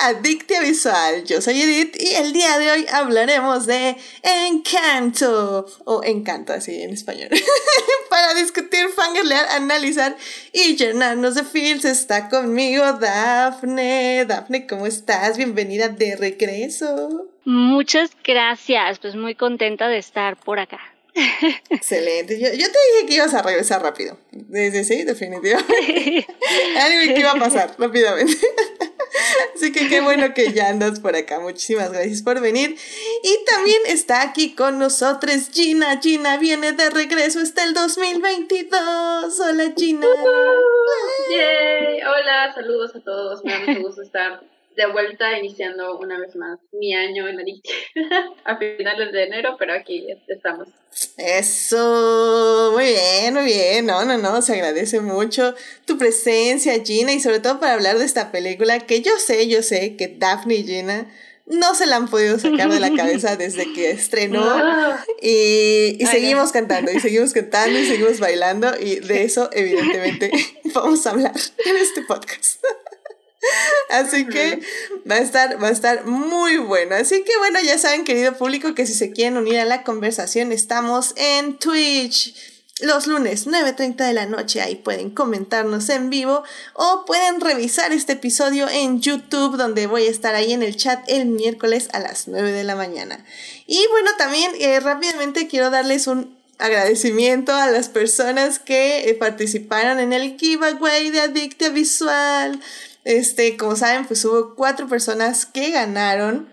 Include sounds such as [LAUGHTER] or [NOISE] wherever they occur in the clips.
Adictia Visual. Yo soy Edith y el día de hoy hablaremos de Encanto, o Encanto así en español. [LAUGHS] Para discutir, fangirlear, analizar y llenarnos de feels está conmigo Dafne. Dafne, ¿cómo estás? Bienvenida de regreso. Muchas gracias, pues muy contenta de estar por acá. Excelente. Yo, te dije que ibas a regresar rápido. Desde sí, definitivamente. [LAUGHS] que iba a pasar rápidamente. [LAUGHS] Así que qué bueno que ya andas por acá. Muchísimas gracias por venir. Y también está aquí con nosotros Gina. Gina viene de regreso hasta el 2022. Hola Gina. Hola, saludos a todos. Me da mucho gusto estar de vuelta iniciando una vez más mi año en Adictia [LAUGHS] a finales de enero, pero aquí estamos. Eso, muy bien, muy bien. No, no, no, se agradece mucho tu presencia, Gina, y sobre todo para hablar de esta película que yo sé, yo sé que Daphne y Gina no se la han podido sacar de la cabeza [LAUGHS] desde que estrenó y, y seguimos cantando y seguimos cantando y seguimos bailando y de eso evidentemente [LAUGHS] vamos a hablar en este podcast. Así que va a estar, va a estar muy bueno. Así que bueno, ya saben, querido público, que si se quieren unir a la conversación, estamos en Twitch. Los lunes 9.30 de la noche ahí pueden comentarnos en vivo o pueden revisar este episodio en YouTube donde voy a estar ahí en el chat el miércoles a las 9 de la mañana. Y bueno, también eh, rápidamente quiero darles un agradecimiento a las personas que eh, participaron en el giveaway de Adicta Visual. Este, como saben, pues hubo cuatro personas que ganaron.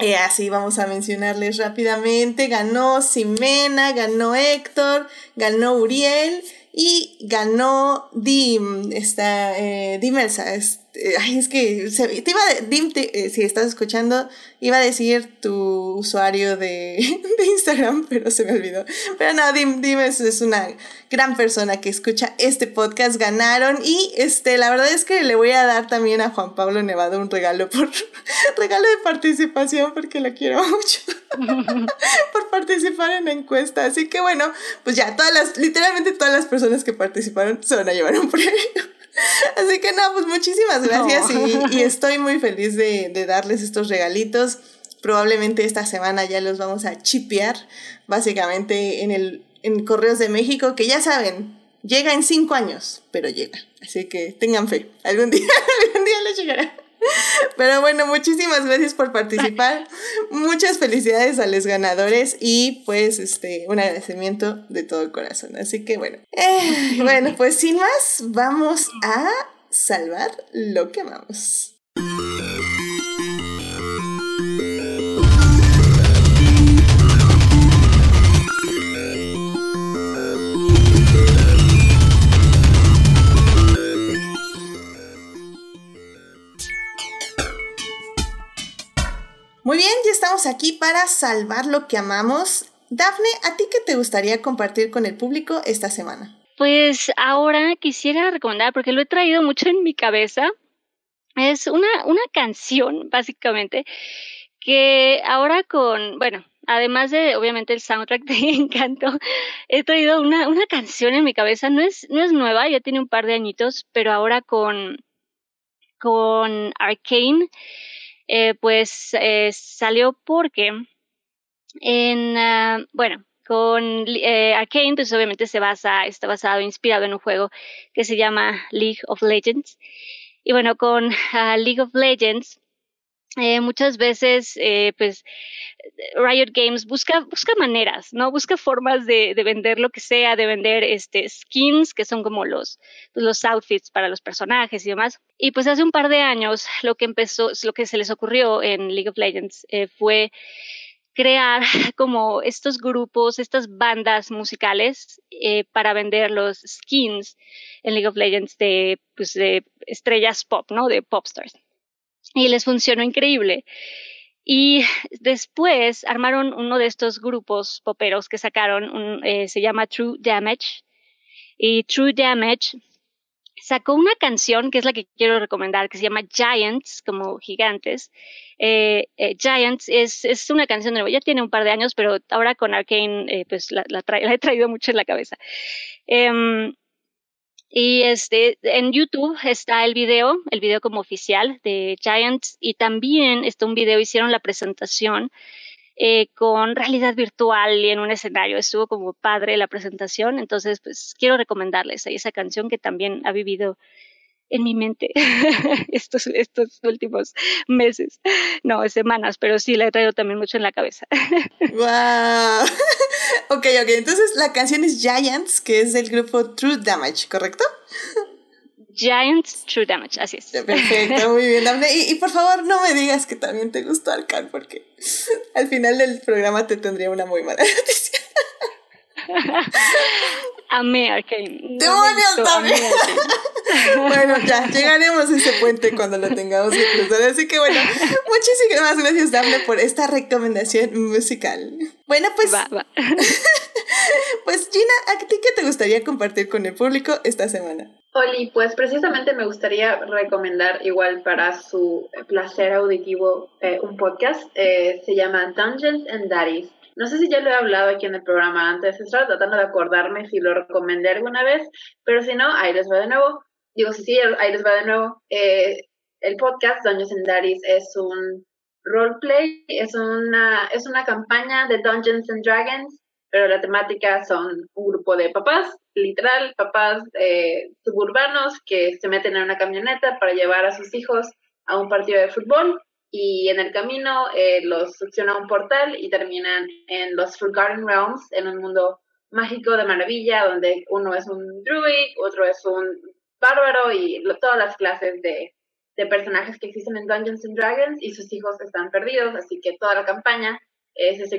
Eh, así vamos a mencionarles rápidamente. Ganó Simena, ganó Héctor, ganó Uriel y ganó Dim, esta, eh. Este, ay, es que te iba a, Dim, eh, si estás escuchando, iba a decir tu usuario de, [LAUGHS] de Instagram, pero se me olvidó. Pero no, Dim, Dim es, es, una gran persona que escucha este podcast, ganaron y este, la verdad es que le voy a dar también a Juan Pablo Nevado un regalo por [LAUGHS] regalo de participación porque lo quiero mucho [LAUGHS] por participar en la encuesta. Así que bueno, pues ya todas las, literalmente todas las personas que participaron se van a llevar un premio. [LAUGHS] Así que no, pues muchísimas gracias y, y, [LAUGHS] estoy muy feliz de, de, darles estos regalitos. Probablemente esta semana ya los vamos a chipear, básicamente en el en Correos de México, que ya saben, llega en cinco años, pero llega. Así que tengan fe, algún día, [LAUGHS] algún día les llegará. Pero bueno, muchísimas gracias por participar. Muchas felicidades a los ganadores y pues este un agradecimiento de todo corazón. Así que bueno. Eh, bueno, pues sin más, vamos a salvar lo que amamos. Muy bien, ya estamos aquí para salvar lo que amamos. Dafne, ¿a ti qué te gustaría compartir con el público esta semana? Pues ahora quisiera recomendar, porque lo he traído mucho en mi cabeza, es una, una canción, básicamente, que ahora con, bueno, además de obviamente el soundtrack de [LAUGHS] Encanto, he traído una, una canción en mi cabeza. No es, no es nueva, ya tiene un par de añitos, pero ahora con, con Arcane eh, pues eh, salió porque en, uh, bueno, con eh, Arcane, pues obviamente se basa, está basado, inspirado en un juego que se llama League of Legends. Y bueno, con uh, League of Legends, eh, muchas veces, eh, pues, Riot Games busca, busca maneras, ¿no? Busca formas de, de, vender lo que sea, de vender este, skins, que son como los, los outfits para los personajes y demás. Y pues hace un par de años lo que empezó, lo que se les ocurrió en League of Legends eh, fue crear [LAUGHS] como estos grupos, estas bandas musicales para vender los skins en League of Legends de, pues, de estrellas pop, ¿no? De pop stars y les funcionó increíble. Y después armaron uno de estos grupos poperos que sacaron, eh, se llama True Damage. Y True Damage sacó una canción que es la que quiero recomendar, que se llama Giants, como gigantes. Eh, eh, Giants es, es, una canción nueva, ya tiene un par de años, pero ahora con Arkane pues la, la, he traído mucho en la cabeza. Em, Y este, en YouTube está el video, el video como oficial de Giants, y también está un video, hicieron la presentación eh, con realidad virtual y en un escenario. Estuvo como padre la presentación, entonces pues quiero recomendarles esa canción que también ha vivido en mi mente [LAUGHS] estos, estos últimos meses, no, semanas, pero sí la he traído también mucho en la cabeza. ¡Wow! [LAUGHS] ok, ok, entonces la canción es Giants, que es del grupo True Damage, ¿correcto? Giants True Damage, así es. Perfecto, [LAUGHS] muy bien, Y, y, por favor, no me digas que también te gustó Alcan, porque al final del programa te tendría una muy mala noticia. Amé Arcane. ¡Demonios también! bueno, ya, llegaremos a ese puente cuando lo tengamos que cruzar. Así que bueno, muchísimas gracias, Dafne, por esta recomendación musical. Bueno, pues. Va, va. [LAUGHS] pues, Gina, ¿a ti qué te gustaría compartir con el público esta semana? Oli, pues precisamente me gustaría recomendar igual para su placer auditivo eh, un podcast. Eh, se llama Dungeons and Daddies. No sé si ya lo he hablado aquí en el programa antes, estaba tratando de acordarme si lo recomendé alguna vez, pero si no, ahí les va de nuevo. Digo, si sí, ahí les va de nuevo. Eh, el podcast Dungeons and Daddies es un roleplay, es una, es una campaña de Dungeons and Dragons, pero la temática son un grupo de papás, literal, papás eh, suburbanos que se meten en una camioneta para llevar a sus hijos a un partido de fútbol y en el camino eh, los succiona un portal y terminan en los Forgotten Realms, en un mundo mágico de maravilla, donde uno es un druid, otro es un bárbaro y todas las clases de, de, personajes que existen en Dungeons and Dragons y sus hijos están perdidos, así que toda la campaña es ese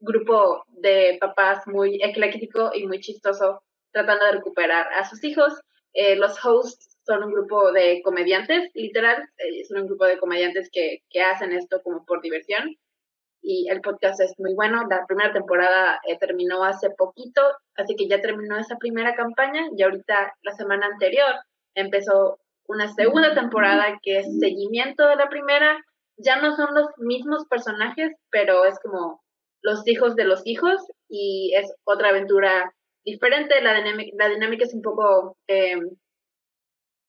grupo de papás muy ecléctico y muy chistoso tratando de recuperar a sus hijos. Eh, los hosts son un grupo de comediantes, literal, eh, son un grupo de comediantes que, que, hacen esto como por diversión. Y el podcast es muy bueno. La primera temporada eh, terminó hace poquito, así que ya terminó esa primera campaña y ahorita la semana anterior empezó una segunda temporada que es seguimiento de la primera. Ya no son los mismos personajes, pero es como los hijos de los hijos y es otra aventura diferente. La dinámica, la dinámica es un poco eh,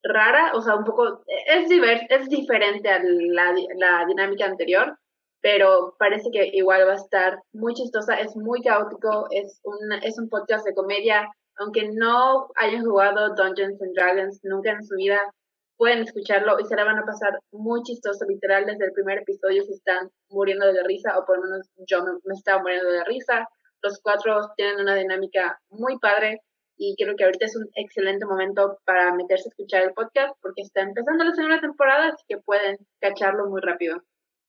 rara, o sea, un poco, es, es diferente a la, la dinámica anterior, pero parece que igual va a estar muy chistosa, es muy caótico, es un, es un podcast de comedia, aunque no hayan jugado Dungeons and Dragons nunca en su vida, pueden escucharlo y se la van a pasar muy chistoso, literal, desde el primer episodio se están muriendo de la risa, o por lo menos yo me, me estaba muriendo de la risa, los cuatro tienen una dinámica muy padre, y creo que ahorita es un excelente momento para meterse a escuchar el podcast porque está empezando la segunda temporada, así que pueden cacharlo muy rápido.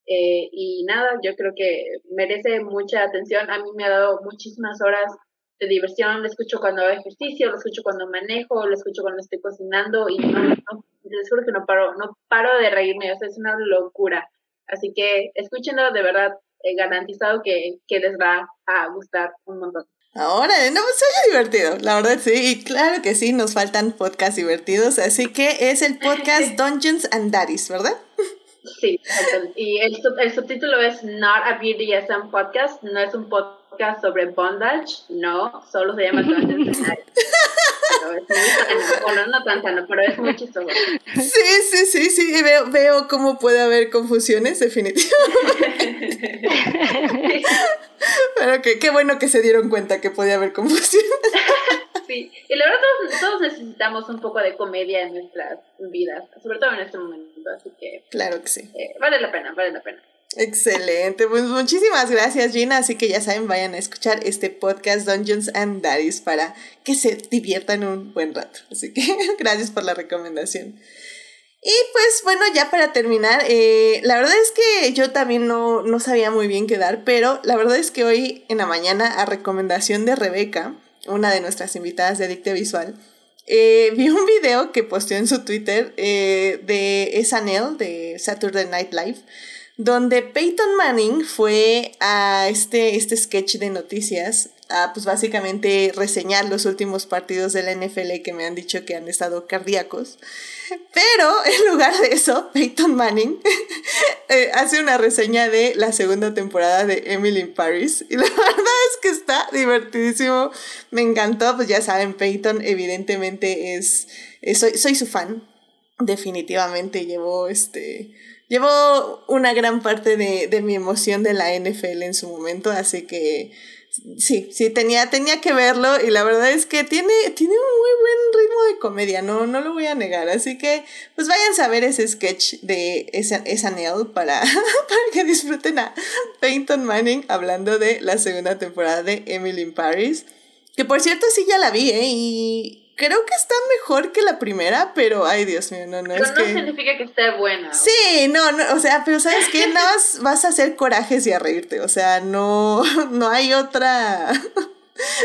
Eh, y nada, yo creo que merece mucha atención. A mí me ha dado muchísimas horas de diversión. Lo escucho cuando hago ejercicio, lo escucho cuando manejo, lo escucho cuando estoy cocinando y no, no les juro que no paro, no paro de reírme. O sea, es una locura. Así que escúchenlo, de verdad, he garantizado que, que les va a gustar un montón. Ahora, no, pues oye divertido, la verdad sí, y claro que sí, nos faltan podcasts divertidos, así que es el podcast [LAUGHS] Dungeons and Daddies, ¿verdad? Sí, y el, el subtítulo es Not a BDSM Podcast, no es un podcast sobre bondage, no, solo se llama [LAUGHS] Dungeons and Daddies. Pero es muy bueno, no tan sano, pero es muy chistoso. Sí, sí, sí, sí, y veo, veo cómo puede haber confusiones, definitivamente. [LAUGHS] Pero que, qué bueno que se dieron cuenta que podía haber confusión. sí, y la verdad todos, necesitamos un poco de comedia en nuestras vidas, sobre todo en este momento, así que... Claro que sí. Eh, vale la pena, vale la pena. Excelente, pues muchísimas gracias Gina, así que ya saben, vayan a escuchar este podcast Dungeons and Daddies para que se diviertan un buen rato. Así que [LAUGHS] gracias por la recomendación. Y pues bueno, ya para terminar, eh, la verdad es que yo también no, no sabía muy bien qué dar, pero la verdad es que hoy en la mañana, a recomendación de Rebeca, una de nuestras invitadas de Adicte Visual, eh, vi un video que posteó en su Twitter eh, de SNL, de Saturday Night Live, donde Peyton Manning fue a este, este sketch de noticias a pues básicamente reseñar los últimos partidos de la NFL que me han dicho que han estado cardíacos. Pero [LAUGHS] en lugar de eso, Peyton Manning [LAUGHS] eh, hace una reseña de la segunda temporada de Emily in Paris. Y la [LAUGHS] verdad es que está divertidísimo. Me encantó. Pues ya saben, Peyton evidentemente es. soy, soy su fan. Definitivamente llevó este. Llevó una gran parte de, de mi emoción de la NFL en su momento. Así que sí, sí, tenía, tenía que verlo y la verdad es que tiene, tiene un muy buen ritmo de comedia, no, no lo voy a negar. Así que, pues vayan a ver ese sketch de esa, esa Nell para, [LAUGHS] para que disfruten a Peyton Manning hablando de la segunda temporada de Emily in Paris. Que por cierto sí ya la vi, ¿eh? Y creo que está mejor que la primera, pero ay Dios mío, no, no pero es no significa que esté buena. Sí, no, no, o sea, pero ¿sabes qué? [LAUGHS] Nada más vas a hacer corajes y a reírte, o sea, no, [LAUGHS] no hay otra... [LAUGHS]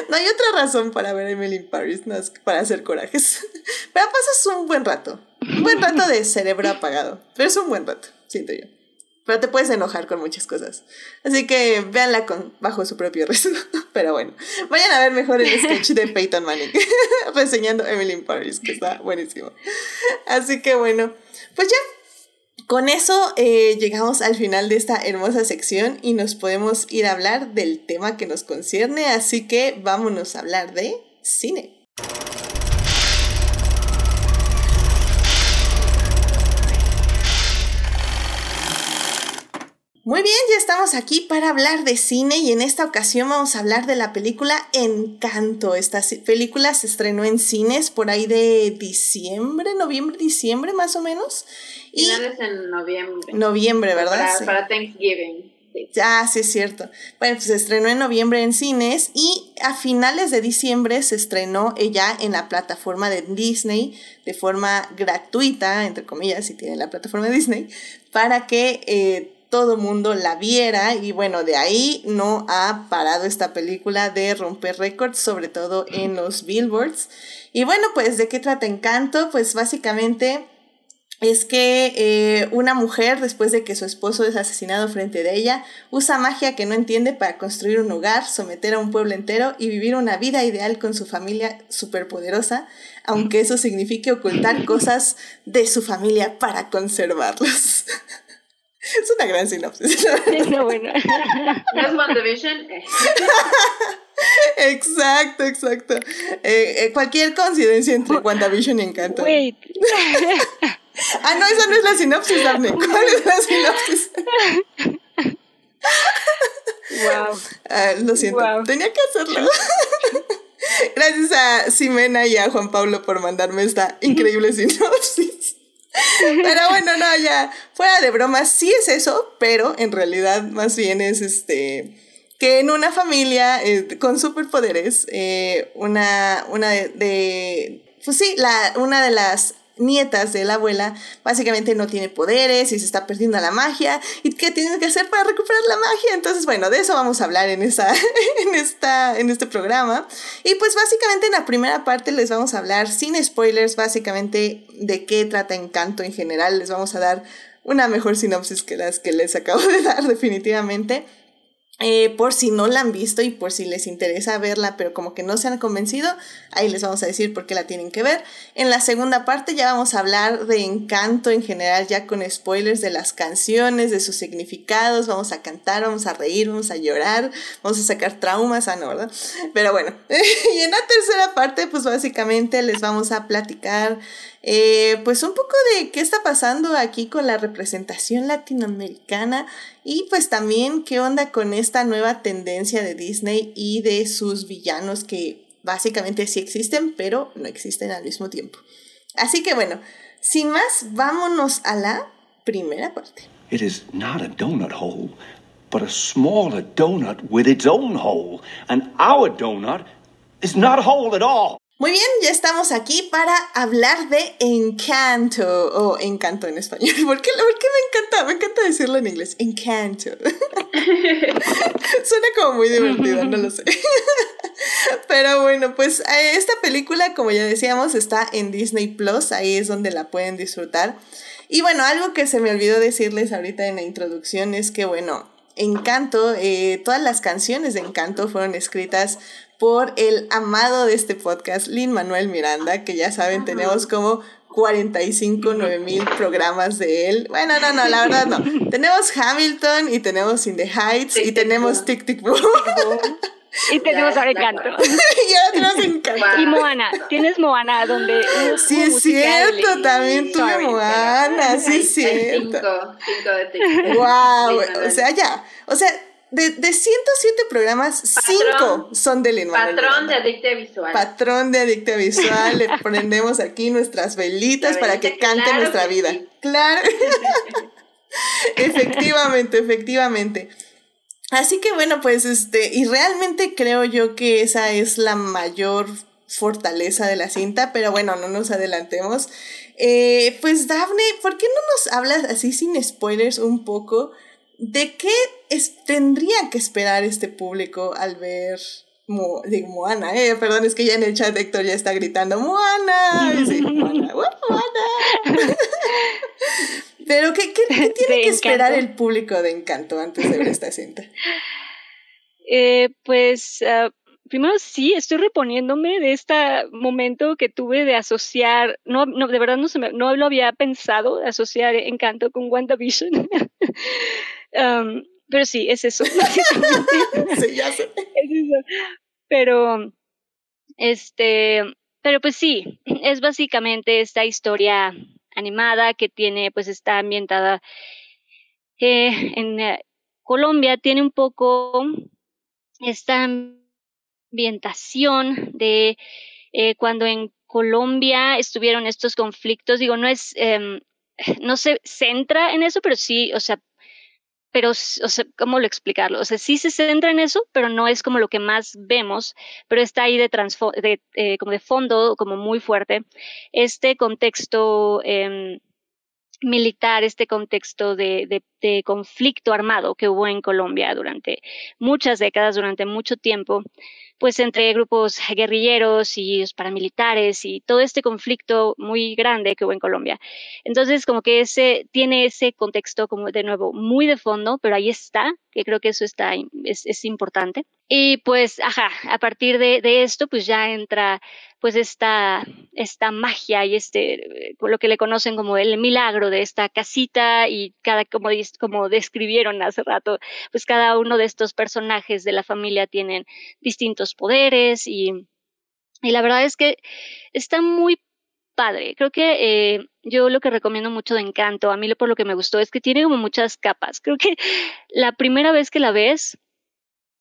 No hay otra razón para ver a Emily in Paris, no es para hacer corajes. Pero pasas un buen rato. Un buen rato de cerebro apagado. Pero es un buen rato, siento yo. Pero te puedes enojar con muchas cosas. Así que véanla con, bajo su propio riesgo. [LAUGHS] Pero bueno, vayan a ver mejor el sketch de [LAUGHS] Peyton Manning [LAUGHS] reseñando Emily in Paris, que está buenísimo. Así que bueno, pues ya. Con eso eh, llegamos al final de esta hermosa sección y nos podemos ir a hablar del tema que nos concierne. Así que vámonos a hablar de cine. Muy bien, ya estamos aquí para hablar de cine y en esta ocasión vamos a hablar de la película Encanto. Esta película se estrenó en cines por ahí de diciembre, noviembre, diciembre más o menos. Finales en noviembre. Noviembre, ¿verdad? Para, para Thanksgiving. Sí. Ah, sí, es cierto. Bueno, pues se estrenó en noviembre en cines y a finales de diciembre se estrenó ella en la plataforma de Disney de forma gratuita, entre comillas, si tienen la plataforma de Disney, para que eh, todo mundo la viera y bueno, de ahí no ha parado esta película de romper récords, sobre todo en los billboards. Y bueno, pues de qué trata Encanto, pues básicamente es que eh, una mujer, después de que su esposo es asesinado frente de ella, usa magia que no entiende para construir un hogar, someter a un pueblo entero y vivir una vida ideal con su familia superpoderosa, aunque eso signifique ocultar cosas de su familia para conservarlos. [LAUGHS] Es una gran sinopsis. No, bueno. ¿No es WandaVision? Exacto, exacto. Eh, eh, cualquier coincidencia entre WandaVision y Encanto. Wait. [LAUGHS] ah, no, esa no es la sinopsis, Daphne. [LAUGHS] ¿Cuál es la sinopsis? wow. [LAUGHS] Ah, lo siento. Wow. Tenía que hacerlo. Gracias a Ximena y a Juan Pablo por mandarme esta increíble sinopsis. [LAUGHS] Pero bueno, no, ya, fuera de broma, sí es eso, pero en realidad más bien es este que en una familia eh, con superpoderes, eh, una, una de, de, pues sí, la, una de las nietas de la abuela básicamente no tiene poderes y se está perdiendo la magia. Y qué tienen que hacer para recuperar la magia entonces bueno de eso vamos a hablar en esa [LAUGHS] en esta en este programa. Y pues básicamente en la primera parte les vamos a hablar sin spoilers básicamente de qué trata Encanto en general. Les vamos a dar una mejor sinopsis que las que les acabo de dar [LAUGHS] definitivamente eh, por si no la han visto y por si les interesa verla, pero como que no se han convencido, ahí les vamos a decir por qué la tienen que ver. En la segunda parte ya vamos a hablar de encanto en general, ya con spoilers de las canciones, de sus significados, vamos a cantar, vamos a reír, vamos a llorar, vamos a sacar traumas, ah, no, ¿verdad? Pero bueno, [LAUGHS] y en la tercera parte, pues básicamente les vamos a platicar eh, pues un poco de qué está pasando aquí con la representación latinoamericana y pues también qué onda con esta nueva tendencia de Disney y de sus villanos que básicamente sí existen, pero no existen al mismo tiempo. Así que bueno, sin más, vámonos a la primera parte. It is not a donut hole, but a smaller donut with its own hole. And our donut is not a hole at all. Muy bien, ya estamos aquí para hablar de Encanto, o Encanto en español. [LAUGHS] ¿Por qué, ¿Por qué me encanta? Me encanta decirlo en inglés. Encanto. [LAUGHS] Suena como muy divertido, no lo sé. [LAUGHS] Pero bueno, pues eh, esta película, como ya decíamos, está en Disney Plus, ahí es donde la pueden disfrutar. Y bueno, algo que se me olvidó decirles ahorita en la introducción es que, bueno, Encanto, eh, todas las canciones de Encanto fueron escritas por el amado de este podcast, Lin Manuel Miranda, que ya saben, tenemos como 45, 9 mil programas de él. Bueno, no, no, la verdad no. [LAUGHS] tenemos Hamilton y tenemos In the Heights y tenemos Tic Tic Boom. Y tenemos ahora Encanto. [LAUGHS] y ahora tenemos Encanto. Y Moana. Tienes Moana, donde. Sí, es cierto. También tuve Moana. Sí, es cierto. Cinco, cinco de TikTok. Wow. O sea, ya. O sea, de, de 107 programas, 5 son de Lin Patrón de adicte visual. Patrón de adicte visual. Le [LAUGHS] prendemos aquí nuestras velitas para que cante claro nuestra que vida. sí. Claro. [LAUGHS] efectivamente, efectivamente. Así que bueno, pues este, y realmente creo yo que esa es la mayor fortaleza de la cinta, pero bueno, no nos adelantemos. Eh, pues Dafne, ¿por qué no nos hablas así sin spoilers un poco de qué es- tendría que esperar este público al ver Mo, digo, Moana? Eh, perdón, es que ya en el chat Héctor ya está gritando Moana. Y sí, Moana, [LAUGHS] ¡uh, Moana. [LAUGHS] Pero ¿qué, qué, qué tiene que esperar el público de Encanto antes de ver esta cinta? Eh, pues ah, primero sí, estoy reponiéndome de este momento que tuve de asociar, no, no de verdad no, se me- no lo había pensado, de asociar Encanto con WandaVision. Am, [LAUGHS] pero sí, es eso. básicamente. [LAUGHS] Sí, ya sé. [LAUGHS] es eso. Pero, este, pero pues sí, es básicamente esta historia animada que tiene, pues está ambientada eh, en eh, Colombia, tiene un poco esta ambientación de eh, cuando en Colombia estuvieron estos conflictos, digo, no es, em, no se centra en eso, pero sí, o sea, pero, o sea, ¿cómo lo explicarlo? O sea, sí se centra en eso, pero no es como lo que más vemos, pero está ahí de, de eh, como de fondo, como muy fuerte, este contexto em, militar, este contexto de, conflicto armado que hubo en Colombia durante muchas décadas, durante mucho tiempo, pues entre grupos guerrilleros y los paramilitares y todo este conflicto muy grande que hubo en Colombia. Entonces, como que ese tiene ese contexto como de nuevo muy de fondo, pero ahí está, que creo que eso está es, es importante. Y pues, ajá, a partir de, de esto, pues ya entra pues esta, esta magia y este, lo que le conocen como el milagro de esta casita y cada, como, como describieron hace rato, pues cada uno de estos personajes de la familia tienen distintos poderes y, y la verdad es que está muy padre. Creo que eh, yo lo que recomiendo mucho de Encanto, a mí lo, por lo que me gustó, es que tiene como muchas capas. Creo que la primera vez que la ves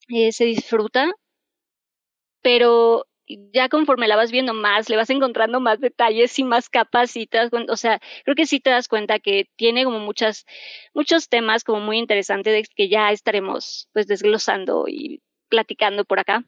eh, se disfruta, pero ya conforme la vas viendo más, le vas encontrando más detalles y más capas y te das cuen- o sea, creo que sí te das cuenta que tiene como muchas, muchos temas como muy interesantes que ya estaremos pues desglosando y platicando por acá.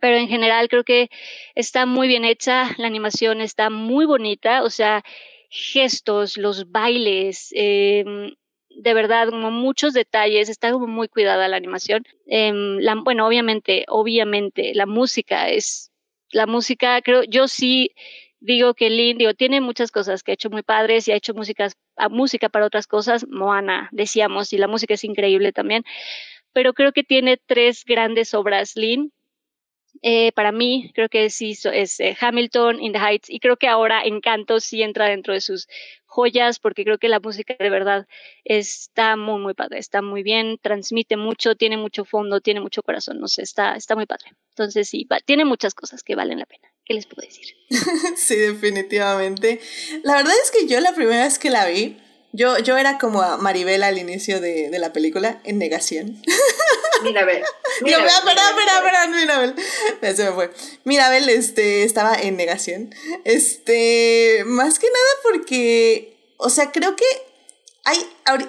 Pero en general creo que está muy bien hecha, la animación está muy bonita, o sea, gestos, los bailes, em, de verdad, como muchos detalles, está como muy cuidada la animación. Em, bueno, obviamente, obviamente, la música es, la música, creo, yo sí digo que Lin, digo, tiene muchas cosas que ha hecho muy padres y ha hecho músicas, a- música para otras cosas, Moana, decíamos, y la música es increíble también, pero creo que tiene tres grandes obras, Lin, eh, para mí, creo que sí es eh, Hamilton, In the Heights, y creo que ahora Encanto sí entra dentro de sus joyas, porque creo que la música de verdad está muy, muy padre, está muy bien, transmite mucho, tiene mucho fondo, tiene mucho corazón, no sé, está, está muy padre. Entonces sí, tiene muchas cosas que valen la pena. ¿Qué les puedo decir? [LAUGHS] Sí, definitivamente. La verdad es que yo la primera vez que la vi, yo, yo era como a Maribel al inicio de, de la película, en negación. Mira, a ver. Digo, mira, espera, espera, mira, espera, espera, Mirabel. [LAUGHS] Ya Se me fue. Mirabel, este, estaba en negación. Este, más que nada porque, o sea, creo que hay,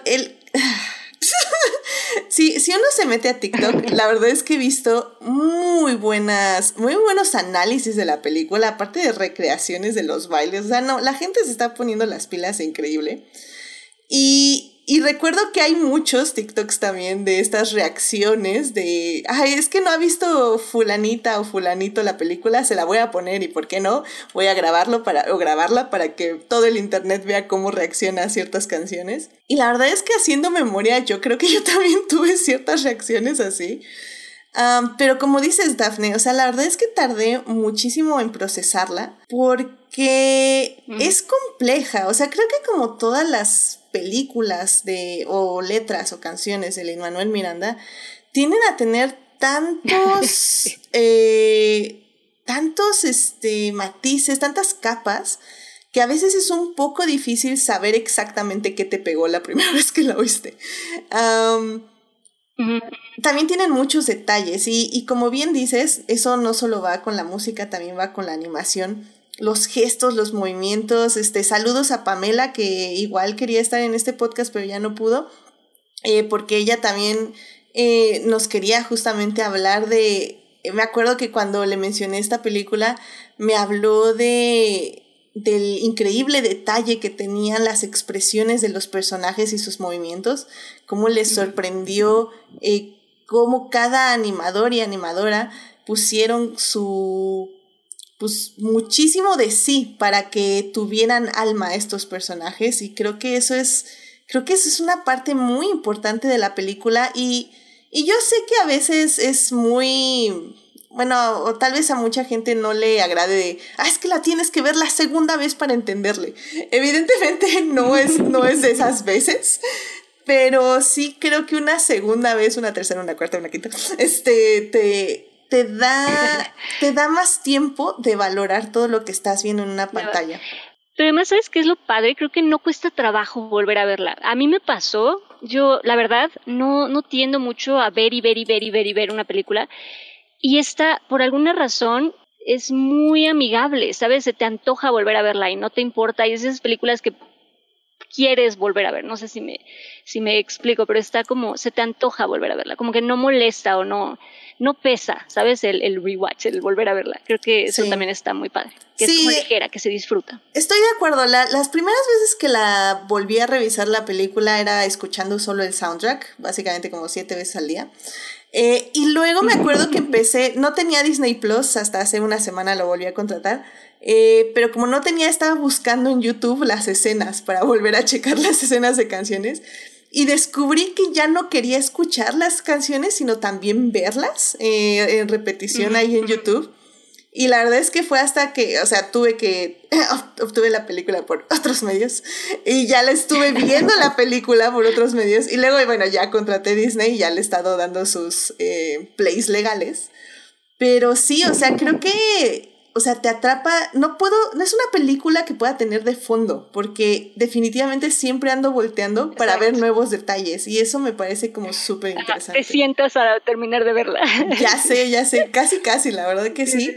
el, [LAUGHS] si, si uno se mete a TikTok, [LAUGHS] la verdad es que he visto muy buenas, muy buenos análisis de la película, aparte de recreaciones de los bailes. O sea, no, la gente se está poniendo las pilas increíble. Y, y recuerdo que hay muchos TikToks también de estas reacciones de, ay, es que no ha visto fulanita o fulanito la película, se la voy a poner y por qué no, voy a grabarlo para, o grabarla para que todo el internet vea cómo reacciona a ciertas canciones. Y la verdad es que haciendo memoria, yo creo que [LAUGHS] yo también tuve ciertas reacciones así. pero como dices, Daphne, o sea, la verdad es que tardé muchísimo en procesarla porque es compleja. O sea, creo que como todas las películas de, o letras o canciones de Lin Manuel Miranda tienden a tener tantos, [LAUGHS] eh, tantos este, matices, tantas capas, que a veces es un poco difícil saber exactamente qué te pegó la primera [LAUGHS] vez que la oíste. También tienen muchos detalles y, y como bien dices, eso no solo va con la música, también va con la animación los gestos, los movimientos. Este, saludos a Pamela, que igual quería estar en este podcast, pero ya no pudo, eh, porque ella también eh, nos quería justamente hablar de. Me acuerdo que cuando le mencioné esta película, me habló de del increíble detalle que tenían las expresiones de los personajes y sus movimientos, cómo les sorprendió eh, cómo cada animador y animadora pusieron su pues muchísimo de sí para que tuvieran alma estos personajes y creo que eso es creo que eso es una parte muy importante de la película y, y yo sé que a veces es muy bueno, o tal vez a mucha gente no le agrade de, ah, es que la tienes que ver la segunda vez para entenderle. Evidentemente [LAUGHS] no es, no es de esas veces, pero sí creo que una segunda vez, una tercera, una cuarta, una quinta, este, te, te da, [LAUGHS] te da más tiempo de valorar todo lo que estás viendo en una pantalla. Pero además, ¿sabes qué es lo padre? Creo que no cuesta trabajo volver a verla. A mí me pasó, yo, la verdad, no, no tiendo mucho a ver y ver y ver y ver y ver una película. Y esta, por alguna razón, es muy amigable, ¿sabes? Se te antoja volver a verla y no te importa. Y es esas películas que quieres volver a ver. No sé si me, si me explico, pero está como, se te antoja volver a verla. Como que no molesta o no no pesa, ¿sabes? El, el rewatch, el volver a verla. Creo que eso también está muy padre. Que es como ligera, que se disfruta. Estoy de acuerdo. las primeras veces que la volví a revisar la película era escuchando solo el soundtrack, básicamente como siete veces al día. Eh, y luego me acuerdo que empecé, no tenía Disney Plus, hasta hace una semana lo volví a contratar, eh, pero como no tenía, estaba buscando en YouTube las escenas para volver a checar las escenas de canciones y descubrí que ya no quería escuchar las canciones, sino también verlas eh, en repetición ahí en YouTube. Y la verdad es que fue hasta que, o sea, tuve que, [LAUGHS] obtuve la película por otros medios y ya la estuve viendo la película por otros medios y luego, bueno, ya contraté Disney y ya le he estado dando sus eh, plays legales. Pero sí, o sea, creo que o sea, te atrapa, no puedo, no es una película que pueda tener de fondo, porque definitivamente siempre ando volteando para ver nuevos detalles y eso me parece como súper interesante. Te sientas a terminar de verla. [LAUGHS] Ya sé, ya sé, [LAUGHS] casi, casi, la verdad que sí.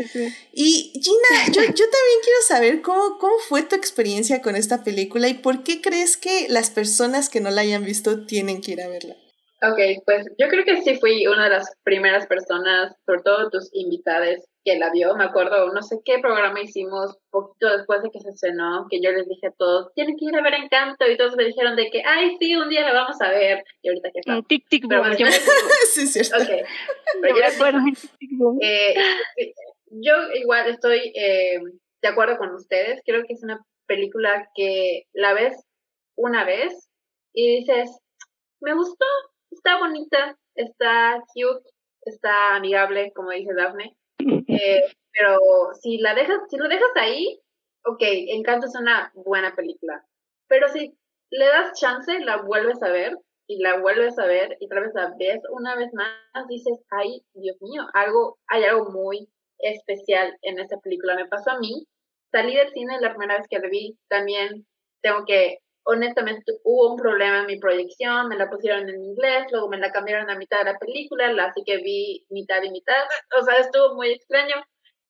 Y Gina, yo, yo también quiero saber cómo, cómo fue tu experiencia con esta película y por qué crees que las personas que no la hayan visto tienen que ir a verla. Ok, pues yo creo que sí fui una de las primeras personas, sobre todo tus invitadas, que la vio. Me acuerdo, no sé qué programa hicimos poquito después de que se estrenó, que yo les dije a todos, tienen que ir a ver Encanto, y todos me dijeron de que, ay, sí, un día la vamos a ver. Y ahorita que está. Tic, tic, boom. Yo... [LAUGHS] sí, cierto. Ok. Pero yo, eh, yo igual estoy eh, de acuerdo con ustedes. Creo que es una película que la ves una vez y dices, me gustó, está bonita, está cute, está amigable, como dice Daphne. Eh, pero si la dejas, si lo dejas ahí, ok, Encanto es una buena película. Pero si le das chance, la vuelves a ver y la vuelves a ver y tal vez la ves una vez más, dices, ay, Dios mío, algo, hay algo muy especial en esta película. Me pasó a mí, salí del cine la primera vez que la vi, también tengo que honestamente hubo un problema en mi proyección, me la pusieron en inglés, luego me la cambiaron a mitad de la película, así que vi mitad y mitad, o sea, estuvo muy extraño,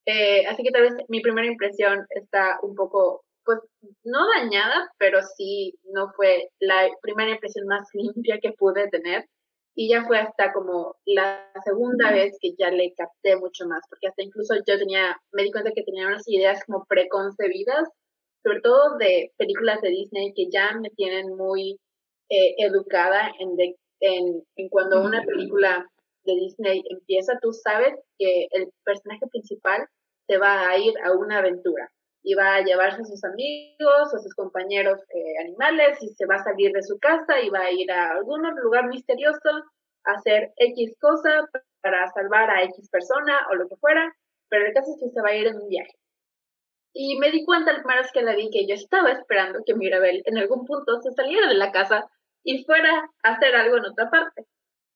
eh, así que tal vez mi primera impresión está un poco, pues, no dañada, pero sí no fue la primera impresión más [LAUGHS] limpia que pude tener. Y ya fue hasta como la segunda vez que ya le capté mucho más, porque hasta incluso yo tenía, me di cuenta que tenía unas ideas como preconcebidas, sobre todo de películas de Disney que ya me tienen muy eh, educada en, en, en cuando una película de Disney empieza, tú sabes que el personaje principal te va a ir a una aventura y va a llevarse a sus amigos o sus compañeros eh, animales y se va a salir de su casa y va a ir a algún lugar misterioso a hacer X cosa para salvar a X persona o lo que fuera, pero el caso es que se va a ir en un viaje. Y me di cuenta al primera vez que la vi que yo estaba esperando que Mirabel en algún punto se saliera de la casa y fuera a hacer algo en otra parte.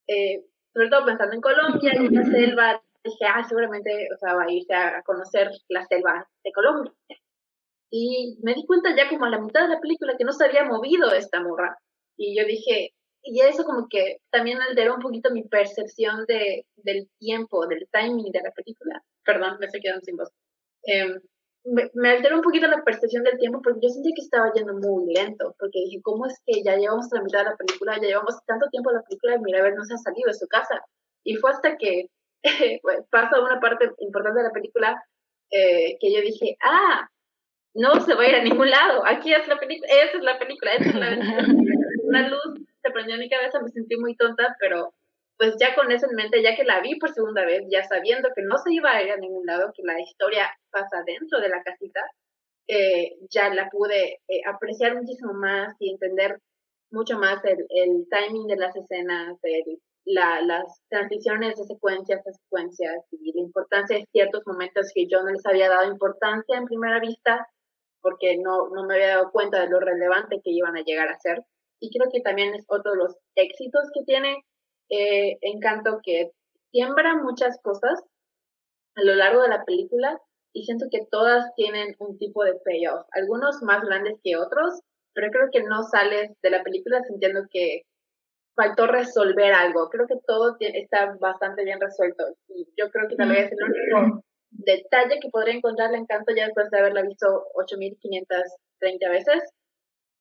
Eh, sobre todo pensando en Colombia y en la selva, dije, ah, seguramente, o sea, va a irse a conocer la selva de Colombia. Y me di cuenta ya como a la mitad de la película que no se había movido esta morra. Y yo dije, y eso como que también alteró un poquito mi percepción de, del tiempo, del timing de la película. Perdón, me estoy quedando sin voz. Eh, me, alteró un poquito la percepción del tiempo porque yo sentí que estaba yendo muy lento, porque dije, ¿cómo es que ya llevamos la mitad de la película, ya llevamos tanto tiempo la película y ver no se ha salido de su casa? Y fue hasta que [LAUGHS] pasa una parte importante de la película eh, que yo dije, ah, no se va a ir a ningún lado, aquí es la película, esa es la película, esa es la [LAUGHS] Una luz se prendió en mi cabeza, me sentí muy tonta, pero pues ya con eso en mente, ya que la vi por segunda vez, ya sabiendo que no se iba a ir a ningún lado, que la historia pasa dentro de la casita, eh, ya la pude eh, apreciar muchísimo más y entender mucho más el, el timing de las escenas, la, las transiciones de secuencias a secuencias y la importancia de ciertos momentos que yo no les había dado importancia en primera vista porque no, no me había dado cuenta de lo relevante que iban a llegar a ser. Y creo que también es otro de los éxitos que tiene eh, Encanto que siembra muchas cosas a lo largo de la película y siento que todas tienen un tipo de payoff, algunos más grandes que otros, pero creo que no sales de la película sintiendo que faltó resolver algo. Creo que todo está bastante bien resuelto y yo creo que tal vez el único detalle que podría encontrar en Encanto ya después de haberla visto 8530 veces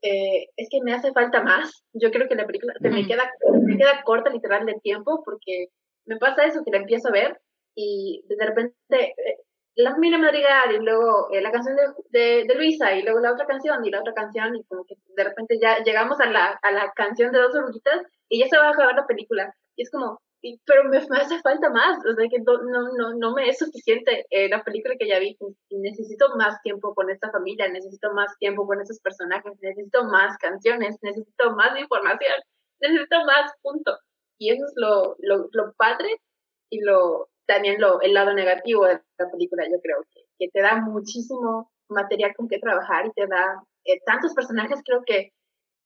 eh, es que me hace falta más. Yo creo que la película se me queda, me queda corta literal de tiempo porque me pasa eso que la empiezo a ver y de repente eh, la familia Madrigal y luego eh, la canción de, de, Luisa y luego la otra canción y la otra canción y como que de repente ya llegamos a la, a la canción de dos oruguitas y ya se va a acabar la película. Y es como, pero me, hace falta más, o sea que no, no, no me es suficiente eh, la película que ya vi, necesito más tiempo con esta familia, necesito más tiempo con esos personajes, necesito más canciones, necesito más información, necesito más punto. Y eso es lo, lo, lo padre y lo también lo, el lado negativo de la película, yo creo que, te da muchísimo material con que trabajar y te da eh, tantos personajes, creo que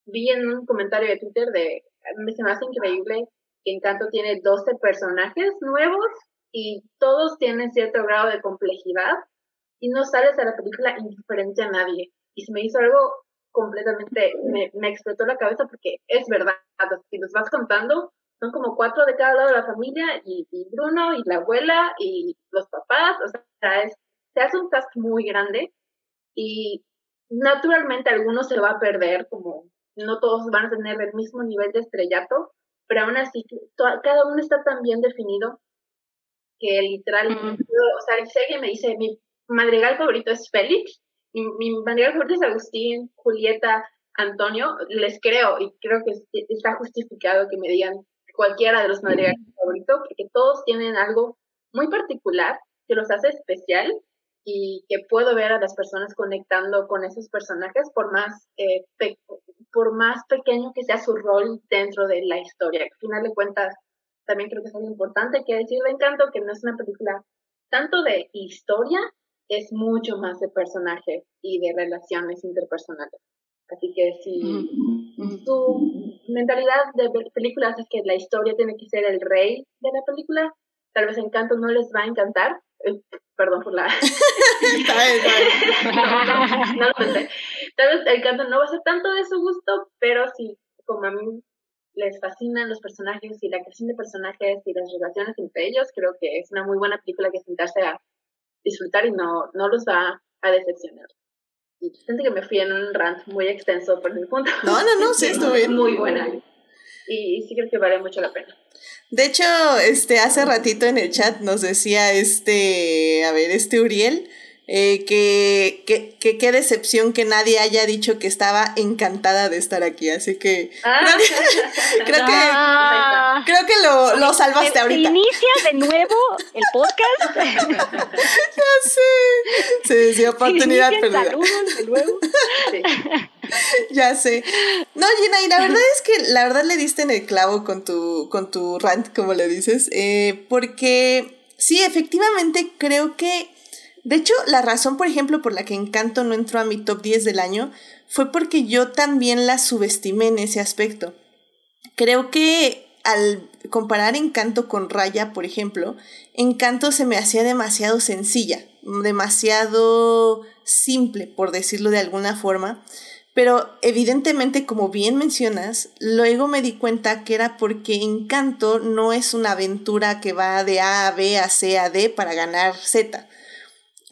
vi en un comentario de Twitter de, se me hace increíble Encanto tiene 12 personajes nuevos y todos tienen cierto grado de complejidad y no sales a la película indiferente a nadie. Y se me hizo algo completamente, me, me explotó la cabeza porque es verdad, si los vas contando, son como cuatro de cada lado de la familia y, Bruno y la abuela y los papás, o sea, es, se hace un cast muy grande y naturalmente algunos se va a perder, como no todos van a tener el mismo nivel de estrellato, pero aún así, cada uno está tan bien definido que literal, o sea, si alguien me dice, mi madrigal favorito es Félix, mi, mi madrigal favorito es Agustín, Julieta, Antonio, les creo y creo que está justificado que me digan cualquiera de los madrigales favoritos, porque todos tienen algo muy particular que los hace especial y que puedo ver a las personas conectando con esos personajes por más eh, por más pequeño que sea su rol dentro de la historia. Al final de cuentas, también creo que es algo importante que decir de Encanto, que no es una película tanto de historia, es mucho más de personajes y de relaciones interpersonales. Así que si tu mentalidad de películas es que la historia tiene que ser el rey de la película, tal vez Encanto no les va a encantar. Eh, perdón por la... no, lo pensé. Tal vez Encanto no va a ser tanto de su gusto, pero sí, como a mí les fascinan los personajes y la creación de personajes y las relaciones entre ellos, creo que es una muy buena película que sentarse a disfrutar y no, no los va a decepcionar. Y siento que me fui en un rant muy extenso por mi punto. No, no, no, sí, estuvo bien. Muy buena. Y sí creo que vale mucho la pena. De hecho, este, hace ratito en el chat nos decía este, a ver, este Uriel, eh, que, que, qué decepción que nadie haya dicho que estaba encantada de estar aquí. Así que ah. creo, que, [LAUGHS] ah. creo que lo, lo salvaste ahorita. inicia de nuevo el podcast. [LAUGHS] ya sé. Se dio oportunidad perdida. Saludos de nuevo. ya sé. No, Gina, y la verdad es que la verdad le diste en el clavo con tu, con tu rant, como le dices, eh, porque sí, efectivamente creo que de hecho, la razón, por ejemplo, por la que Encanto no entró a mi top 10 del año fue porque yo también la subestimé en ese aspecto. Creo que al comparar Encanto con Raya, por ejemplo, Encanto se me hacía demasiado sencilla, demasiado simple, por decirlo de alguna forma. Pero evidentemente, como bien mencionas, luego me di cuenta que era porque Encanto no es una aventura que va de A a B a C a D para ganar Z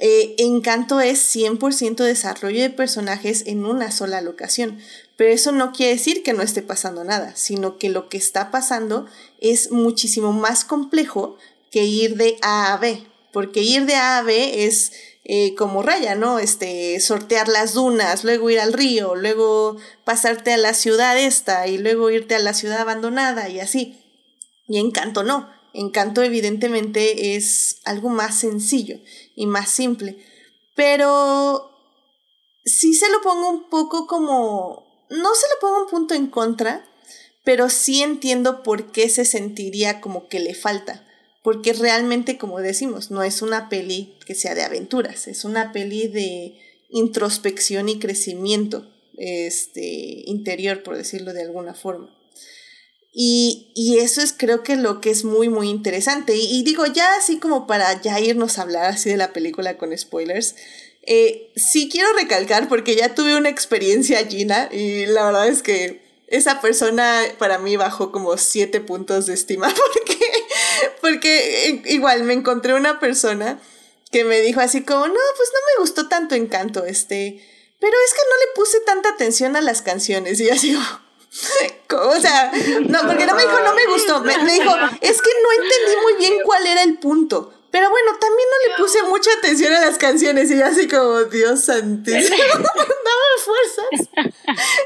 eh, Encanto es 100% desarrollo de personajes en una sola locación, pero eso no quiere decir que no esté pasando nada, sino que lo que está pasando es muchísimo más complejo que ir de A a B, porque ir de A a B es eh, como raya, ¿no? Este, sortear las dunas, luego ir al río, luego pasarte a la ciudad esta y luego irte a la ciudad abandonada y así. Y Encanto no, Encanto evidentemente es algo más sencillo y más simple, pero sí se lo pongo un poco como, no se lo pongo un punto en contra, pero sí entiendo por qué se sentiría como que le falta, porque realmente, como decimos, no es una peli que sea de aventuras, es una peli de introspección y crecimiento este, interior, por decirlo de alguna forma. Y, y, eso es creo que lo que es muy, muy interesante. Y, digo, ya así como para ya irnos a hablar así de la película con spoilers, eh, sí quiero recalcar porque ya tuve una experiencia Gina y la verdad es que esa persona para mí bajó como siete puntos de estima [LAUGHS] porque, porque igual me encontré una persona que me dijo así como, no, pues no me gustó tanto Encanto, este, pero es que no le puse tanta atención a las canciones y así, [LAUGHS] o sea, no, porque no me dijo, no me gustó. Me, dijo, es que no entendí muy bien cuál era el punto. Pero bueno, también no le puse mucha atención a las canciones y yo así como, Dios santísimo, [LAUGHS] dame fuerzas.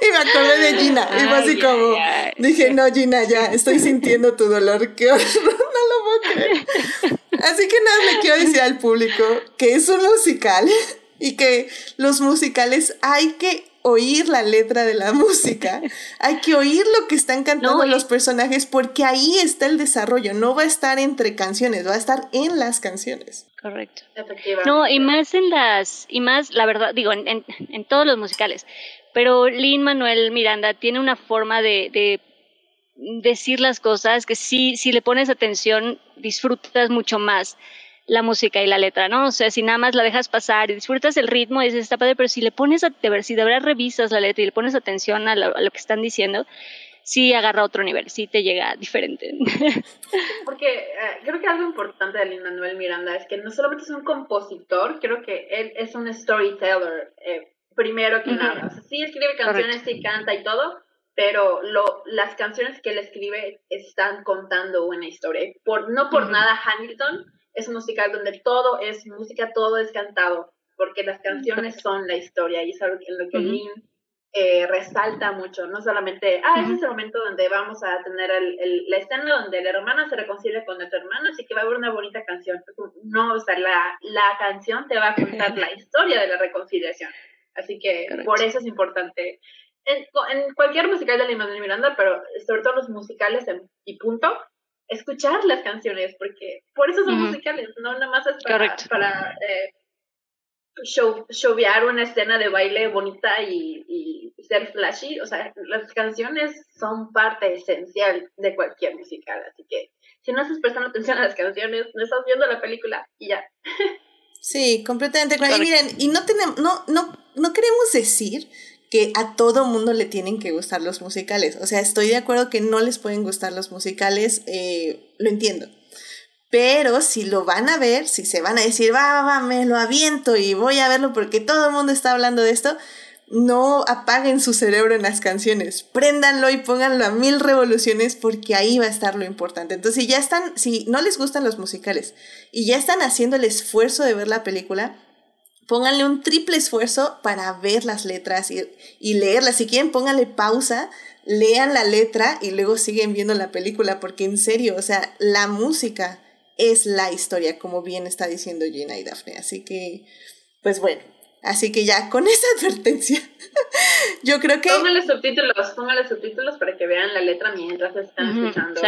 Y me acordé de Gina y fue así como, dije, no Gina, ya, estoy sintiendo tu dolor, qué horror, [LAUGHS] no lo puedo creer. Así que nada, le quiero decir al público que es un musical y que los musicales hay que oír la letra de la [LAUGHS] música, hay que oír lo que están cantando los personajes porque ahí está el desarrollo, no va a estar entre canciones, va a estar en las canciones. Correcto. No, y más en las, y más, la verdad, digo, en, en, todos los musicales, pero Lin Manuel Miranda tiene una forma de, de decir las cosas que sí, si le pones atención, disfrutas mucho más la música y la letra, ¿no? O sea, si nada más la dejas pasar y disfrutas el ritmo, dices, está padre, pero si le pones a ver, si de verdad revisas la letra y le pones atención a lo, que están diciendo, sí agarra otro nivel, sí te llega diferente. [LAUGHS] Porque eh, creo que algo importante de Lin Manuel Miranda es que no solamente es un compositor, creo que él es un storyteller, eh, primero que nada. O sea, sí escribe canciones, sí canta y todo, pero lo, las canciones que él escribe están contando una historia. Por, no por nada Hamilton es un musical donde todo es música, todo es cantado, porque las canciones son la historia y es algo en lo que Lynn eh, resalta mucho, no solamente, ah, ese es el momento donde vamos a tener el, la escena donde la hermana se reconcilia con nuestro hermano, así que va a haber una bonita canción. No, o sea, la, la canción te va a contar la historia de la reconciliación. Así que por eso es importante. En, en cualquier musical de Lin Miranda, pero sobre todo los musicales en, y punto, escuchar las canciones, porque por eso son musicales, no nada más es para, para eh, show, showvear una escena de baile bonita y, y, ser flashy. O sea, las canciones son parte esencial de cualquier musical, así que si no estás prestando atención a las canciones, no estás viendo la película y ya. Sí, completamente. Y miren, y no tenemos, no, no, no queremos decir que a todo mundo le tienen que gustar los musicales. O sea, estoy de acuerdo que no les pueden gustar los musicales, eh, lo entiendo. Pero si lo van a ver, si se van a decir, va, va, me lo aviento y voy a verlo porque todo el mundo está hablando de esto, no apaguen su cerebro en las canciones, préndanlo y pónganlo a mil revoluciones porque ahí va a estar lo importante. Entonces, si ya están, si no les gustan los musicales y ya están haciendo el esfuerzo de ver la película, pónganle un triple esfuerzo para ver las letras y, y leerlas. Si quieren, pónganle pausa, lean la letra y luego siguen viendo la película porque en serio, o sea, la música es la historia, como bien está diciendo Gina y Daphne. Así que, pues bueno, Así que ya, con [LAUGHS] esa advertencia, yo creo que... Póngale subtítulos, póngale subtítulos para que vean la letra mientras están escuchando.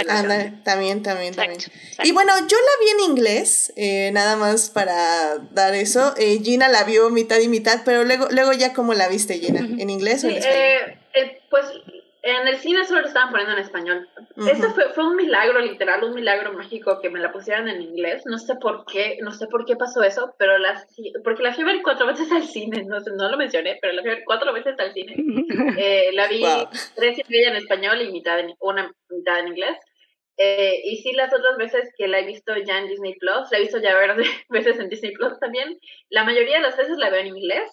también, también, también. Y bueno, yo la vi en inglés, eh, nada más para dar eso. Eh, Gina la vio mitad y mitad, pero luego, luego ya cómo la viste, Gina, ¿en inglés o en español? Eh, pues en el cine solo lo estaban poniendo en español. Eso fue, fue un milagro, literal, un milagro mágico que me la pusieran en inglés. No sé por qué, no sé por qué pasó eso, pero las, porque la fui a ver cuatro veces al cine, no, no lo mencioné, pero la fui a ver cuatro veces al cine. [LAUGHS] Eh, la vi tres y media en español y mitad en, una mitad en inglés. Eh, y sí, las otras veces que la he visto ya en Disney Plus, la he visto ya varias [LAUGHS] veces en Disney Plus también, la mayoría de las veces la veo en inglés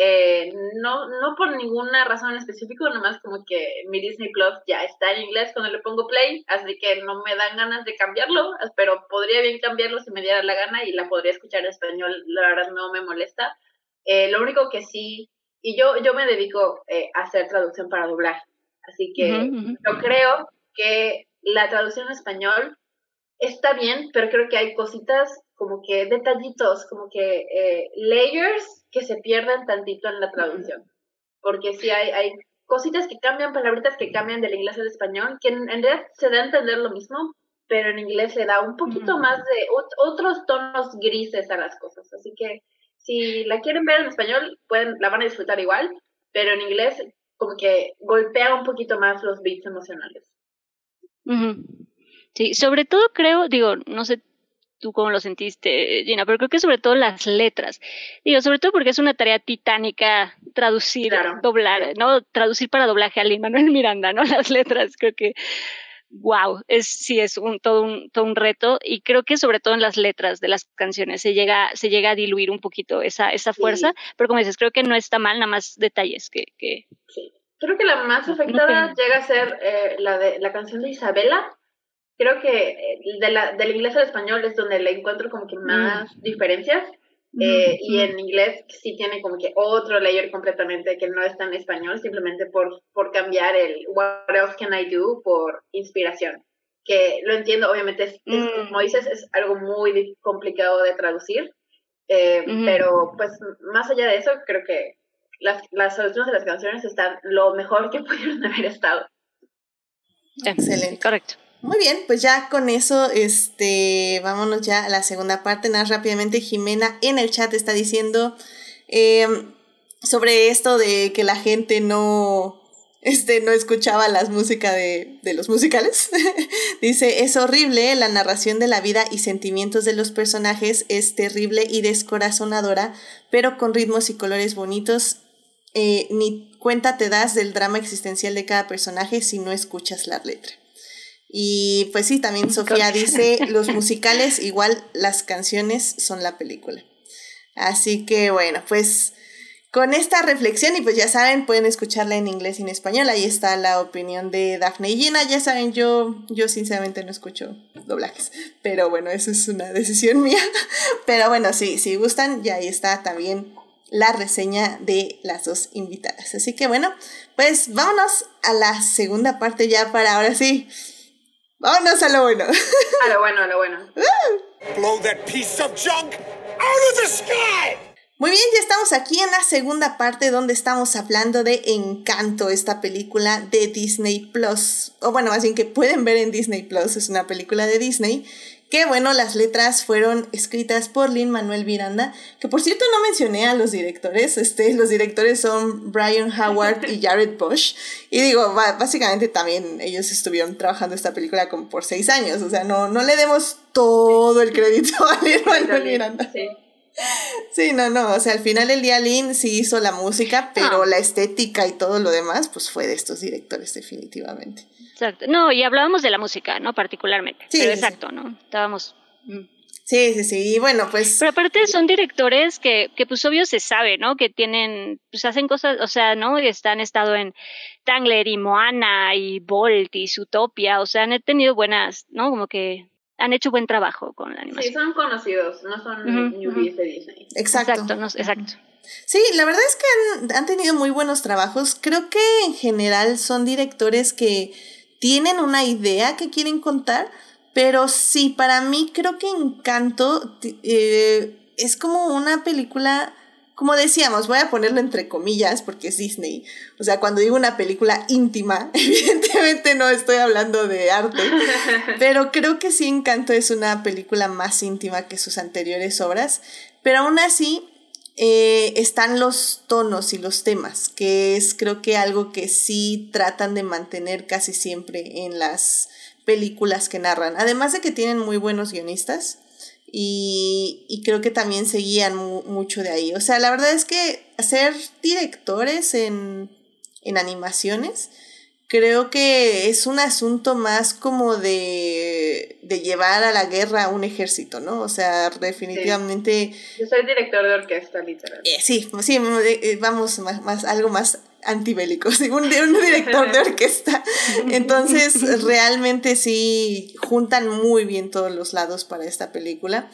eh, no, no por ninguna razón específica, nomás como que mi Disney Plus ya está en inglés cuando le pongo play, así que no me dan ganas de cambiarlo, pero podría bien cambiarlo si me diera la gana y la podría escuchar en español, la verdad no me molesta. Eh, lo único que sí, y yo, yo me dedico eh, a hacer traducción para doblar, así que yo creo que la traducción en español está bien, pero creo que hay cositas como que detallitos, como que layers que se pierdan tantito en la traducción. Porque si hay, hay cositas que cambian, palabritas que cambian del inglés al español, que en, realidad se da a entender lo mismo, pero en inglés se da un poquito más de otros tonos grises a las cosas. Así que si la quieren ver en español, pueden, la van a disfrutar igual, pero en inglés como que golpea un poquito más los beats emocionales. Sí, sobre todo creo, digo, no sé tú cómo lo sentiste, Gina, pero creo que sobre todo las letras. Digo, sobre todo porque es una tarea titánica traducir, doblar, ¿no? Traducir para doblaje a Lin Manuel [LAUGHS] Miranda, ¿no? Las letras, creo que wow, es sí es un todo un todo un reto y creo que sobre todo en las letras de las canciones se llega se llega a diluir un poquito esa esa fuerza, pero como dices, creo que no está mal, nada más detalles que que sí. Creo que la más afectada llega a ser eh, la de la canción de Isabela, creo que eh, de la, del inglés al español es donde le encuentro como que mm. más diferencias. Mm, eh, y en inglés sí tiene como que otro layer completamente que no está en español, simplemente por, por cambiar el What else can I do por inspiración. Que lo entiendo, obviamente, es, mm. como dices, es algo muy complicado de traducir. Eh, pero pues más allá de eso, creo que las, las soluciones de las canciones están lo mejor que [LAUGHS] pudieron haber estado. Excelente. Correcto. Muy bien, pues ya con eso, este, vámonos ya a la segunda parte. Nada rápidamente, Jimena en el chat está diciendo em, sobre esto de que la gente no, este, no escuchaba las músicas de, de los musicales. [LAUGHS] Dice, es horrible, la narración de la vida y sentimientos de los personajes es terrible y descorazonadora, pero con ritmos y colores bonitos. Eh, ni cuenta te das del drama existencial de cada personaje si no escuchas la letra. Y pues sí, también [LAUGHS] Sofía dice, los musicales igual las canciones son la película. Así que bueno, pues con esta reflexión y pues ya saben, pueden escucharla en inglés y en español. Ahí está la opinión de Daphne y Gina. Ya saben, yo, yo sinceramente no escucho doblajes, pero bueno, eso es una [LAUGHS] decisión mía. Pero bueno, sí, si gustan, ya ahí está también la reseña de las dos invitadas. Así que bueno, pues vámonos a la segunda parte ya para ahora sí Vámonos a lo bueno. A lo bueno, a lo bueno. Blow that piece of junk out of the sky. Muy bien, ya estamos aquí en la segunda parte donde estamos hablando de Encanto, esta película de Disney Plus. O bueno, más bien que pueden ver en Disney Plus, es una película de Disney que bueno, las letras fueron escritas por Lin Manuel Miranda, que por cierto no mencioné a los directores, este, los directores son Brian Howard y [LAUGHS] Jared Bush, y digo, básicamente también ellos estuvieron trabajando esta película como por seis años, o sea, no, no le demos todo el crédito a Lin Manuel Miranda. Sí. Sí, no, no, o sea, al final el día Lin sí hizo la música, pero ah. la estética y todo lo demás, pues fue de estos directores definitivamente. Exacto. No, y hablábamos de la música, ¿no? Particularmente. Sí. Pero exacto, ¿no? Estábamos... Mm. Sí, sí, sí. Y bueno, pues. Pero aparte son directores que, que pues obvio se sabe, ¿no? Que tienen, pues hacen cosas, o sea, ¿no? Están estado en Tangler y Moana y Bolt y Zootopia, o sea, han tenido buenas, ¿no? Como que han hecho buen trabajo con la animación. Sí, son conocidos, no son newbies de Disney. Exacto. Exacto, exacto. Sí, la verdad es que han, han tenido muy buenos trabajos. Creo que en general son directores que tienen una idea que quieren contar pero sí, para mí creo que Encanto eh, es como una película, como decíamos, voy a ponerlo entre comillas porque es Disney. O sea, cuando digo una película íntima, [LAUGHS] evidentemente no estoy hablando de arte, [LAUGHS] pero creo que sí Encanto es una película más íntima que sus anteriores obras. Pero aún así, eh, están los tonos y los temas, que es creo que algo que sí tratan de mantener casi siempre en las películas que narran. Además de que tienen muy buenos guionistas y, creo que también seguían mucho de ahí. O sea, la verdad es que ser directores en, en animaciones creo que es un asunto más como de, de llevar a la guerra a un ejército, ¿no? O sea, definitivamente... Yo soy director de orquesta, literal. Eh, sí, sí, eh, vamos, más, más, algo más antibélico, [LAUGHS] un, un director de orquesta. [LAUGHS] Entonces, realmente sí, juntan muy bien todos los lados para esta película.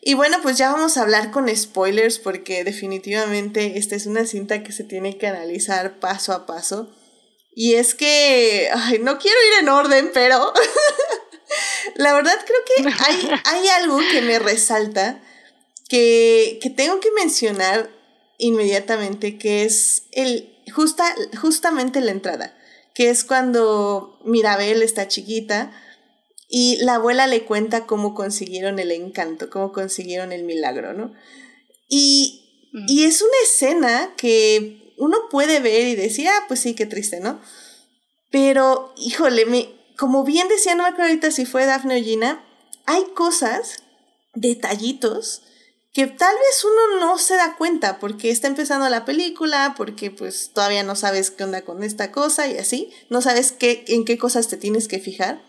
Y bueno, pues ya vamos a hablar con spoilers porque definitivamente esta es una cinta que se tiene que analizar paso a paso. Y es que, ay, no quiero ir en orden, pero [LAUGHS] la verdad creo que hay, hay algo que me resalta que, que tengo que mencionar inmediatamente, que es el, justa, justamente la entrada, que es cuando Mirabel está chiquita y la abuela le cuenta cómo consiguieron el encanto, cómo consiguieron el milagro, ¿no? Y, y es una escena que uno puede ver y decir, ah, pues sí, qué triste, ¿no? Pero, híjole, me, como bien decía, no me acuerdo ahorita si fue Daphne o Gina, hay cosas, detallitos, que tal vez uno no se da cuenta porque está empezando la película, porque pues todavía no sabes qué onda con esta cosa y así, no sabes qué, en qué cosas te tienes que fijar.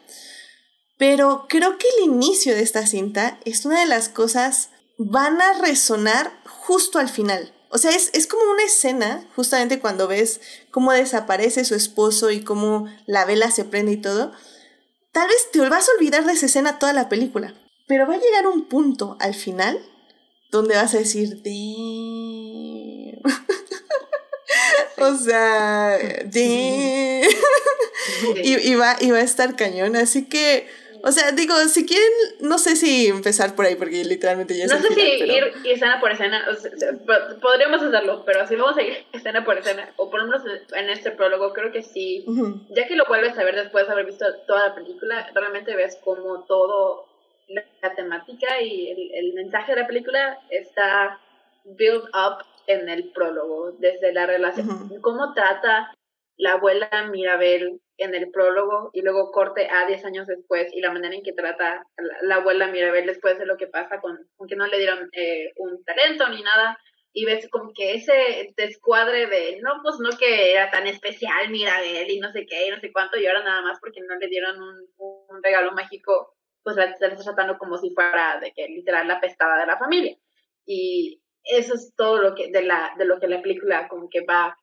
Pero creo que el inicio de esta cinta es una de las cosas van a resonar justo al final. O sea, es, es, como una escena, justamente cuando ves cómo desaparece su esposo y cómo la vela se prende y todo. Tal vez te vas a olvidar de esa escena toda la película. Pero va a llegar un punto al final donde vas a decir, [LAUGHS] o sea, [LAUGHS] y, y, va, y va a estar cañón. Así que o sea, digo, si quieren, no sé si empezar por ahí, porque literalmente ya No sé si ir escena por escena, podríamos hacerlo, pero si vamos a ir [LAUGHS] escena por escena, o por lo menos en este prólogo, creo que sí, ya que lo vuelves a ver después de haber visto toda la película, realmente ves como todo la, temática y el, el, mensaje de la película está build up en el prólogo, desde la relación, cómo trata la abuela Mirabel en el prólogo y luego corte a 10 años después y la manera en que trata la, abuela Mirabel después de lo que pasa con, que no le dieron eh, un talento ni nada y ves como que ese descuadre de no pues no que era tan especial Mirabel y no sé qué y no sé cuánto y ahora nada más porque no le dieron un, un regalo mágico pues la, la está tratando como si fuera de que literal la pestada de la familia. Y eso es todo lo que de la de lo que la película como que va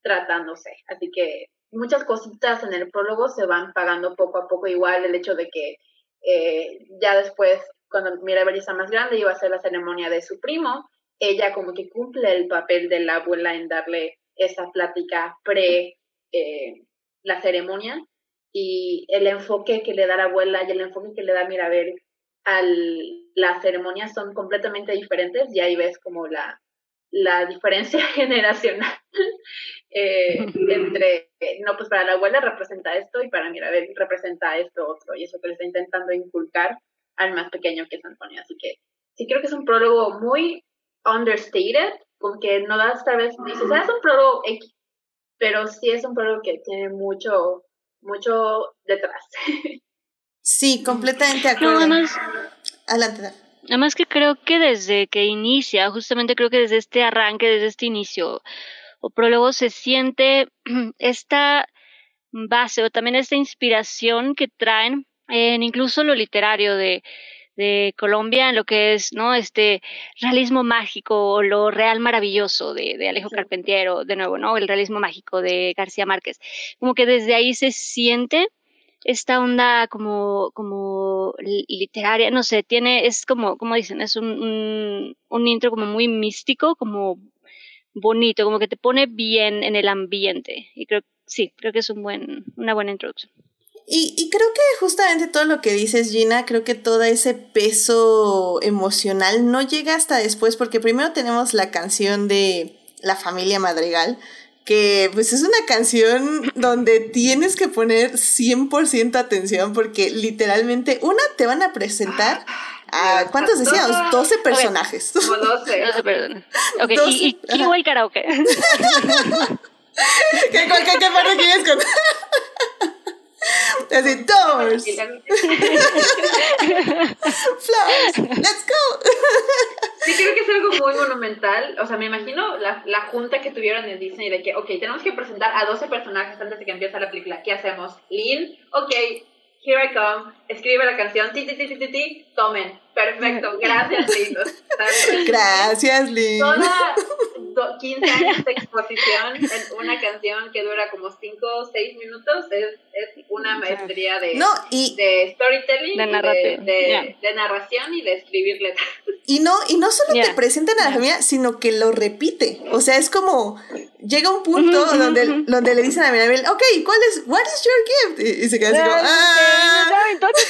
tratándose. Así que muchas cositas en el prólogo se van pagando poco a poco, igual el hecho de que eh, ya después, cuando Mirabel está más grande, iba a ser la ceremonia de su primo, ella como que cumple el papel de la abuela en darle esa plática pre eh, la ceremonia y el enfoque que le da la abuela y el enfoque que le da Mirabel a la ceremonia son completamente diferentes y ahí ves como la, la diferencia [LAUGHS] generacional eh, [LAUGHS] entre, no, pues para la abuela representa esto y para Mirabel representa esto otro, y eso que le está intentando inculcar al más pequeño que es Antonio. Así que sí creo que es un prólogo muy understated, con que no das tal vez, dices, ah, es un prólogo X, pero sí es un prólogo que tiene mucho, mucho detrás. [LAUGHS] Sí, completamente de acuerdo. Adelante. Además que creo que desde que inicia, justamente creo que desde este arranque, desde este inicio o prólogo se siente [CLEARS THROAT] esta base o también esta inspiración que traen en incluso lo literario de, de Colombia en lo que es, ¿no? Este realismo mágico o lo real maravilloso de, de Alejo Carpentiero, de nuevo, ¿no? El realismo mágico de García Márquez. Como que desde ahí se siente esta onda como, como literaria, no sé, tiene, es como, como dicen, es un, un, un intro como muy místico, como bonito, como que te pone bien en el ambiente. Y creo, sí, creo que es un buen, una buena introducción. Y, y, creo que justamente todo lo que dices, Gina, creo que todo ese peso emocional no llega hasta después, porque primero tenemos la canción de La familia Madrigal, que pues es una canción [LAUGHS] donde tienes que poner 100% atención, porque literalmente, una, te van a presentar a, ¿cuántos decíamos? 12 personajes. Como 12. 12 personas. Ok, ¿y, y quién el karaoke? [LAUGHS] ¿Qué, qué, qué parte quieres contar? [LAUGHS] Así, doors. [LAUGHS] Flowers. Let's go. Sí, creo que es algo muy monumental. O sea, me imagino la, la junta que tuvieron en Disney de que, ok, tenemos que presentar a 12 personajes antes de que empiece la película. ¿Qué hacemos? Lynn, ok, here I come, escribe la canción, ti, ti, ti, ti, ti, tomen. Perfecto, [LAUGHS] gracias, Lynn. Gracias, Lynn. Toda 15 años de exposición en una canción que dura como 5 o 6 minutos es, es una maestría de, no, y, de storytelling, de, de, de, de, narración y de escribir letras. Y no, y no solo yeah. te presentan a la familia, sino que lo repite. O sea, es como llega un punto uh -huh, donde, uh -huh. donde le dicen a Mirabel, ok, ¿cuál es, what is your gift? Y, y se queda así como, ah.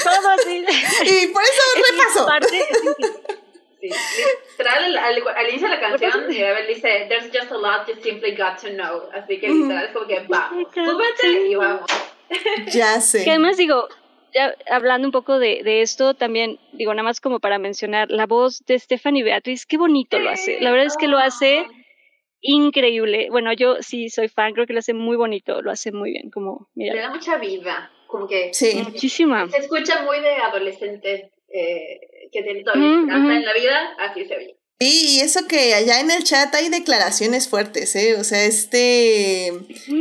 Todo así. y por eso [LAUGHS] repaso. Sí, literal, al, al, inicio de la canción, Mirabel dice, there's just a lot you simply got to know. Así que literal es como que, vamos, súbete y vamos. [LAUGHS] Ya sé. Que además digo, ya hablando un poco de, de, esto, también digo, nada más como para mencionar, la voz de Stephanie Beatriz, qué bonito lo hace. La verdad es que lo hace increíble. Bueno, yo sí soy fan, creo que lo hace muy bonito, lo hace muy bien, como, mira. Le da mucha vida, como que... Sí. Muchísima. Se escucha muy de adolescente, eh, que tiene toda la esperanza mm en la vida, así se oye. Sí, y eso que allá en el chat hay declaraciones fuertes, ¿eh? O sea, este,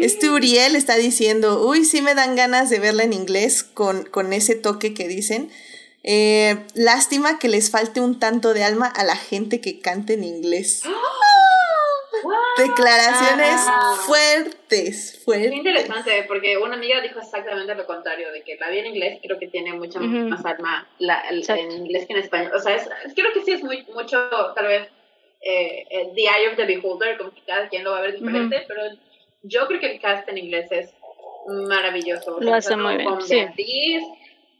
este Uriel está diciendo, uy, sí me dan ganas de verla en inglés con, con ese toque que dicen. Eh, lástima que les falte un tanto de alma a la gente que cante en inglés. Declaraciones ah. fuertes, fuertes. Es interesante, porque una amiga dijo exactamente lo contrario, de que la vi en inglés creo que tiene mucha uh -huh. más alma la, el, en inglés que en español. O sea, es, creo que sí es muy mucho, tal vez, eh, the eye of the beholder, como que cada quien lo va a ver diferente, uh -huh. pero yo creo que el cast en inglés es maravilloso. Lo hace muy bien, sí. Beatriz,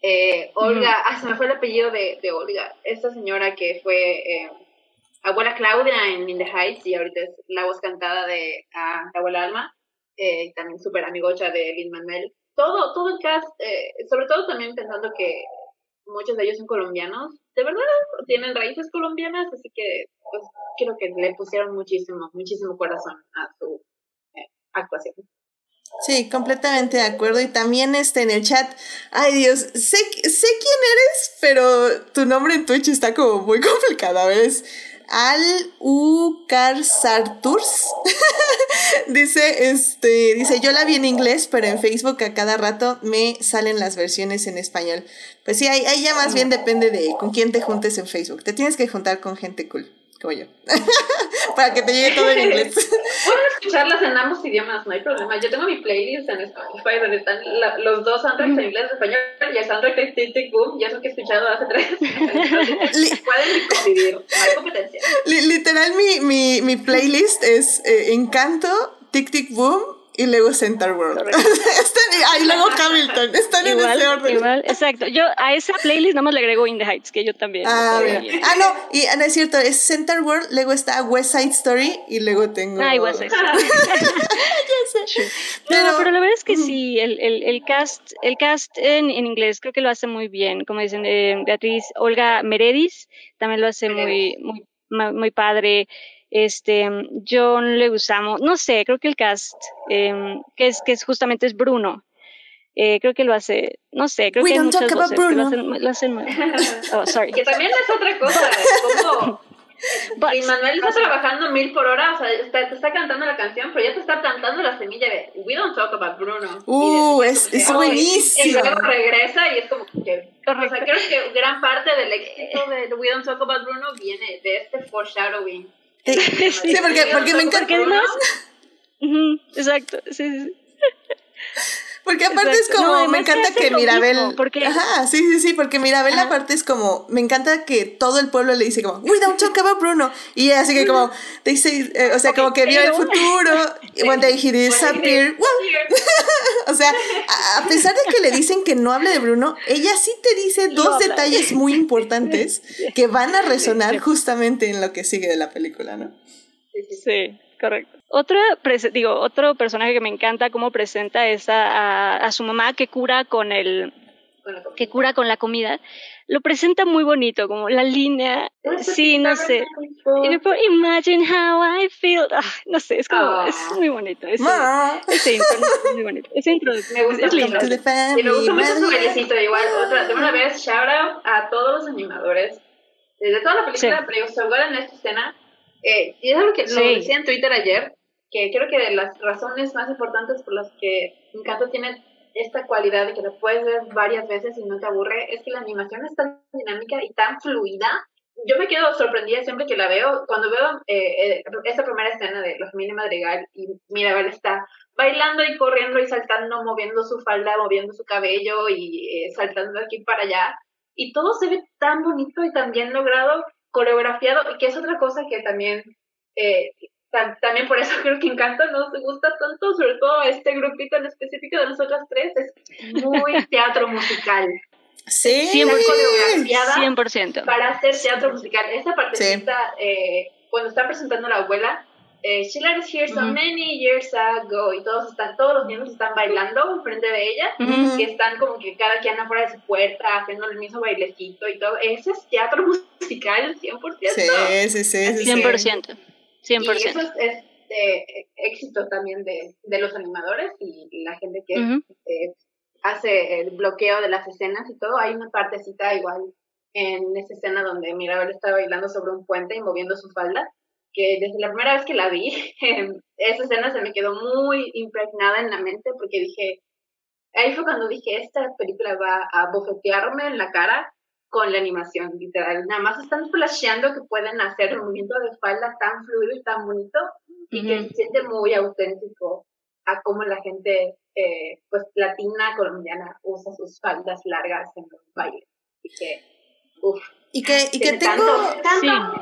eh, Olga, uh -huh. ah, se me fue el apellido de, de Olga, esta señora que fue... Abuela Claudia en In the Heights y ahorita es la voz cantada de uh, abuela Alma, eh, también súper amigocha de Lin Manuel. Todo, todo el cast, eh, sobre todo también pensando que muchos de ellos son colombianos, de verdad tienen raíces colombianas, así que pues creo que le pusieron muchísimo, muchísimo corazón a su eh, actuación. Sí, completamente de acuerdo. Y también este en el chat, ay Dios, sé, sé quién eres, pero tu nombre en Twitch está como muy [LAUGHS] complicado. A al Ucarsarturs [LAUGHS] dice este dice yo la vi en inglés pero en Facebook a cada rato me salen las versiones en español pues sí ahí, ahí ya más bien depende de con quién te juntes en Facebook. Te tienes que juntar con gente cool como yo. [LAUGHS] Para que te llegue todo en inglés. [LAUGHS] Puedes escucharlas en ambos idiomas no hay problema. Yo tengo mi playlist en Spotify donde están la, los dos soundtracks mm. en inglés y español y el soundtrack de Tic Tic Boom ya eso que he escuchado hace tres [LAUGHS] pueden convivir no hay competencia. Literal mi, mi, mi playlist es eh, Encanto Tic Tic Boom y luego Center World. [LAUGHS] Ahí luego [LAUGHS] Hamilton. Están igual, en ese orden. Igual, exacto. Yo a esa playlist nada más le agrego In the Heights, que yo también. Ah, ah no, y no es cierto, es Center World, luego está West Side Story y luego tengo. Ah, West Side Story. [LAUGHS] ya sé. Pero, no, pero la verdad es que sí, el, el, el cast, el cast en, en inglés creo que lo hace muy bien. Como dicen, eh, Beatriz Olga Meredis también lo hace muy, muy, muy padre este John Leguizamo, no sé, creo que el cast eh, que es que es justamente es Bruno. Eh, creo que lo hace, no sé, creo We que hay don't muchas talk about voces que lo Bruno. hacen, lo hacen Oh, sorry. que también es otra cosa, como y [LAUGHS] Manuel está trabajando mil por hora, o sea, está, te está cantando la canción, pero ya te está plantando la semilla de We don't talk about Bruno. Uh, es, es buenísimo. Y luego regresa y es como, que, o sea, creo que gran parte del éxito de We Don't Talk About Bruno viene de este foreshadowing. [LAUGHS] Sí, porque, porque me encanta. Exacto, sí, sí, sí. Porque aparte es como, me encanta que Mirabel. Ajá, sí, sí, sí, porque Mirabel aparte es como, me encanta que todo el pueblo le dice como, we don't talk about Bruno. Y así que como, dice, eh, o sea, como que vio el futuro. [LAUGHS] One day he disappeared. [LAUGHS] o sea, a pesar de que le dicen que no hable de Bruno, ella sí te dice dos detalles muy importantes [LAUGHS] que van a resonar justamente en lo que sigue de la película, ¿no? Sí, correcto. Otro, digo, otro personaje que me encanta cómo presenta es a, su mamá que cura con el que cura con la comida. Lo presenta muy bonito, como la línea, sí, no sé. Imagine how I feel. Ah, no sé, es como, es ah. muy bonito. Ese intro es muy bonito. Ese intro me gusta es lindo. Y me gusta mucho su bailecito. Igual, otra, de una vez, shout out a todos los animadores. Desde toda la película, pero se en esta escena. Eh, y es algo que lo decía en Twitter ayer que creo que de las razones más importantes por las que Encanto tiene esta cualidad de que lo puedes ver varias veces y no te aburre es que la animación es tan dinámica y tan fluida. Yo me quedo sorprendida siempre que la veo. Cuando veo eh, eh esta primera escena de los mini Madrigal y Mirabel está bailando y corriendo y saltando, moviendo su falda, moviendo su cabello y eh, saltando de aquí para allá. Y todo se ve tan bonito y tan bien logrado, coreografiado, y que es otra cosa que también eh, también por eso [LAUGHS] creo que Encanto nos gusta tanto, sobre todo este grupito en específico de nosotras tres, es muy [LAUGHS] teatro musical. Sí, 100%. 100%. Para hacer teatro musical. Esa partecita, eh, cuando está presentando la abuela, eh, She let us here so many years ago, y todos están, todos los niños están bailando enfrente de ella, y están como que cada quien afuera de su puerta, haciendo el mismo bailecito y todo. Ese es teatro [LAUGHS] musical, 100%. Sí, sí, sí. sí 100%. 100%. Y eso es, de éxito también de, de, los animadores y la gente que eh, hace el bloqueo de las escenas y todo. Hay una partecita igual en esa escena donde Mirabel está bailando sobre un puente y moviendo su falda, que desde la primera vez que la vi, [LAUGHS] esa escena se me quedó muy impregnada en la mente porque dije, ahí fue cuando dije, esta película va a bofetearme en la cara con la animación, literal. Nada más están flasheando que pueden hacer el movimiento de espalda tan fluido y tan bonito y que se siente muy auténtico a cómo la gente, eh, pues, latina, colombiana, usa sus faldas largas en los bailes. Y que, Y que, y que tengo,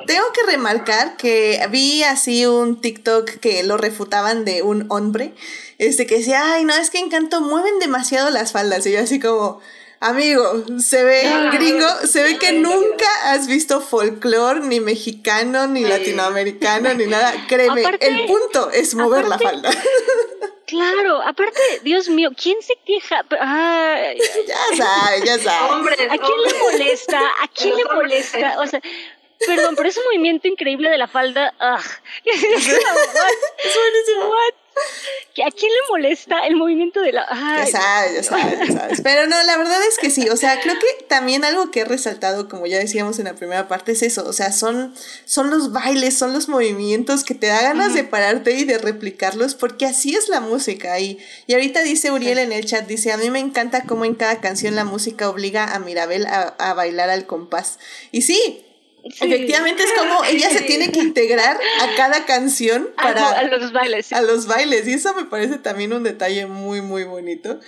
tengo que remarcar que vi así un TikTok que lo refutaban de un hombre, este que decía, ay, no, es que Encanto mueven demasiado las faldas. Y yo así como, Amigo, se ve gringo, se ve que nunca has visto folclore ni mexicano, ni latinoamericano, ni nada. Créeme, el punto es mover la falda. [LAUGHS] Claro, aparte, Dios mío, ¿quién se queja? Ay, [LAUGHS] ya sabes, ya sabes. ¿A quién le molesta? ¿A quién le molesta? O sea, perdón, pero ese movimiento increíble de la falda. [LAUGHS] [LAUGHS] es buenísimo. ¿A quién le molesta el movimiento de la.? ya sabes, ya sabes, ya sabes. Pero no, la verdad es que sí. O sea, creo que también algo que he resaltado, como ya decíamos en la primera parte, es eso. O sea, son, son los bailes, son los movimientos que te da ganas de pararte y de replicarlos, porque así es la música. Y, y ahorita dice Uriel en el chat: dice, a mí me encanta cómo en cada canción la música obliga a Mirabel a, a bailar al compás. Y sí, Efectivamente es como [LAUGHS] ella se tiene que integrar a cada canción para a, los bailes. A los bailes y eso me parece también un detalle muy muy bonito.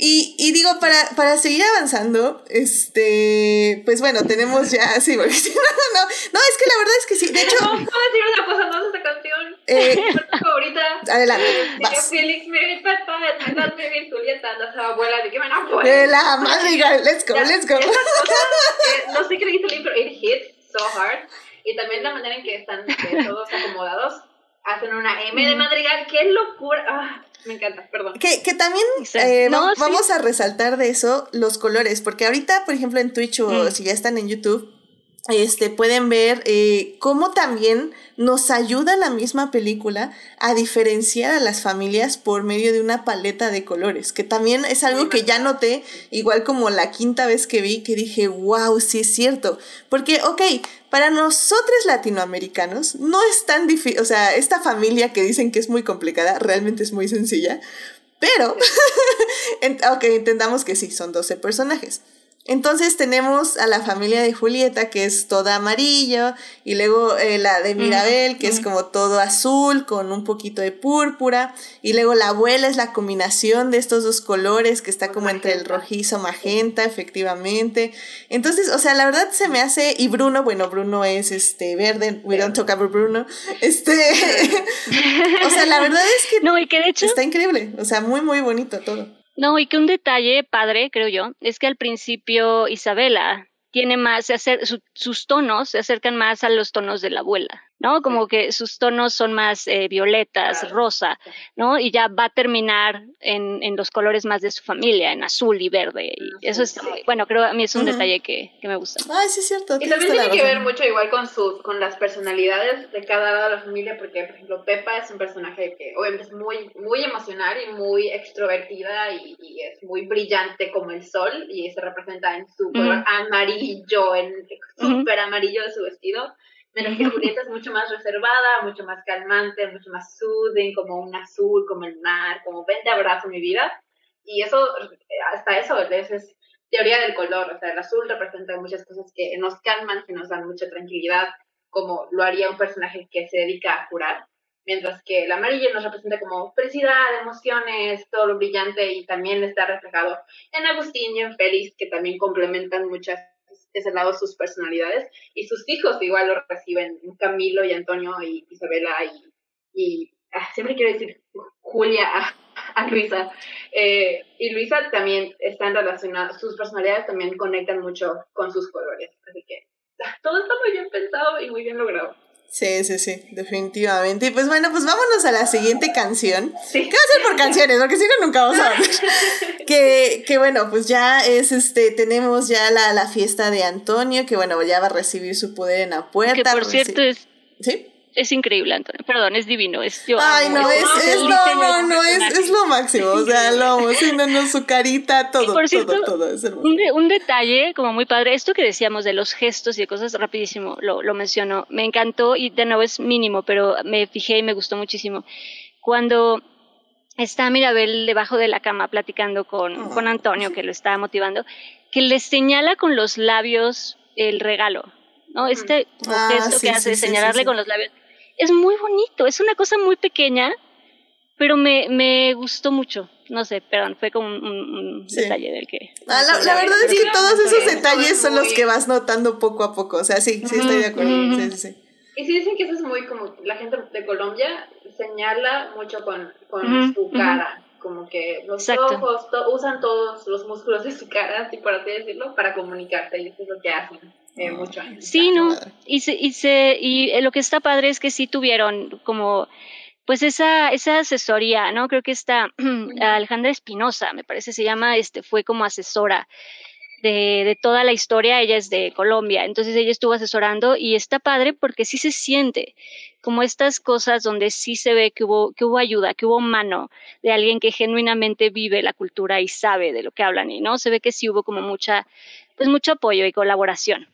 Y, y digo, para, para seguir avanzando, este, pues bueno, tenemos ya, [LAUGHS] sí, porque si no, no, no, es que la verdad es que sí, de hecho... ¿Puedo decir una cosa más de esta canción? Eh, [LAUGHS] mi favorita. Adelante, vas. Felix, Mary, Papa, Mary, Julieta, la abuela de que me no De la madrigal, let's go, let's go. Eh, no sé qué le dice el pero it hits so hard. Y también la manera en que están [LAUGHS] todos acomodados. Hacen una M de madrigal. ¡Qué locura! Ah, me encanta, perdón. Que, que también eh, vamos a resaltar de eso los colores. Porque ahorita, por ejemplo, en Twitch o mm. si ya están en YouTube, este, pueden ver eh, cómo también nos ayuda la misma película a diferenciar a las familias por medio de una paleta de colores, que también es algo que ya noté, igual como la quinta vez que vi, que dije, wow, sí es cierto, porque, ok, para nosotros latinoamericanos no es tan difícil, o sea, esta familia que dicen que es muy complicada, realmente es muy sencilla, pero, [LAUGHS] ok, entendamos que sí, son 12 personajes. Entonces tenemos a la familia de Julieta, que es toda amarillo, y luego eh, la de Mirabel, que es como todo azul, con un poquito de púrpura, y luego la abuela es la combinación de estos dos colores, que está como entre el rojizo magenta, efectivamente. Entonces, o sea, la verdad se me hace, y Bruno, bueno, Bruno es este verde, we don't talk about Bruno, este, [LAUGHS] o sea, la verdad es que, no, y que de hecho está increíble, o sea, muy, muy bonito todo. No, y que un detalle padre, creo yo, es que al principio Isabela tiene más, se hace, sus tonos se acercan más a los tonos de la abuela. ¿No? Como que sus tonos son más eh, violetas, rosa, ¿no? Y ya va a terminar en, en, los colores más de su familia, en azul y verde. Y eso es, bueno, creo a mí es un detalle que, que, me gusta. Sí, es cierto. Y también tiene que ver mucho igual con, su, con las personalidades de cada lado de la familia, porque, por ejemplo, Pepa es un personaje que obviamente es muy, muy emocional y muy extrovertida y, y es muy brillante como el sol y se representa en su color amarillo, en súper amarillo de su vestido Mientras que Julieta es mucho más reservada, mucho más calmante, mucho más soothing, como un azul, como el mar, como ven te abrazo mi vida. Y eso, hasta eso, es teoría del color. O sea, el azul representa muchas cosas que nos calman, que nos dan mucha tranquilidad, como lo haría un personaje que se dedica a curar. Mientras que el amarillo nos representa como felicidad, emociones, todo lo brillante y también está reflejado en Agustín y en Félix, que también complementan muchas ese lado sus personalidades y sus hijos igual lo reciben, Camilo y Antonio y Isabela y, y ah, siempre quiero decir Julia [LAUGHS] a, Luisa. Eh, y Luisa también están relacionadas, sus personalidades también conectan mucho con sus colores, así que ah, todo está muy bien pensado y muy bien logrado. Sí, sí, sí, definitivamente. Y pues bueno, pues vámonos a la siguiente canción. ¿Qué va a ser por canciones? Porque si no, nunca vamos a ver. [LAUGHS] que, que bueno, pues ya es este, tenemos ya la, la fiesta de Antonio, que bueno, ya va a recibir su poder en la puerta. Que por cierto es. ¿Sí? Es increíble, Antonio. Perdón, es divino. Es, yo Ay, no, es, es, [LAUGHS] no, no, no, es, es, lo máximo. O sea, lo amo. Sí, no, no, su carita, todo, todo, todo. Es hermoso. Un, un, detalle como muy padre, esto que decíamos de los gestos y de cosas, rapidísimo lo, lo menciono. Me encantó y de nuevo es mínimo, pero me fijé y me gustó muchísimo. Cuando está Mirabel debajo de la cama platicando con, con Antonio, que lo está motivando, que le señala con los labios el regalo. ¿no? Este ah, gesto que hace, señalarle con los labios es muy bonito, es una cosa muy pequeña, pero me, me gustó mucho. No sé, perdón, fue como un, detalle del que... Ah, la, verdad es que todos esos detalles son los que vas notando poco a poco, o sea, sí, sí estoy de acuerdo. sí, sí, Y sí dicen que eso es muy como, la gente de Colombia señala mucho con, con su cara, como que los ojos usan todos los músculos de su cara, así por así decirlo, para comunicarse, y eso es lo que hacen. Eh, sí, no, y, se, y, se, y eh, lo que está padre es que sí tuvieron como pues esa, esa asesoría, ¿no? Creo que está [CLEARS THROAT] Alejandra Espinosa, me parece se llama, este, fue como asesora de, de, toda la historia, ella es de Colombia, entonces ella estuvo asesorando y está padre porque sí se siente como estas cosas donde sí se ve que hubo, que hubo ayuda, que hubo mano de alguien que genuinamente vive la cultura y sabe de lo que hablan y no, se ve que sí hubo como mucha, pues mucho apoyo y colaboración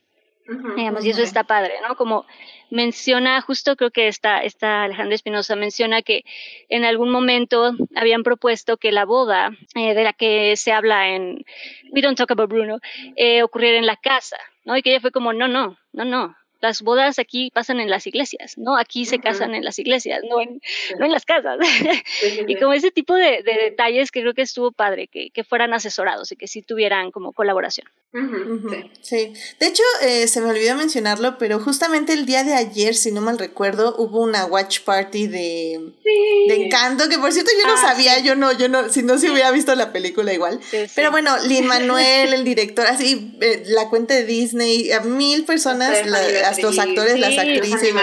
y eso está padre, ¿no? Como menciona, justo creo que esta, esta Alejandra Espinosa menciona que en algún momento habían propuesto que la boda eh, de la que se habla en We Don't Talk About Bruno eh, ocurriera en la casa, ¿no? Y que ella fue como, no, no, no, no, las bodas aquí pasan en las iglesias, ¿no? Aquí se casan en las iglesias, no en, no en las casas. [LAUGHS] y como ese tipo de, detalles que creo que estuvo padre, que, que, fueran asesorados y que sí tuvieran como colaboración. Sí. de hecho, eh, se me olvidó mencionarlo, pero justamente el día de ayer, si no mal recuerdo, hubo una watch party de, de Encanto, que por cierto yo no ah, sabía, yo no, yo no, si no se hubiera visto la película igual. Pero bueno, Lin [LAUGHS] Manuel, el director, así, eh, la cuenta de Disney, a mil personas, la, los actores, las actrices,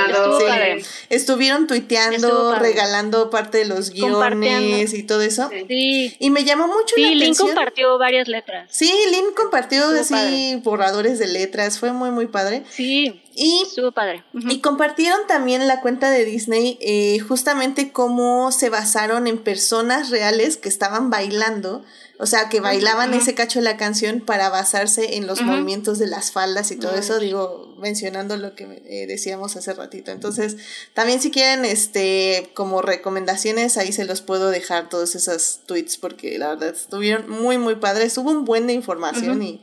estuvieron tuiteando, regalando parte de los guiones y todo eso. Y me llamó mucho la atención. Compartió varias letras. Sí, Lynn compartió así borradores de letras, fue muy, muy padre. Sí. Y, estuvo padre. y compartieron también la cuenta de Disney eh, justamente cómo se basaron en personas reales que estaban bailando o sea, que bailaban ese cacho de la canción para basarse en los movimientos de las faldas y todo eso, digo, mencionando lo que eh, decíamos hace ratito. Entonces, también si quieren, este, como recomendaciones, ahí se los puedo dejar todos esos tweets porque la verdad estuvieron muy, muy padres. Hubo un buen de información y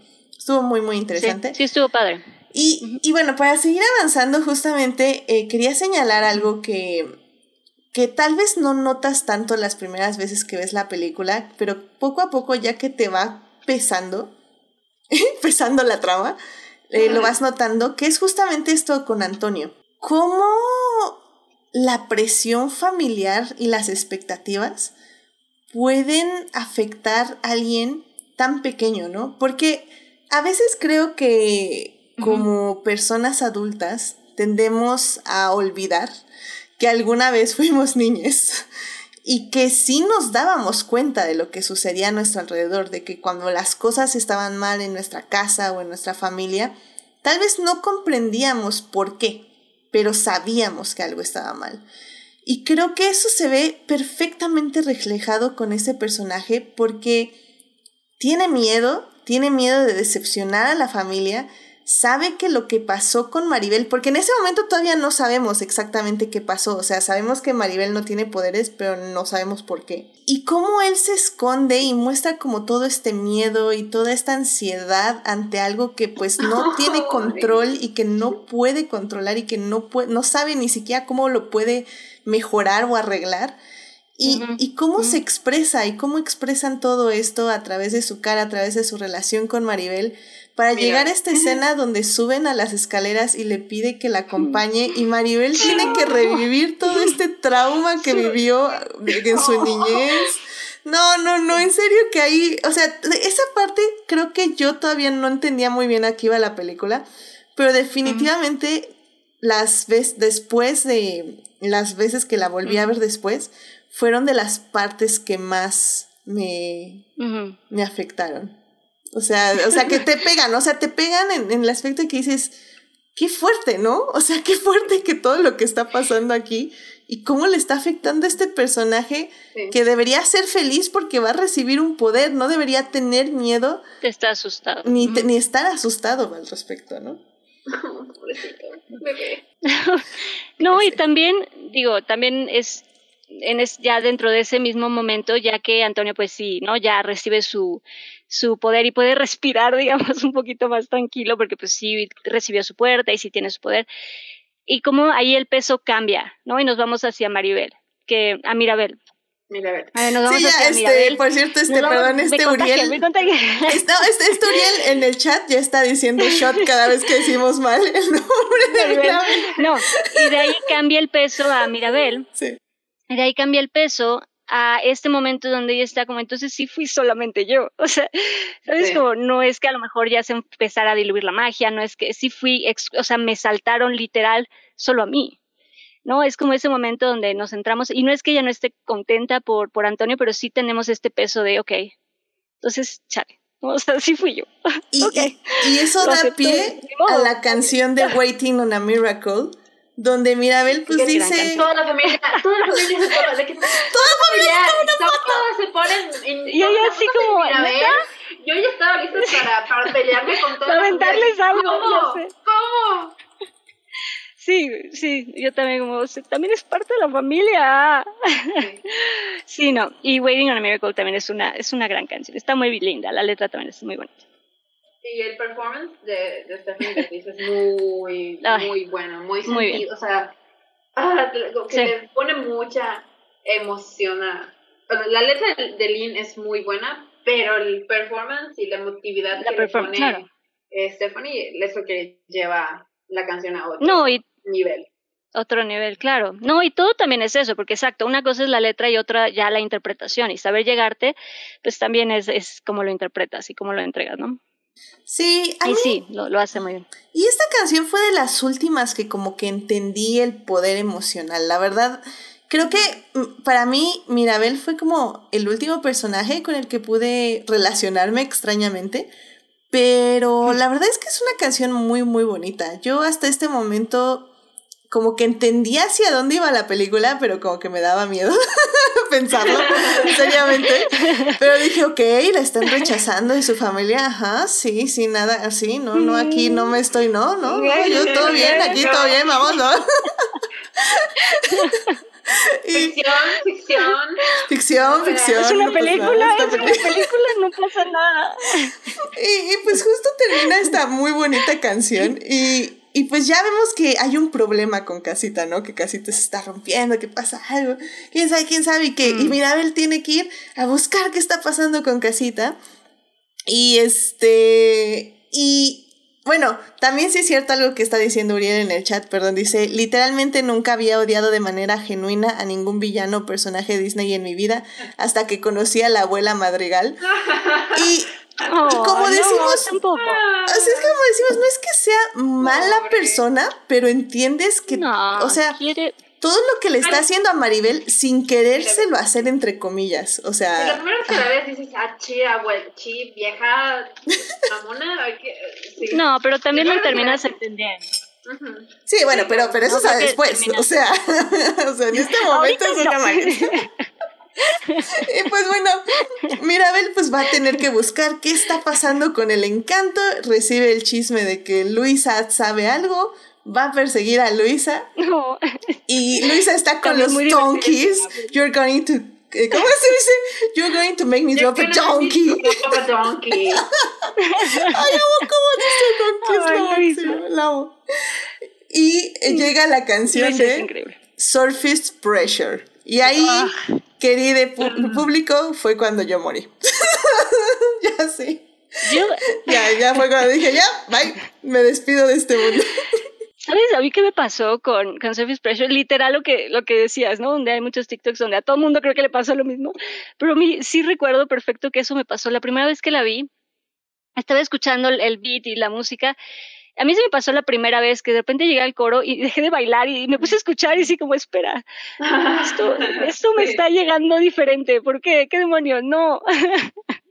Estuvo muy, muy interesante. Sí, estuvo padre. Y, y, bueno, para seguir avanzando, justamente eh, quería señalar algo que, que tal vez no notas tanto las primeras veces que ves la película, pero poco a poco, ya que te va pesando, [LAUGHS] pesando la trama, eh, lo vas notando, que es justamente esto con Antonio. ¿Cómo la presión familiar y las expectativas pueden afectar a alguien tan pequeño, ¿no? Porque a veces creo que como personas adultas tendemos a olvidar que alguna vez [LAUGHS] fuimos niñas y que sí nos dábamos cuenta de lo que sucedía a nuestro alrededor, de que cuando las cosas estaban mal en nuestra casa o en nuestra familia, tal vez no comprendíamos por qué, pero sabíamos que algo estaba mal. Y creo que eso se ve perfectamente reflejado con ese personaje porque tiene miedo, tiene miedo de decepcionar a la familia, sabe que lo que pasó con Maribel, porque en ese momento todavía no sabemos exactamente qué pasó, o sea, sabemos que Maribel no tiene poderes, pero no sabemos por qué. Y cómo él se esconde y muestra como todo este miedo y toda esta ansiedad ante algo que pues no [LAUGHS] tiene control y que no puede controlar y que no, puede, no sabe ni siquiera cómo lo puede mejorar o arreglar. Y, y cómo se expresa y cómo expresan todo esto a través de su cara, a través de su relación con Maribel, para llegar a esta escena donde suben a las escaleras y le pide que la acompañe y Maribel tiene que [LAUGHS] revivir todo este trauma que vivió en su niñez. No, no, no, en serio que ahí, o sea, esa parte creo que yo todavía no entendía muy bien a qué iba la película, pero definitivamente las veces después de las veces que la volví a ver después fueron de las partes que más me, me afectaron. O sea, o sea, que te [LAUGHS] pegan, o sea, te pegan en, en, el aspecto que dices, qué fuerte, ¿no? O sea, qué fuerte que todo lo que está pasando aquí y cómo le está afectando a este personaje que debería ser feliz porque va a recibir un poder, no debería tener miedo. Está asustado. Ni, ni estar asustado al respecto, ¿no? [LAUGHS] [LAUGHS] no, y también, digo, también es en es, ya dentro de ese mismo momento, ya que Antonio, pues sí, ¿no? Ya recibe su, su poder y puede [LAUGHS] respirar, digamos, un poquito más tranquilo, porque pues sí recibió su puerta y sí tiene su poder. Y como ahí el peso cambia, ¿no? Y nos vamos hacia Maribel, que a Mirabel. Mirabel. A nos vamos sí, ya, este, por cierto, este, perdón, este Uriel. [LAUGHS] Este, este, este, Uriel en el chat ya está diciendo shot cada vez que decimos mal el nombre de Mirabel. No, y de ahí cambia el peso a Mirabel. Sí. Y de ahí cambia el peso a este momento donde ella está como, entonces sí fui solamente yo. [LAUGHS] O sea, ¿sabes? Como no es que a lo mejor ya se empezara a diluir la magia, no es que sí fui, o sea, me saltaron literal solo a mí. ¿no? Es como ese momento donde nos centramos, y no es que ella no esté contenta por, por Antonio, pero sí tenemos este peso de, ok, entonces, chale, [LAUGHS] o sea, sí fui yo. Y, [LAUGHS] y, eso da pie a la canción de Waiting on a Miracle, donde Mirabel pues dice toda la familia toda la familia se que, toda la familia todas se ponen en, y ella así como Mirabel, yo ya estaba lista para, para pelearme con todos aventarles algo ¿Cómo? ¿cómo? Sí, sí, yo también como, también es parte de la familia. Sí. [LAUGHS] sí, no, y Waiting on a Miracle también es una, es una gran canción, está muy linda, la letra también es muy bonita. Y el performance de, de Stephanie Beatriz es [LAUGHS] muy, muy bueno, muy sentido, o sea, ah, que sí. le pone mucha emoción a... la letra de Lynn es muy buena, pero el performance y la emotividad la que le pone claro. eh, Stephanie es lo que lleva la canción a otro no, y, nivel. Otro nivel, claro. No, y todo también es eso, porque exacto, una cosa es la letra y otra ya la interpretación, y saber llegarte, pues también es, es cómo lo interpretas y cómo lo entregas, ¿no? Sí, a mí, sí, lo, lo, hace muy bien. Y esta canción fue de las últimas que como que entendí el poder emocional. La verdad, creo que mm, para mí Mirabel fue como el último personaje con el que pude relacionarme extrañamente. Pero la verdad es que es una canción muy, muy bonita. Yo hasta este momento como que entendía hacia dónde iba la película, pero como que me daba miedo [LAUGHS] pensarlo [LAUGHS] seriamente. Pero dije, ok, la están rechazando y su familia, ajá, sí, sí, nada, así, no, no, aquí no me estoy, no, no, no yo todo bien, aquí todo bien, vamos, ¿no? [LAUGHS] ficción, ficción. Ficción, ficción. Es una no película, nada, es una película, no pasa nada. Y, y pues justo termina esta muy bonita canción y, y pues ya vemos que hay un problema con Casita, ¿no? Que Casita se está rompiendo, que pasa algo, quién sabe, quién sabe, y que y Mirabel tiene que ir a buscar qué está pasando con Casita. Y este, y bueno, también sí es cierto algo que está diciendo Uriel en el chat, perdón, dice, literalmente nunca había odiado de manera genuina a ningún villano o personaje de Disney en mi vida hasta que conocí a la abuela Madrigal. [LAUGHS] Y Oh, como no, decimos- tampoco. Así es como decimos, no es que sea mala Pobre. persona, pero entiendes que, No, o sea, quiere. todo lo que le está haciendo a Maribel sin querérselo hacer entre comillas, o sea, primera vez que la ves dices, ah, chi, abuela, chi, vieja, mamona, sí. No, pero también lo Primero terminas entendiendo. Sí, bueno, pero, pero eso No, es creo que después, o sea, [LAUGHS] o sea, en este momento Ahorita es una no. [LAUGHS] Y pues bueno, Mirabel pues va a tener que buscar qué está pasando con el encanto, recibe el chisme de que Luisa sabe algo, va a perseguir a Luisa No. y Luisa está con También los donkeys. You're going to eh, ¿Cómo se dice? You're going to make me drop a donkey. drop a donkey. Ay, amo cómo dice donkeys. La amo, la amo. Y eh, llega la canción Luisa de. Surface Pressure. Y ahí, Ah. querido pu- público, fue cuando yo morí. [LAUGHS] ya sí. Yo, Ya, ya fue cuando dije, ya, bye, me despido de este mundo. [LAUGHS] ¿Sabes a mí qué me pasó con, con Surface Pressure? Literal lo que, lo que decías, ¿no? Donde hay muchos TikToks donde a todo mundo creo que le pasó lo mismo. Pero a mí sí recuerdo perfecto que eso me pasó. La primera vez que la vi, estaba escuchando el, el beat y la música. A mí se me pasó la primera vez que de repente llegué al coro y dejé de bailar y me puse a escuchar y sí como, espera, esto, [LAUGHS] esto me Sí. está llegando diferente. ¿Por qué? ¿Qué demonios? No. [LAUGHS]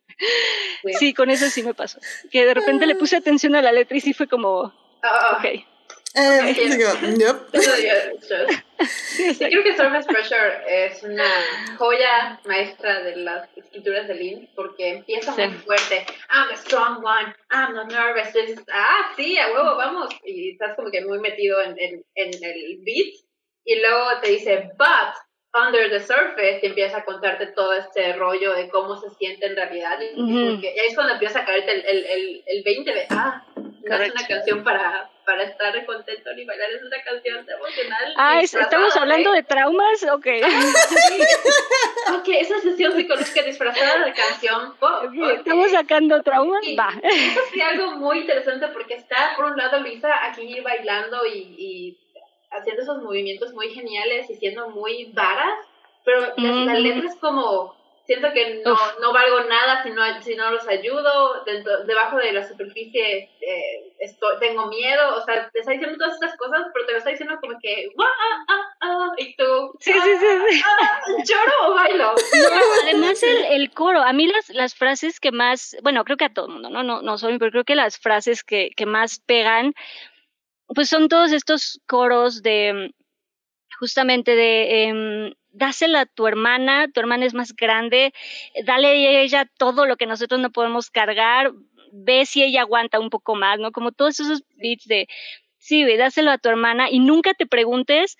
Sí. Con eso sí me pasó. Que de repente le puse atención a la letra y sí fue como, Ah, ok. Eh, yo- [LAUGHS] Sí, creo que Surface Pressure es una joya maestra de las escrituras de Lynn porque empieza Sí. muy fuerte. I'm the strong one, I'm not nervous. Ah, sí, a huevo, vamos. Y estás como que muy metido en, en, en el beat. Y luego te dice, but under the surface, y empieza a contarte todo este rollo de cómo se siente en realidad. Y, Ujú. como que- y ahí es cuando empieza a caerte el, el, el, el 20 de, ah, no es una canción para, para estar contento ni bailar, es una canción emocional. Ah, estamos hablando de traumas, ok. [LAUGHS] Ok, esa sesión psicológica disfrazada de canción pop. Estamos sacando traumas, Y va. [LAUGHS] Eso sí algo muy interesante porque está por un lado Luisa aquí bailando y, y haciendo esos movimientos muy geniales y siendo muy varas, pero la, la letra es como siento que no, no valgo nada si no, si no los ayudo, dentro, debajo de la superficie eh, estoy, tengo miedo, o sea, te está diciendo todas estas cosas, pero te lo está diciendo como que, "Guau, ah, ah, ah", y tú, Sí, sí, sí, sí. "Ah, ¿lloro o bailo? No, [LAUGHS] además el, el coro, a mí las, las frases que más, bueno, creo que a todo el mundo, ¿no? No, no soy, pero creo que las frases que, que más pegan, pues son todos estos coros de, justamente de, em, dásela a tu hermana, tu hermana es más grande, dale a ella todo lo que nosotros no podemos cargar, ve si ella aguanta un poco más, ¿no? Como todos esos beats de, sí, güey, dáselo a tu hermana y nunca te preguntes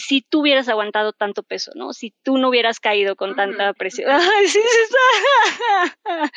si tú hubieras aguantado tanto peso, ¿no? Si tú no hubieras caído con tanta presión. [LAUGHS] Ay, sí, sí está.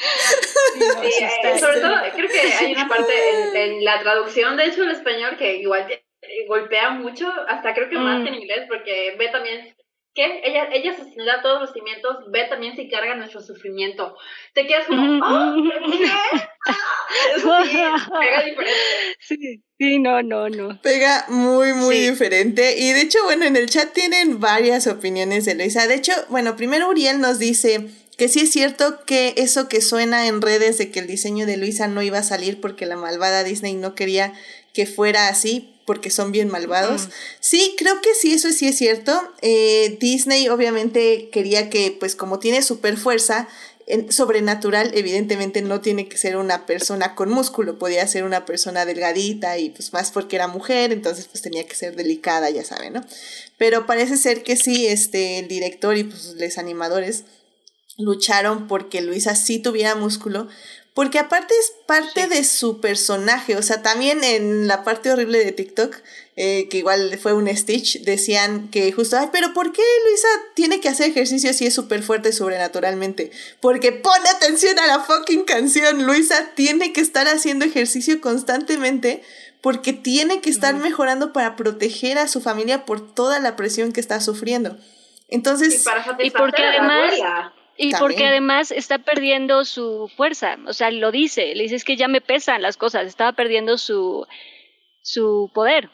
Sí, no, Sí, sí eh, sobre todo creo que [LAUGHS] hay una parte en, en la traducción, de hecho, el español que igual te- eh, golpea mucho, hasta creo que más Mm. que en inglés, porque ve también que ella, ella se da todos los cimientos, ve también si carga nuestro sufrimiento. Te quedas como. ¿qué? [LAUGHS] Eso [LAUGHS] sí, pega diferente. Sí, sí, no, no, no. Pega muy, muy Sí. diferente. Y de hecho, bueno, en el chat tienen varias opiniones de Luisa. De hecho, bueno, primero Uriel nos dice que sí es cierto que eso que suena en redes de que el diseño de Luisa no iba a salir porque la malvada Disney no quería que fuera así porque son bien malvados. Sí, creo que sí, eso sí es cierto. Eh, Disney obviamente quería que, pues como tiene super fuerza, en- sobrenatural, evidentemente no tiene que ser una persona con músculo, podía ser una persona delgadita y pues más porque era mujer, entonces pues tenía que ser delicada, ya saben, ¿no? Pero parece ser que sí, este, el director y pues los animadores lucharon porque Luisa sí tuviera músculo, porque aparte es parte de su personaje, o sea, también en la parte horrible de TikTok, eh, que igual fue un Stitch, decían que justo, ay, pero ¿por qué Luisa tiene que hacer ejercicio si es súper fuerte sobrenaturalmente? Porque pone atención a la fucking canción, Luisa tiene que estar haciendo ejercicio constantemente porque tiene que estar mejorando para proteger a su familia por toda la presión que está sufriendo. Entonces, y, porque además... Y porque además está perdiendo su fuerza, o sea, lo dice, le dice es que ya me pesan las cosas, estaba perdiendo su, su poder.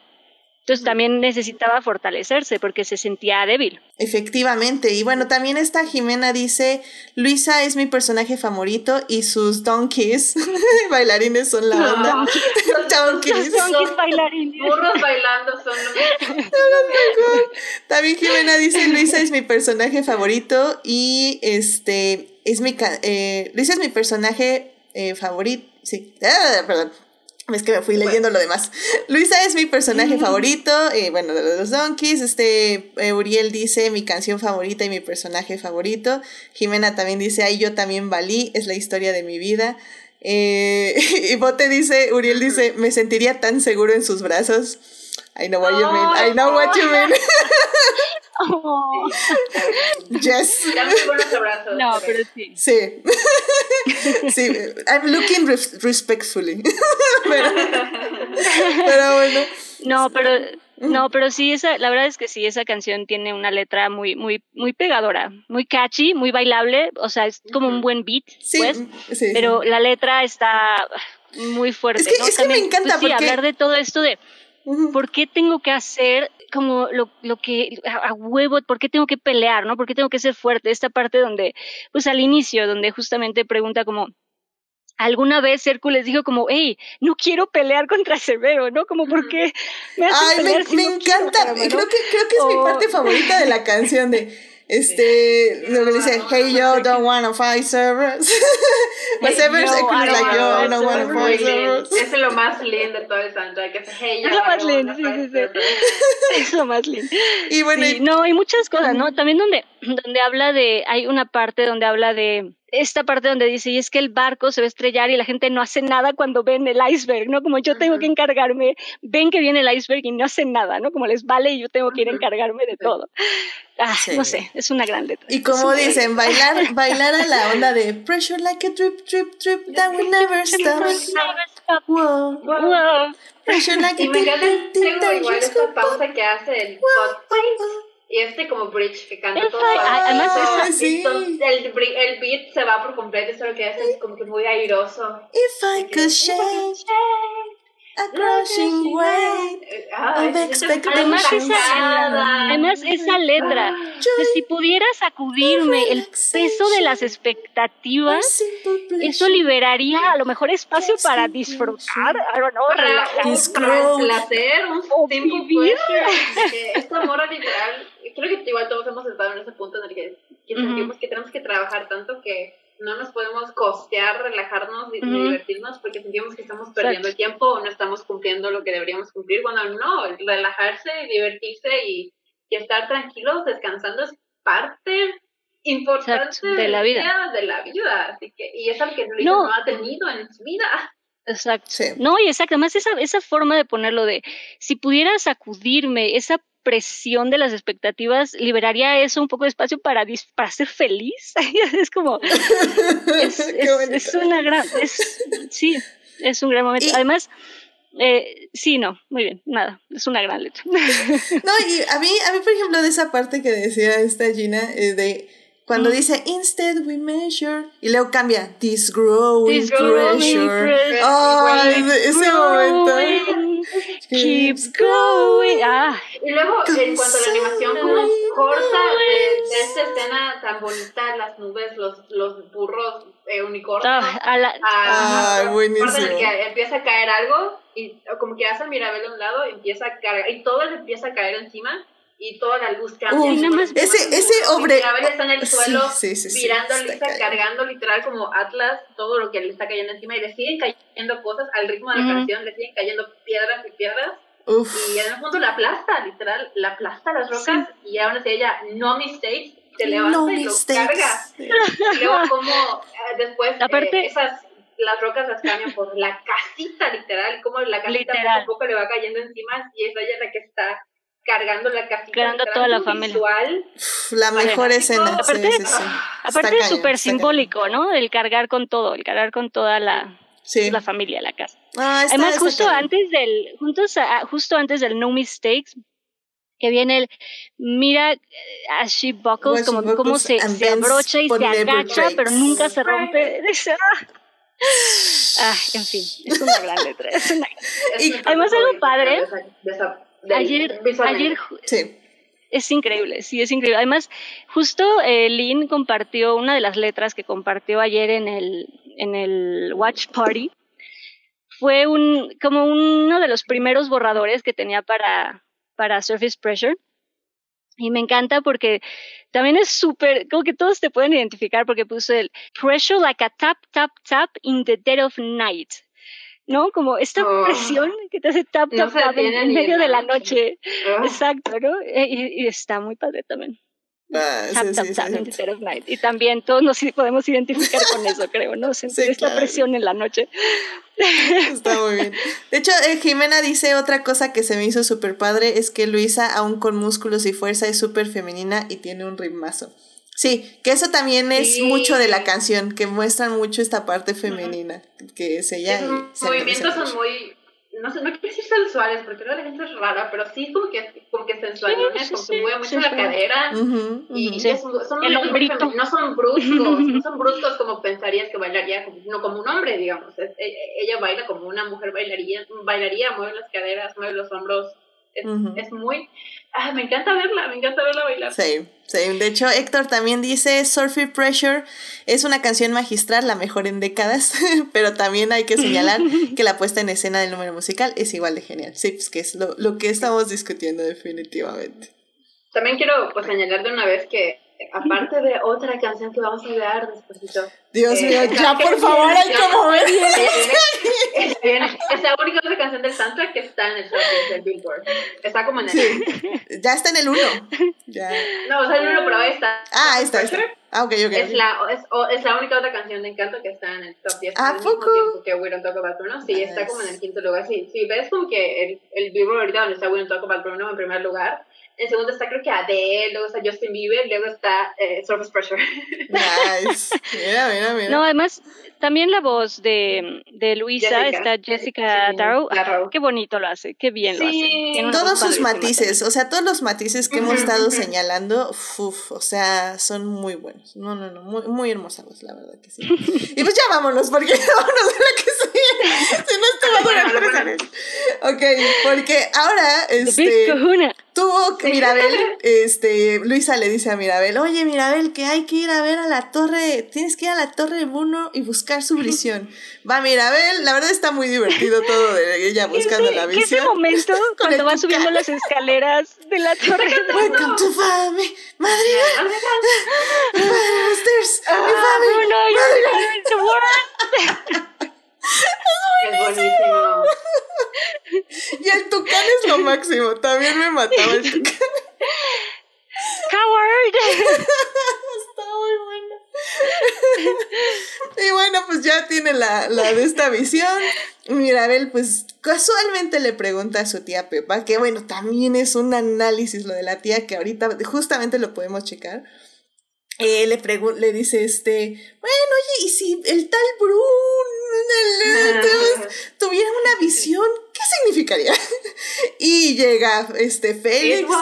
Entonces también necesitaba fortalecerse porque se sentía débil. Efectivamente. Y bueno, también esta Jimena dice, Luisa es mi personaje favorito y sus donkeys, [LAUGHS] bailarines son la onda. [LAUGHS] donkeys. donkeys bailarines. Burros bailando son los [LAUGHS] También Jimena dice, Luisa es mi personaje favorito y este, es mi, eh, Luisa es mi personaje eh, favorito. Sí, ah, perdón. Es que me fui leyendo lo demás. [LAUGHS] Luisa es mi personaje favorito, eh, bueno, de los Donkeys. Este, eh, Uriel dice mi canción favorita y mi personaje favorito. Jimena también dice, ay, yo también valí, es la historia de mi vida. Eh, [LAUGHS] y Bote dice, Uriel dice, me sentiría tan seguro en sus brazos. I know what you mean, I know what you mean. Oh. [LAUGHS] Yes. No, pero sí. Sí. [LAUGHS] sí. I'm looking respectfully. [LAUGHS] pero, bueno. No, pero no, pero sí esa, la verdad es que sí esa canción tiene una letra muy, muy, muy pegadora, muy catchy, muy bailable, o sea es como un buen beat, sí, pues, sí, pero la letra está muy fuerte. Es que, ¿no? es que me encanta pues, hablar de todo esto de ¿Por qué tengo que hacer como lo, lo que a, huevo, por qué tengo que pelear, ¿no? ¿Por qué tengo que ser fuerte? Esta parte donde, pues al inicio, donde justamente pregunta como, alguna vez Hércules dijo como, hey, no quiero pelear contra Severo, ¿no? Como, ¿por qué me Ay, me, me encanta, creo, que, creo que es mi parte favorita de la canción de este, luego dice, hey yo, don't wanna fight servers. [LAUGHS] But servers es like yo, don't wanna fight servers. Es lo más lindo de todo el soundtrack, es hey yo. Es lo más lindo, sí, sí, sí. [LAUGHS] Es lo más lindo. Y bueno, sí, no, hay muchas cosas, ¿no? También donde, donde habla de, hay una parte donde habla de, esta parte donde dice, y es que el barco se va a estrellar y la gente no hace nada cuando ven el iceberg, ¿no? Como yo tengo que encargarme, ven que viene el iceberg y no hacen nada, ¿no? Como les vale y yo tengo que ir a encargarme de todo. Ah, no sé, es una gran letra. Y como dicen, bailar, bailar a la onda de [LAUGHS] pressure like a drip, drip, drip, that will never stop. Wow, wow. Pressure like a drip, drip, drip, that igual esta pausa que hace el y este como bridge que canta todo. Además, sí. el, el beat se va por completo, eso lo que hace es como que muy airoso. If I could shake a crushing weight of además, esa, además esa letra si pudiera sacudirme el peso de las expectativas eso liberaría a lo mejor espacio para disfrutar I don't know, relajar. placer un pleasure esta mora literal creo que igual todos hemos estado en ese punto en el que, sentimos que tenemos que trabajar tanto que no nos podemos costear, relajarnos y divertirnos porque sentimos que estamos perdiendo el tiempo o no estamos cumpliendo lo que deberíamos cumplir. Bueno, no, relajarse, divertirse y, y estar tranquilos, descansando es parte importante de la vida. De la vida. Así que, y es algo que Luis no. ha tenido en su vida. Exacto. No, y exacto, además esa, esa forma de ponerlo de, si pudiera sacudirme esa presión de las expectativas liberaría eso un poco de espacio para, para ser feliz. [LAUGHS] es como, es, [LAUGHS] una gran, sí, es un gran momento. Además, eh, sí, no, muy bien, nada, es una gran letra. [LAUGHS] no, y a mí, a mí, por ejemplo, de esa parte que decía esta Gina, eh, de cuando mm. dice instead we measure y luego cambia this growing, pressure. Oh, ese momento. Keeps going. Ah. Y luego, en cuanto a la animación, como corta de, esta escena tan bonita, las nubes, los, los burros eh, unicornios. Ah, a la, ah, buenísimo. que empieza a caer algo y como que hace el Mirabel a un lado, empieza a caer, y todo le empieza a caer encima y toda la luz cambia. ese, ese hombre. está en el suelo, mirando a Lisa, cargando literal como Atlas todo lo que le está cayendo encima y le siguen cayendo cosas al ritmo de la canción, le siguen cayendo piedras y piedras. Y en un punto la aplasta, literal, la aplasta las rocas y aún así ella, no mistakes, se levanta y lo carga. Y luego como eh, después eh, esas las rocas las cambian por la casita, literal, como la casita poco a poco le va cayendo encima y es ella la que está cargando la casita. Cargando a toda la familia. Visual. La mejor escena. Aparte, sí, sí, sí. aparte es súper simbólico, ¿no? El cargar con todo, el cargar con toda la, la familia, la casa. Ah, Además, justo antes del, juntos, justo antes del No Mistakes, que viene el mira eh, as she buckles, como cómo se, se, abrocha y se agacha, pero nunca se rompe. [LAUGHS] ah, en fin, es una gran letra. Es una... [LAUGHS] y además algo padre. Ayer, ayer sí. es increíble, sí, es increíble. Además, justo eh, Lynn compartió una de las letras que compartió ayer en el, en el Watch Party. Fue un, como uno de los primeros borradores que tenía para, para Surface Pressure. Y me encanta porque también es súper, como que todos te pueden identificar porque puse el pressure like a tap, tap, tap in the dead of night. ¿No? Como esta oh. presión que te hace tap, tap, tap en, medio de la noche. Oh. Exacto, ¿no? E, y, está muy padre también. Ah, tap, tap, tap in the dead of night. Y también todos nos podemos identificar con eso, [LAUGHS] creo, ¿no? Sentir esta presión en la noche. Está muy bien. De hecho, eh, Jimena dice otra cosa que se me hizo súper padre, es que Luisa, aún con músculos y fuerza, es súper femenina y tiene un ritmazo. Sí, que eso también es mucho de la canción, que muestran mucho esta parte femenina, que es ella. Los movimientos son muy no sé, no quiero decir sensuales, porque la gente es rara, pero sí como que, como que sensualones, como que mueve mucho la cadera, y son, no son bruscos, [LAUGHS] no son bruscos como pensarías que bailaría, como, no como un hombre, digamos, e, ella baila como una mujer bailaría, bailaría, mueve las caderas, mueve los hombros, es, muy... Ah, me encanta verla, me encanta verla bailar. Sí, sí. De hecho, Héctor también dice, Surfy Pressure es una canción magistral, la mejor en décadas, [LAUGHS] pero también hay que señalar [LAUGHS] que la puesta en escena del número musical es igual de genial. Sí, pues que es lo, lo que estamos discutiendo definitivamente. También quiero pues, señalar de una vez que aparte de otra canción que vamos a ver después. Dios mío, eh, ya por favor, hay como ver. Es la [LAUGHS] única otra canción del soundtrack que está en el top del Billboard. Está como en el. Sí. Ya está en el 1. Ya. No, o sea, el 1, pero ahí está. Ah, ahí está. está. Ah, ok, ok. Es la, es, es, la única otra canción de Encanto que está en el top 10. ¿A al poco? que We Don't Talk About Bruno. Sí, está como en el quinto lugar. Sí, sí ves como que el, el Billboard ahorita donde está We Don't Talk About Bruno en primer lugar en segundo está creo que Adele, luego está Justin Bieber, luego está eh, Surface Pressure. Nice. [LAUGHS] Mira, mira, mira. No, además, también la voz de, de Luisa está Jessica Darrow. qué bonito lo hace, qué bien lo hace. Todos sus matices, o sea, todos los matices que hemos estado señalando, uf, o sea, son muy buenos. No, no, no, muy, muy hermosos, la verdad que sí. [LAUGHS] y pues ya vámonos, porque [LAUGHS] vámonos a la que sigue. Si no, esto va a durar tres años. Ok, porque ahora, este tuvo que Mirabel, este, Luisa le dice a Mirabel, oye Mirabel, que hay que ir a ver a la torre, tienes que ir a la torre de y buscar su visión. Va Mirabel, la verdad está muy divertido todo de ella buscando la visión. Ese momento [LAUGHS] cuando va subiendo las escaleras de la torre. Welcome [LAUGHS] to family, Madrid. [LAUGHS] Madrid. Es buenísimo. [LAUGHS] Y el tucán es lo máximo. También me mataba el tucán. Coward. [LAUGHS] Está muy bueno. Y bueno, pues ya tiene la, la de esta visión. Mirabel, pues casualmente le pregunta a su tía Pepa, que bueno, también es un análisis lo de la tía que ahorita justamente lo podemos checar. Eh, le, le dice este, bueno, oye, ¿y si el tal Brun tuviera una visión, ¿qué significaría? [LAUGHS] y llega este Félix. [LAUGHS]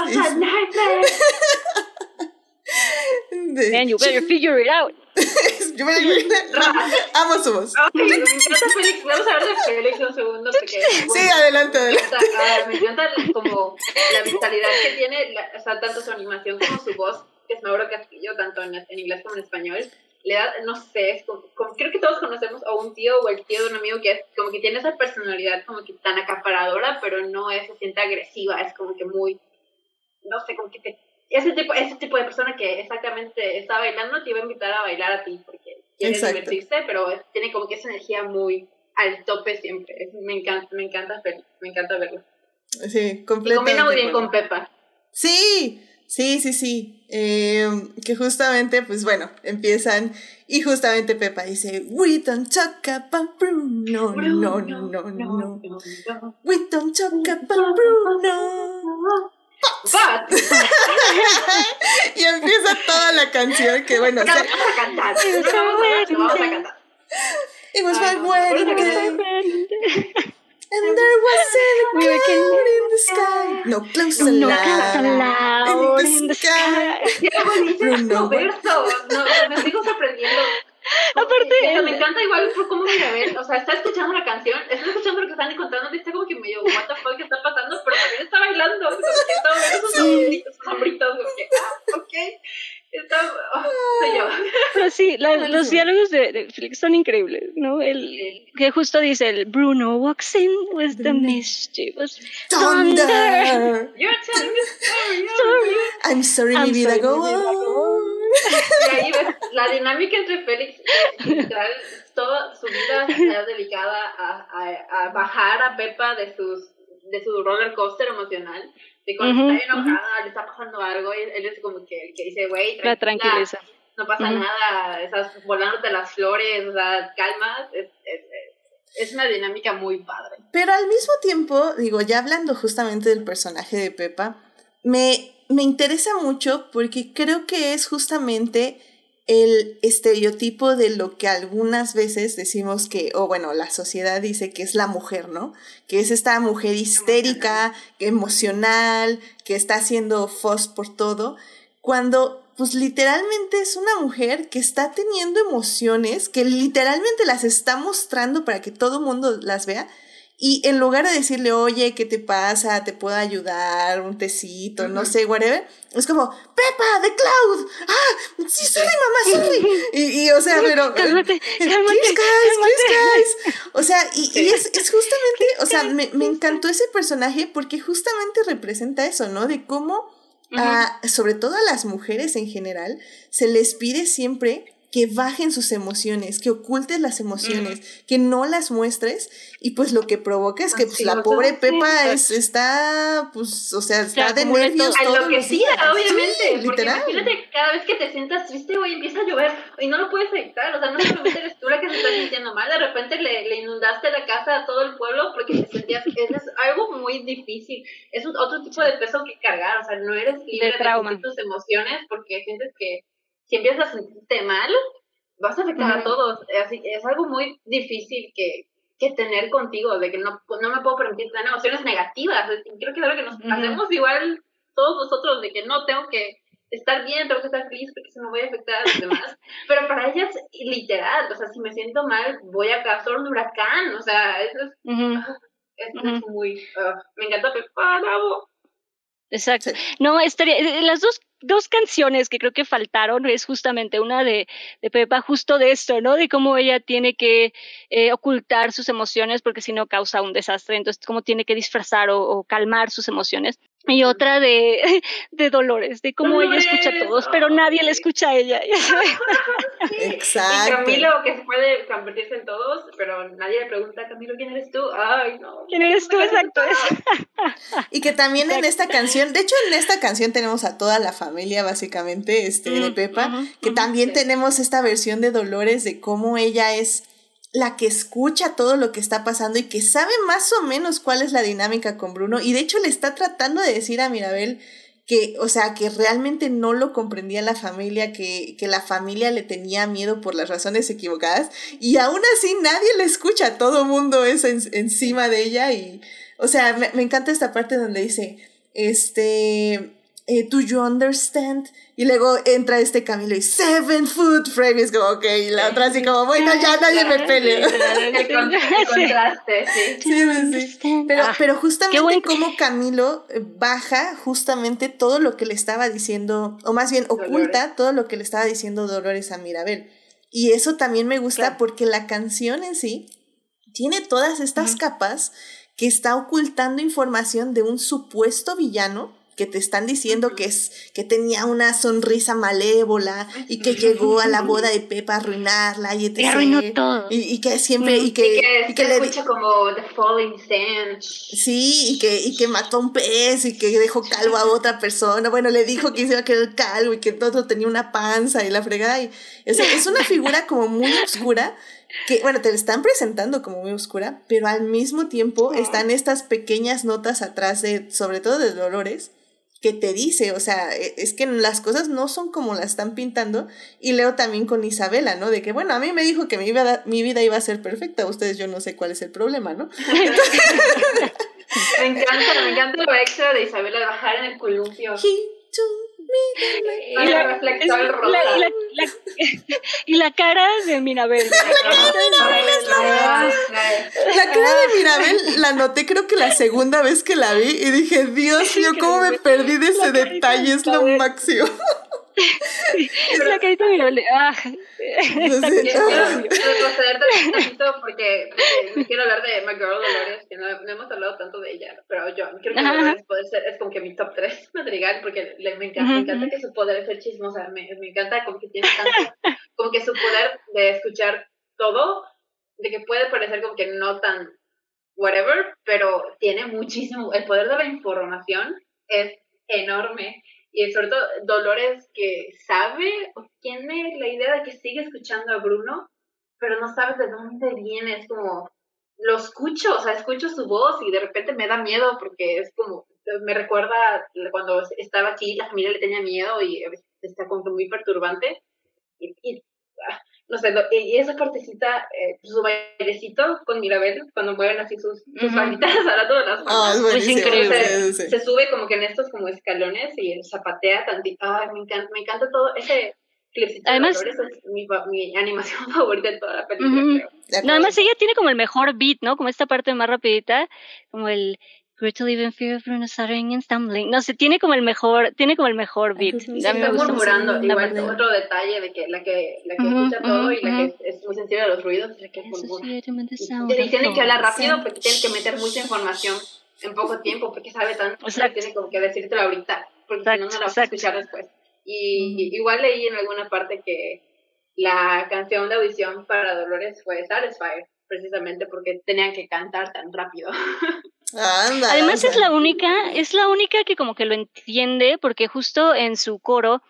Man, you better figure it out. [LAUGHS] Yo me Amo su voz. me encanta Félix. Vamos a hablar de Félix un segundo. Porque, sí, adelante, adelante. Me encanta, como la vitalidad que tiene, o sea, tanto su animación como su voz, que es Mauro Castillo, tanto en, en inglés como en español le da, no sé, es como, creo que todos conocemos a un tío o el tío de un amigo que es como que tiene esa personalidad como que tan acaparadora, pero no es, se siente agresiva, es como que muy, no sé, como que te, ese tipo, ese tipo de persona que exactamente está bailando te iba a invitar a bailar a ti porque quiere divertirse, pero tiene como que esa energía muy al tope siempre. me encanta, me encanta, me encanta verlo. Sí, completamente. Y combina muy bien con Pepa. Sí, Sí, sí, sí. Eh, que justamente, pues bueno, empiezan y justamente Pepa dice, We don't talk about Bruno, no, no, no, no. We don't talk about Bruno. But. [LAUGHS] y empieza toda la canción que bueno, o sea, Vamos a cantar. No, no, vamos a cantar. it was my no, wedding day and there was a cloud in the sky. No, close No aloud. cloud in the in the sky. sky. [LAUGHS] Qué bonito verso. No, me sigo sorprendiendo. [LAUGHS] Aparte, me encanta igual por cómo Mirabel, o sea, está escuchando la canción, está escuchando lo que están contando, y está como que medio, what the fuck, ¿qué está pasando? Pero también está bailando, como que está moviendo sus hombritos, sus hombritos, como que, ah, ok, oh, soy yo. Pero sí, la- [LAUGHS] los diálogos de, de Felix son increíbles, ¿no? El, que justo dice el Bruno walks in with the mischievous thunder. Thunder. You're telling me story, [LAUGHS] Sorry. I'm sorry, I'm mi vida, sorry, go mi vida, go on. Y ahí ves la dinámica entre Félix, que literal, toda su vida está dedicada a, a, a bajar a Pepa de sus de su roller coaster emocional, de cuando está enojada, le está pasando algo, y él es como que el que dice, güey, La tranquila, tranquiliza. no pasa nada, estás volándote las flores, o sea, calma, es, es, es una dinámica muy padre. Pero al mismo tiempo, digo, ya hablando justamente del personaje de Pepa, me, me interesa mucho porque creo que es justamente el estereotipo de lo que algunas veces decimos que, o bueno, la sociedad dice que es la mujer, ¿no? Que es esta mujer histérica, emocional, que está haciendo fos por todo, cuando pues literalmente es una mujer que está teniendo emociones, que literalmente las está mostrando para que todo el mundo las vea. Y en lugar de decirle, oye, ¿qué te pasa? ¿Te puedo ayudar? Un tecito, no sé, whatever. Es como, Pepa, de Cloud. Ah, sí, sorry, mamá, sorry. [LAUGHS] Y, y, o sea, pero... [LAUGHS] Cálmate, cálmate, Please, guys, please, guys. O sea, y, y es, es justamente, o sea, me, me encantó ese personaje porque justamente representa eso, ¿no? De cómo, a, sobre todo a las mujeres en general, se les pide siempre que bajen sus emociones, que ocultes las emociones, que no las muestres, y pues lo que provoca es que pues, la pobre Pepa sí. es, está, pues, o sea, está de acumula nervios todo. todos los Enloquecida, días. obviamente, Sí, porque literal. imagínate que cada vez que te sientas triste, güey, empieza a llover y no lo puedes evitar, o sea, no solamente eres tú la que se está sintiendo mal, de repente le, le inundaste la casa a todo el pueblo porque te sentías, es, es algo muy difícil, es un, otro tipo de peso que cargar, o sea, no eres libre de, sentir tus emociones porque sientes que si empiezas a sentirte mal, vas a afectar a todos, así que es algo muy difícil que que tener contigo, de que no, no me puedo permitir tener emociones negativas. Creo que es algo que nos hacemos igual todos nosotros, de que no tengo que estar bien, tengo que estar feliz porque se me voy a afectar a los demás. [LAUGHS] Pero para ellas, literal, o sea, si me siento mal, voy a causar un huracán, o sea, eso es, Ujú, eso es muy... ah, me encanta Pepa, bravo. Exacto. No, estaría, eh, las dos, dos canciones que creo que faltaron es justamente una de, de Pepa, justo de esto, ¿no? De cómo ella tiene que eh, ocultar sus emociones porque si no causa un desastre, entonces cómo tiene que disfrazar o, o calmar sus emociones. Y otra de, [LAUGHS] de Dolores, de cómo ella escucha a Dolores, todos, pero nadie ay. le escucha a ella. [LAUGHS] Sí. Exacto. Y Camilo, que se puede convertirse en todos, pero nadie le pregunta, Camilo, ¿quién eres tú? Ay, no. ¿Quién eres tú? Exacto. Y que también en Exacto. esta canción, de hecho en esta canción tenemos a toda la familia básicamente este, de Mm, Pepa, que también sí. tenemos esta versión de Dolores de cómo ella es la que escucha todo lo que está pasando y que sabe más o menos cuál es la dinámica con Bruno. Y de hecho le está tratando de decir a Mirabel que, o sea, que realmente no lo comprendía la familia, que, que la familia le tenía miedo por las razones equivocadas. Y aún así nadie le escucha, todo mundo es en- encima de ella y, o sea, me, me encanta esta parte donde dice, este, eh, ¿do you understand? Y luego entra este Camilo y seven foot frame y es como, ok, y la otra así como, bueno, ya nadie me pelea. El, con- el [LAUGHS] Sí. contraste, sí. Sí, sí, sí. Pero, Ah, pero justamente como Camilo eh, baja justamente todo lo que le estaba diciendo, o más bien oculta todo lo que le estaba diciendo Dolores a Mirabel. Y eso también me gusta Claro. porque la canción en sí tiene todas estas capas que está ocultando información de un supuesto villano que te están diciendo que es que tenía una sonrisa malévola y que llegó a la boda de [LAUGHS] Pepa a arruinarla y Y arruinó todo. Y, y que siempre y que, y que, y que le escucha como The Falling Sand. Sí, y que, y que mató a un pez y que dejó calvo a otra persona. Bueno, le dijo que se iba a quedar calvo y que todo tenía una panza y la fregada. Y, o sea, es una figura como muy oscura que, bueno, te la están presentando como muy oscura, pero al mismo tiempo están estas pequeñas notas atrás de, sobre todo de Dolores, que te dice, o sea, e- es que las cosas no son como las están pintando. Y leo también con Isabela, ¿no? De que, bueno, a mí me dijo que mi vida, mi vida iba a ser perfecta, ustedes yo no sé cuál es el problema, ¿no? [LAUGHS] Me encanta, me encanta lo extra de Isabela de bajar en el columpio. He Y la, [LAUGHS] y, la, cara de Minabel. Ah, La cara de Mirabel la noté creo que la segunda vez que la vi y dije, Dios mío, cómo me perdí de ese detalle, de es lo Mirabel. máximo. [LAUGHS] carita de Minabel. Ah, No sé. Quiero quiero retroceder tantito porque, porque quiero hablar de My Girl Dolores, que no, no hemos hablado tanto de ella, pero yo creo que. Dolores puede ser, es como que mi top 3 [LAUGHS] madrigal, porque le, me, encanta, me Ujú, encanta ujú. que su poder es ser chismosa, me, me encanta como que tiene tanto, [LAUGHS] como que su poder de escuchar todo, de que puede parecer como que no tan whatever, pero tiene muchísimo, el poder de la información es enorme. Y sobre todo Dolores que sabe o tiene la idea de que sigue escuchando a Bruno, pero no sabes de dónde viene, es como, lo escucho, o sea, escucho su voz y de repente me da miedo porque es como, me recuerda cuando estaba aquí, la familia le tenía miedo y está como muy perturbante. Y, ah, no sé, lo- y esa partecita, eh, su bailecito con Mirabel, cuando mueven así sus, sus Ujú. manitas [LAUGHS] a todas las Ah, es manos. buenísimo. increíble. sí, sí. Se sube como que en estos como escalones y zapatea tantito. Ay, me encanta, me encanta todo ese clipcito Además- de Dolores, es mi, fa- mi animación [LAUGHS] favorita de toda la película, creo. No, además ella tiene como el mejor beat, ¿no? Como esta parte más rapidita, como el Great to live in fear of Bruno stuttering and stumbling. No sé, tiene como el mejor, tiene como el mejor beat. Sí, A mí me Está gusta murmurando, igual otro detalle de que la que, la que Ujú, escucha todo y la que es, muy sensible a los ruidos es la que murmura. Y, y of tiene que hablar rápido porque tiene que meter mucha información en poco tiempo porque sabe tanto que tiene como que decírtelo ahorita porque si no, no la vas a escuchar después. Y y igual leí en alguna parte que la canción de audición para Dolores fue Satisfied, precisamente porque tenían que cantar tan rápido. [LAUGHS] Anda, Además es la única, es la única que como que lo entiende, porque justo en su coro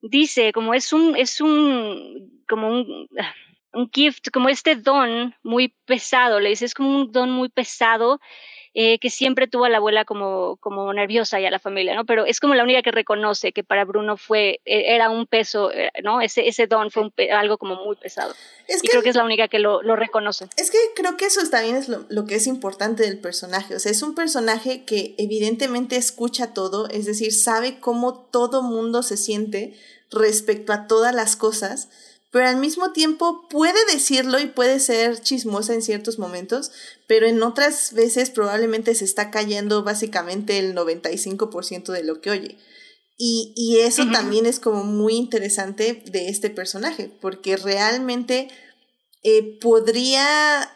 dice, como es un, es un, como un, un gift, como este don muy pesado, le dice, es como un don muy pesado eh, que siempre tuvo a la abuela como, como nerviosa y a la familia, ¿no? Pero es como la única que reconoce que para Bruno fue, eh, era un peso, eh, ¿no? Ese, ese don fue un algo como muy pesado. Es Y creo que es la única que lo, lo reconoce. Es que creo que eso también es lo, lo que es importante del personaje. O sea, es un personaje que evidentemente escucha todo, es decir, sabe cómo todo mundo se siente respecto a todas las cosas, pero al mismo tiempo puede decirlo y puede ser chismosa en ciertos momentos, pero en otras veces probablemente se está cayendo básicamente el 95% de lo que oye. Y, y eso también es como muy interesante de este personaje, porque realmente eh, podría,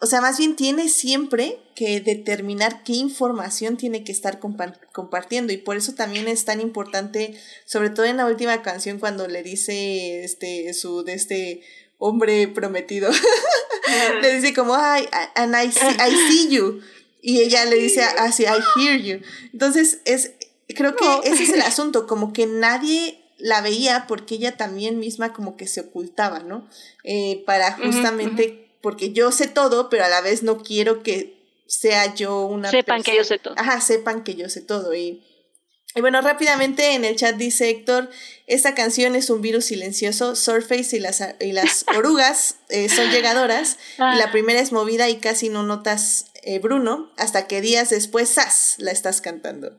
o sea, más bien tiene siempre que determinar qué información tiene que estar compa- compartiendo y por eso también es tan importante, sobre todo en la última canción cuando le dice este su de este hombre prometido, [LAUGHS] le dice como, ay, and I see, I see you. Y ella le dice así, I hear you. Entonces, es, creo que No. ese es el [LAUGHS] asunto, como que nadie la veía porque ella también misma como que se ocultaba, ¿no? Eh, para justamente, porque yo sé todo, pero a la vez no quiero que sea yo una Sepan que yo sé todo. Ajá, sepan que yo sé todo. Y, y bueno, rápidamente en el chat dice Héctor, esta canción es un virus silencioso, Surface y las, y las [LAUGHS] orugas eh, son llegadoras, Ah. y la primera es movida y casi no notas eh, Bruno, hasta que días después, ¡zas!, la estás cantando.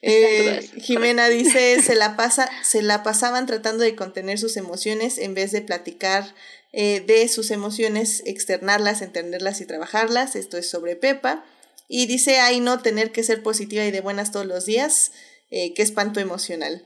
Eh, Jimena dice, se la, [LAUGHS] pasa, se la pasaban tratando de contener sus emociones en vez de platicar eh, de sus emociones, externarlas, entenderlas y trabajarlas. Esto es sobre Pepa. Y dice, ay no, tener que ser positiva y de buenas todos los días, eh, qué espanto emocional.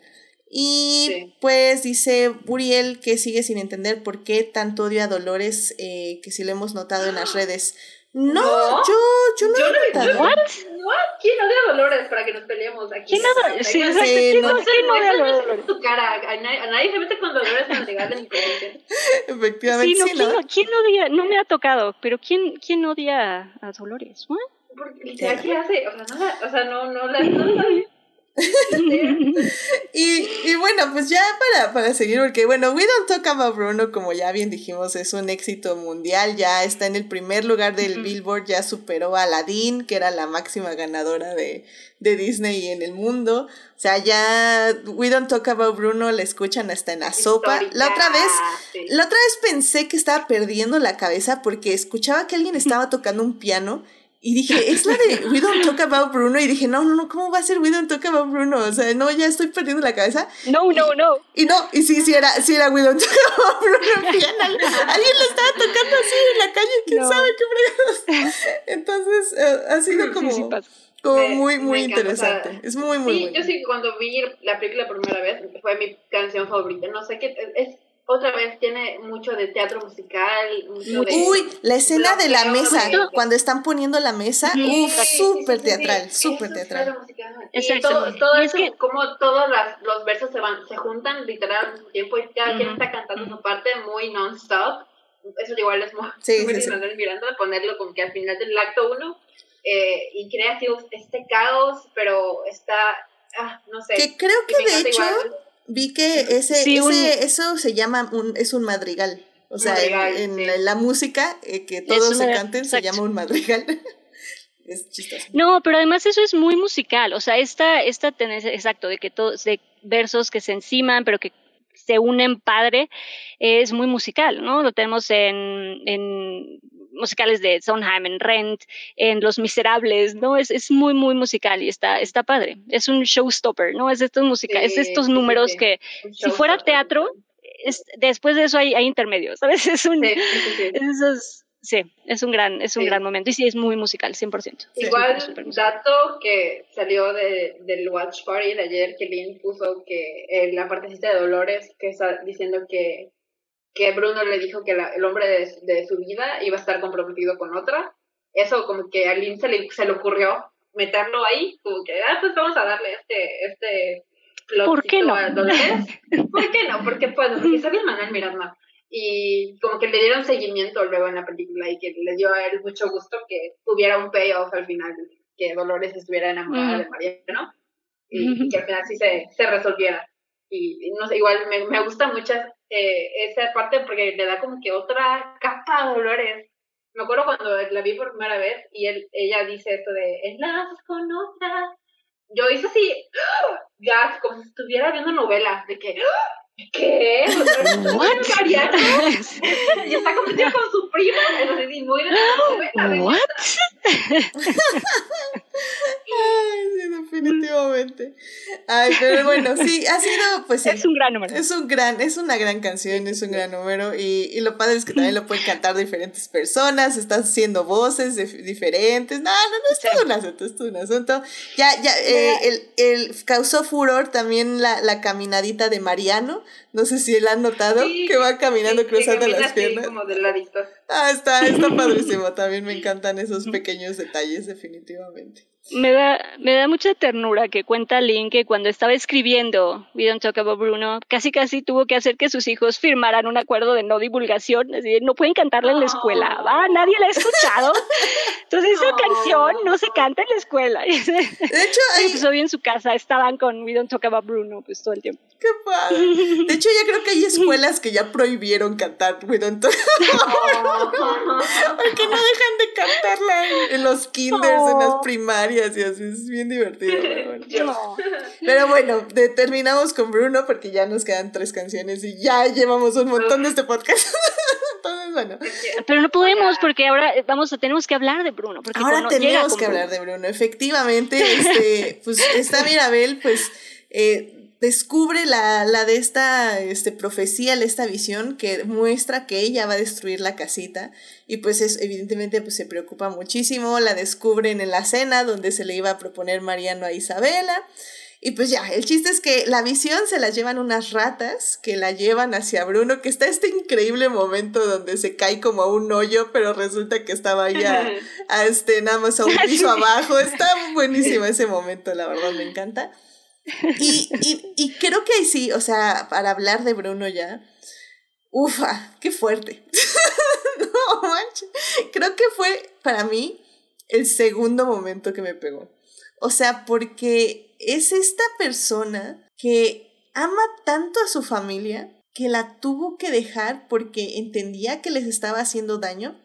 Y Sí. pues dice Buriel que sigue sin entender por qué tanto odio a Dolores, eh, que sí lo hemos notado en las redes. No, yo, yo no Yo no- notado. ¿What? What? ¿Quién odia a Dolores para que nos peleemos aquí? ¿Quién odia? Sí, exacto. Sí, ¿Quién no. no- quién no odia a no Dolores? tu cara. A nadie, a nadie se mete con Dolores en el legal de mi colegio. Efectivamente, Sí, no, sí, ¿quién, ¿no? no- quién odia? No me ha tocado, pero ¿quién, quién odia a Dolores? ¿What? Porque ¿qué hace? O sea, no la, o sea, no, no la, no [LAUGHS] [LAUGHS] Y, y bueno, pues ya para, para seguir, porque bueno, We Don't Talk About Bruno, como ya bien dijimos, es un éxito mundial, ya está en el primer lugar del Billboard, ya superó a Aladdin, que era la máxima ganadora de, de Disney en el mundo. O sea, ya We Don't Talk About Bruno la escuchan hasta en la sopa. La otra vez, Sí. la otra vez pensé que estaba perdiendo la cabeza porque escuchaba que alguien estaba tocando un piano y dije, [LAUGHS] es la de We Don't Talk About Bruno. Y dije, no, no, no, ¿cómo va a ser We Don't Talk About Bruno? O sea, no, ya estoy perdiendo la cabeza. No, no, no. Y no, y sí, sí era, sí era We Don't Talk About Bruno. Alguien lo estaba tocando así en la calle, quién No. sabe qué fregados. [LAUGHS] Entonces, eh, ha sido como, Sí, sí como Me- muy, me muy encanta, o sea, interesante. es muy, muy Sí, bueno. yo sí, cuando vi la película por primera vez, fue mi canción favorita. No sé qué, es, otra vez tiene mucho de teatro musical, mucho de... Uy, la escena de la mesa, de- cuando están poniendo la mesa, Sí, uff, Sí, sí, súper sí, sí, teatral, sí. súper es teatral. Y Exacto. todo, todo Y es eso, que- como todos las, los versos se van, se juntan literal al mismo tiempo y cada quien está cantando su parte muy non-stop. Eso igual es muy, Sí, muy sí, sí. Miranda, de ponerlo como que al final del acto uno eh, y crea así este caos, pero está, ah, no sé. Que creo que de hecho igual. Vi que ese, Sí, un- ese eso se llama un, es un madrigal. O sea, en- Madrigal, en, sí. la, la música, eh, que todos se canten, se llama un madrigal. [LAUGHS] es chistoso. No, pero además eso es muy musical, o sea, esta, esta tendencia, exacto, de que todos, de versos que se enciman, pero que se unen padre, es muy musical, ¿no? Lo tenemos en, en musicales de Sondheim, en Rent, en Los Miserables, ¿no? Es, es muy, muy musical y está, está padre. Es un showstopper, ¿no? Es estos música, es estos sí, números sí. que, si fuera teatro, es, después de eso hay, hay intermedios, ¿sabes? [LAUGHS] Es un, es- sí, es un gran, es un Sí. gran momento. Y sí, es muy musical, 100%. Igual, musical. dato que salió de, del Watch Party de ayer, que Lynn puso que eh, la partecita de Dolores, que está diciendo que, que Bruno le dijo que la- el hombre de, de su vida iba a estar comprometido con otra. Eso como que a Lynn se le, se le ocurrió meterlo ahí, como que, ah, pues vamos a darle este, este ¿Por qué no? [LAUGHS] ¿Por qué no? Porque pues, [LAUGHS] porque sabía Manuel Miranda. Y como que le dieron seguimiento luego en la película y que le dio a él mucho gusto que tuviera un payoff al final, que Dolores estuviera enamorada de Mariano y, y [LAUGHS] que al final sí se, se resolviera. Y no sé, igual me, me gusta mucho eh, esa parte porque le da como que otra capa a Dolores. Me acuerdo cuando la vi por primera vez y él, ella dice esto de enlazos con otra. Yo hice así, [GASPS] ¡ah! como si estuviera viendo novela, de que. ¿Qué? [LAUGHS] What? Mariano [LAUGHS] y está compitiendo con su prima, es muy de novela. de- What? [LAUGHS] Ay, sí, definitivamente. Ay, pero bueno, sí, ha sido, pues sí. Es un gran número. Es un gran, es una gran canción, es un gran número y, y lo padre es que también lo pueden cantar diferentes personas, están haciendo voces dif- diferentes, no, no, no, es Sí. todo un asunto, es todo un asunto. Ya, ya, eh, el, el, causó furor también la, la caminadita de Mariano, no sé si él ha notado Sí, que va caminando sí, cruzando las piernas. como de ladito. Ah, está, está [LAUGHS] padrísimo, también me encantan esos pequeños detalles definitivamente. Me da, me da mucha ternura que cuenta Lynn que cuando estaba escribiendo We Don't Talk About Bruno, casi casi tuvo que hacer que sus hijos firmaran un acuerdo de no divulgación, así de, no pueden cantarla en la escuela. ¿va? Nadie la ha escuchado. Entonces esa No. canción no se canta en la escuela. [LAUGHS] De hecho, pues hoy en su casa estaban con We Don't Talk About Bruno pues todo el tiempo. qué padre. De hecho, ya creo que hay escuelas que ya prohibieron cantar We Don't Talk [LAUGHS] Porque no dejan de cantarla en los kinders, en las primarias y así. Es bien divertido. Pero bueno, No. Pero bueno, de- terminamos con Bruno porque ya nos quedan tres canciones y ya llevamos un montón de este podcast. [LAUGHS] Entonces, bueno. Pero no podemos porque ahora vamos a tenemos que hablar de Bruno. Porque Ahora tenemos que Bruno- hablar de Bruno. Efectivamente, este, pues esta [LAUGHS] Mirabel, pues, eh, descubre la, la de esta este, profecía, la- esta visión que muestra que ella va a destruir la casita. Y pues es, evidentemente pues se preocupa muchísimo. La descubren en la cena donde se le iba a proponer Mariano a Isabela. Y pues ya, el chiste es que la visión se la llevan unas ratas que la llevan hacia Bruno, que está este increíble momento donde se cae como a un hoyo, pero resulta que estaba ya [LAUGHS] a, este, nada más a un piso [LAUGHS] abajo. Está buenísimo ese momento, la verdad, me encanta. Y, y, y creo que sí, o sea, para hablar de Bruno ya, ufa, qué fuerte. [LAUGHS] no manches. Creo que fue para mí el segundo momento que me pegó. O sea, porque es esta persona que ama tanto a su familia que la tuvo que dejar porque entendía que les estaba haciendo daño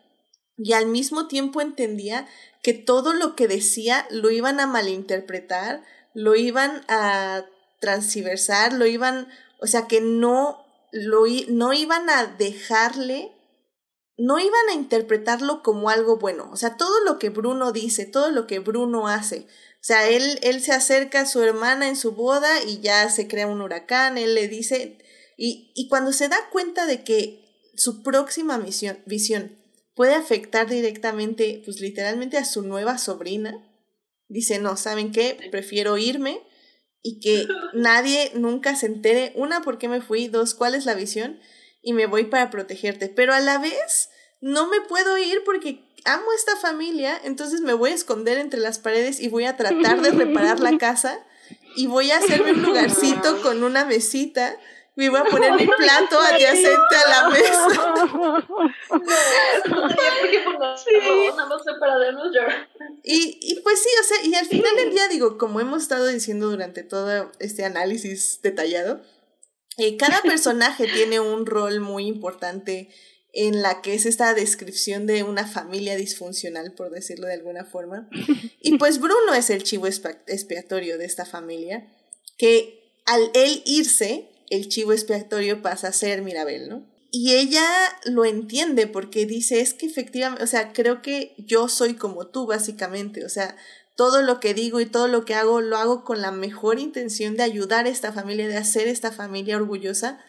y al mismo tiempo entendía que todo lo que decía lo iban a malinterpretar, lo iban a transversar, lo iban, o sea, que no lo no iban a dejarle no iban a interpretarlo como algo bueno. O sea, todo lo que Bruno dice, todo lo que Bruno hace, o sea, él, él se acerca a su hermana en su boda y ya se crea un huracán, él le dice, y, y cuando se da cuenta de que su próxima misión, visión puede afectar directamente, pues literalmente a su nueva sobrina, dice, no, ¿saben qué? Prefiero irme y que [LAUGHS] nadie nunca se entere, una, por qué me fui, dos, cuál es la visión, y me voy para protegerte, pero a la vez no me puedo ir porque amo esta familia, entonces me voy a esconder entre las paredes y voy a tratar de reparar la [LAUGHS] casa y voy a hacerme un lugarcito con una mesita. Me voy a poner mi plato [LAUGHS] adyacente a la mesa. Y, y pues sí, o sea, y al final del día digo, como hemos estado diciendo durante todo este análisis detallado, eh, cada [LAUGHS] personaje tiene un rol muy importante en la que es esta descripción de una familia disfuncional, por decirlo de alguna forma. Y pues Bruno es el chivo expiatorio de esta familia, que al él irse, el chivo expiatorio pasa a ser Mirabel, ¿no? Y ella lo entiende porque dice, es que efectivamente, o sea, creo que yo soy como tú, básicamente, o sea, todo lo que digo y todo lo que hago lo hago con la mejor intención de ayudar a esta familia, de hacer esta familia orgullosa,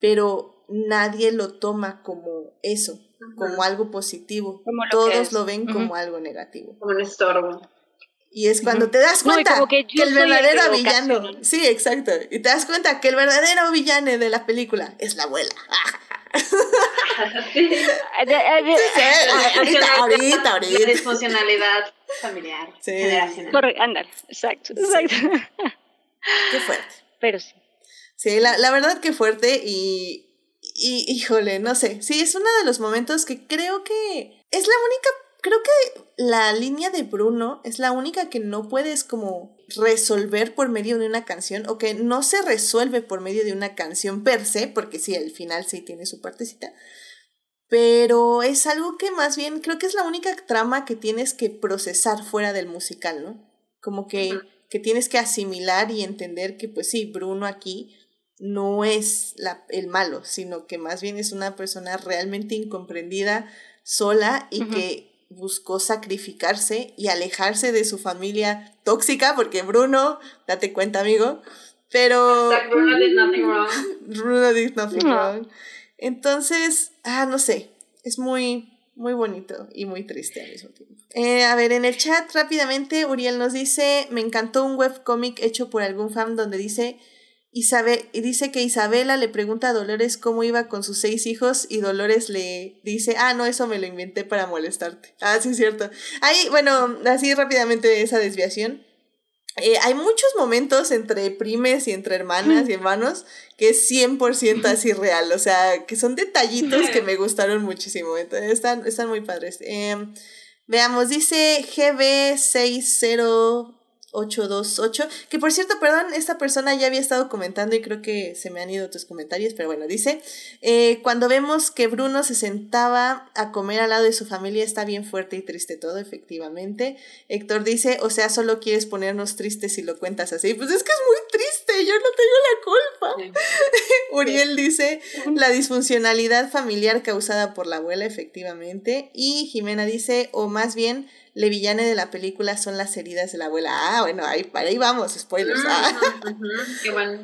pero nadie lo toma como eso, como algo positivo. Todos lo ven como algo negativo. Como un estorbo. Y es cuando te das cuenta que, el verdadero villano. Sí, exacto. Y te das cuenta que el verdadero villano de la película es la abuela. ahorita, ahorita, ahorita. La disfuncionalidad familiar. Sí. Andar, exacto, exacto. Qué fuerte. Pero sí. Sí, la, la verdad que fuerte y, y híjole, no sé. Sí, es uno de los momentos que creo que es la única. Creo que la línea de Bruno es la única que no puedes como resolver por medio de una canción o que no se resuelve por medio de una canción per se, porque sí, al final sí tiene su partecita. Pero es algo que más bien creo que es la única trama que tienes que procesar fuera del musical, ¿no? Como que, que tienes que asimilar y entender que pues sí, Bruno aquí no es la, el malo, sino que más bien es una persona realmente incomprendida, sola y que buscó sacrificarse y alejarse de su familia tóxica, porque Bruno, date cuenta, amigo, pero... Bruno did nothing wrong. Bruno did nothing wrong. Entonces, ah, no sé, es muy, muy bonito y muy triste al mismo tiempo. Eh, a ver, en el chat rápidamente, Uriel nos dice, me encantó un webcómic hecho por algún fan donde dice Isabel, dice que Isabela le pregunta a Dolores cómo iba con sus seis hijos y Dolores le dice, ah, no, eso me lo inventé para molestarte. Ah, sí, es cierto. Ahí, bueno, así rápidamente esa desviación. Eh, hay muchos momentos entre primes y entre hermanas y hermanos que es 100% así real, o sea, que son detallitos que [LAUGHS] me gustaron muchísimo, entonces están, están muy padres. Em, veamos, dice GB60 828. Que por cierto, perdón, esta persona ya había estado comentando y creo que se me han ido tus comentarios, pero bueno, dice, eh, cuando vemos que Bruno se sentaba a comer al lado de su familia está bien fuerte y triste todo, efectivamente. Héctor dice, o sea, solo quieres ponernos tristes si lo cuentas así. Pues es que es muy triste, yo no tengo la culpa. [LAUGHS] Uriel dice, la disfuncionalidad familiar causada por la abuela, efectivamente. Y Jimena dice, o más bien, le villane de la película son las heridas de la abuela. Ah, bueno, ahí, para ahí vamos, spoilers. Ah. Qué bueno,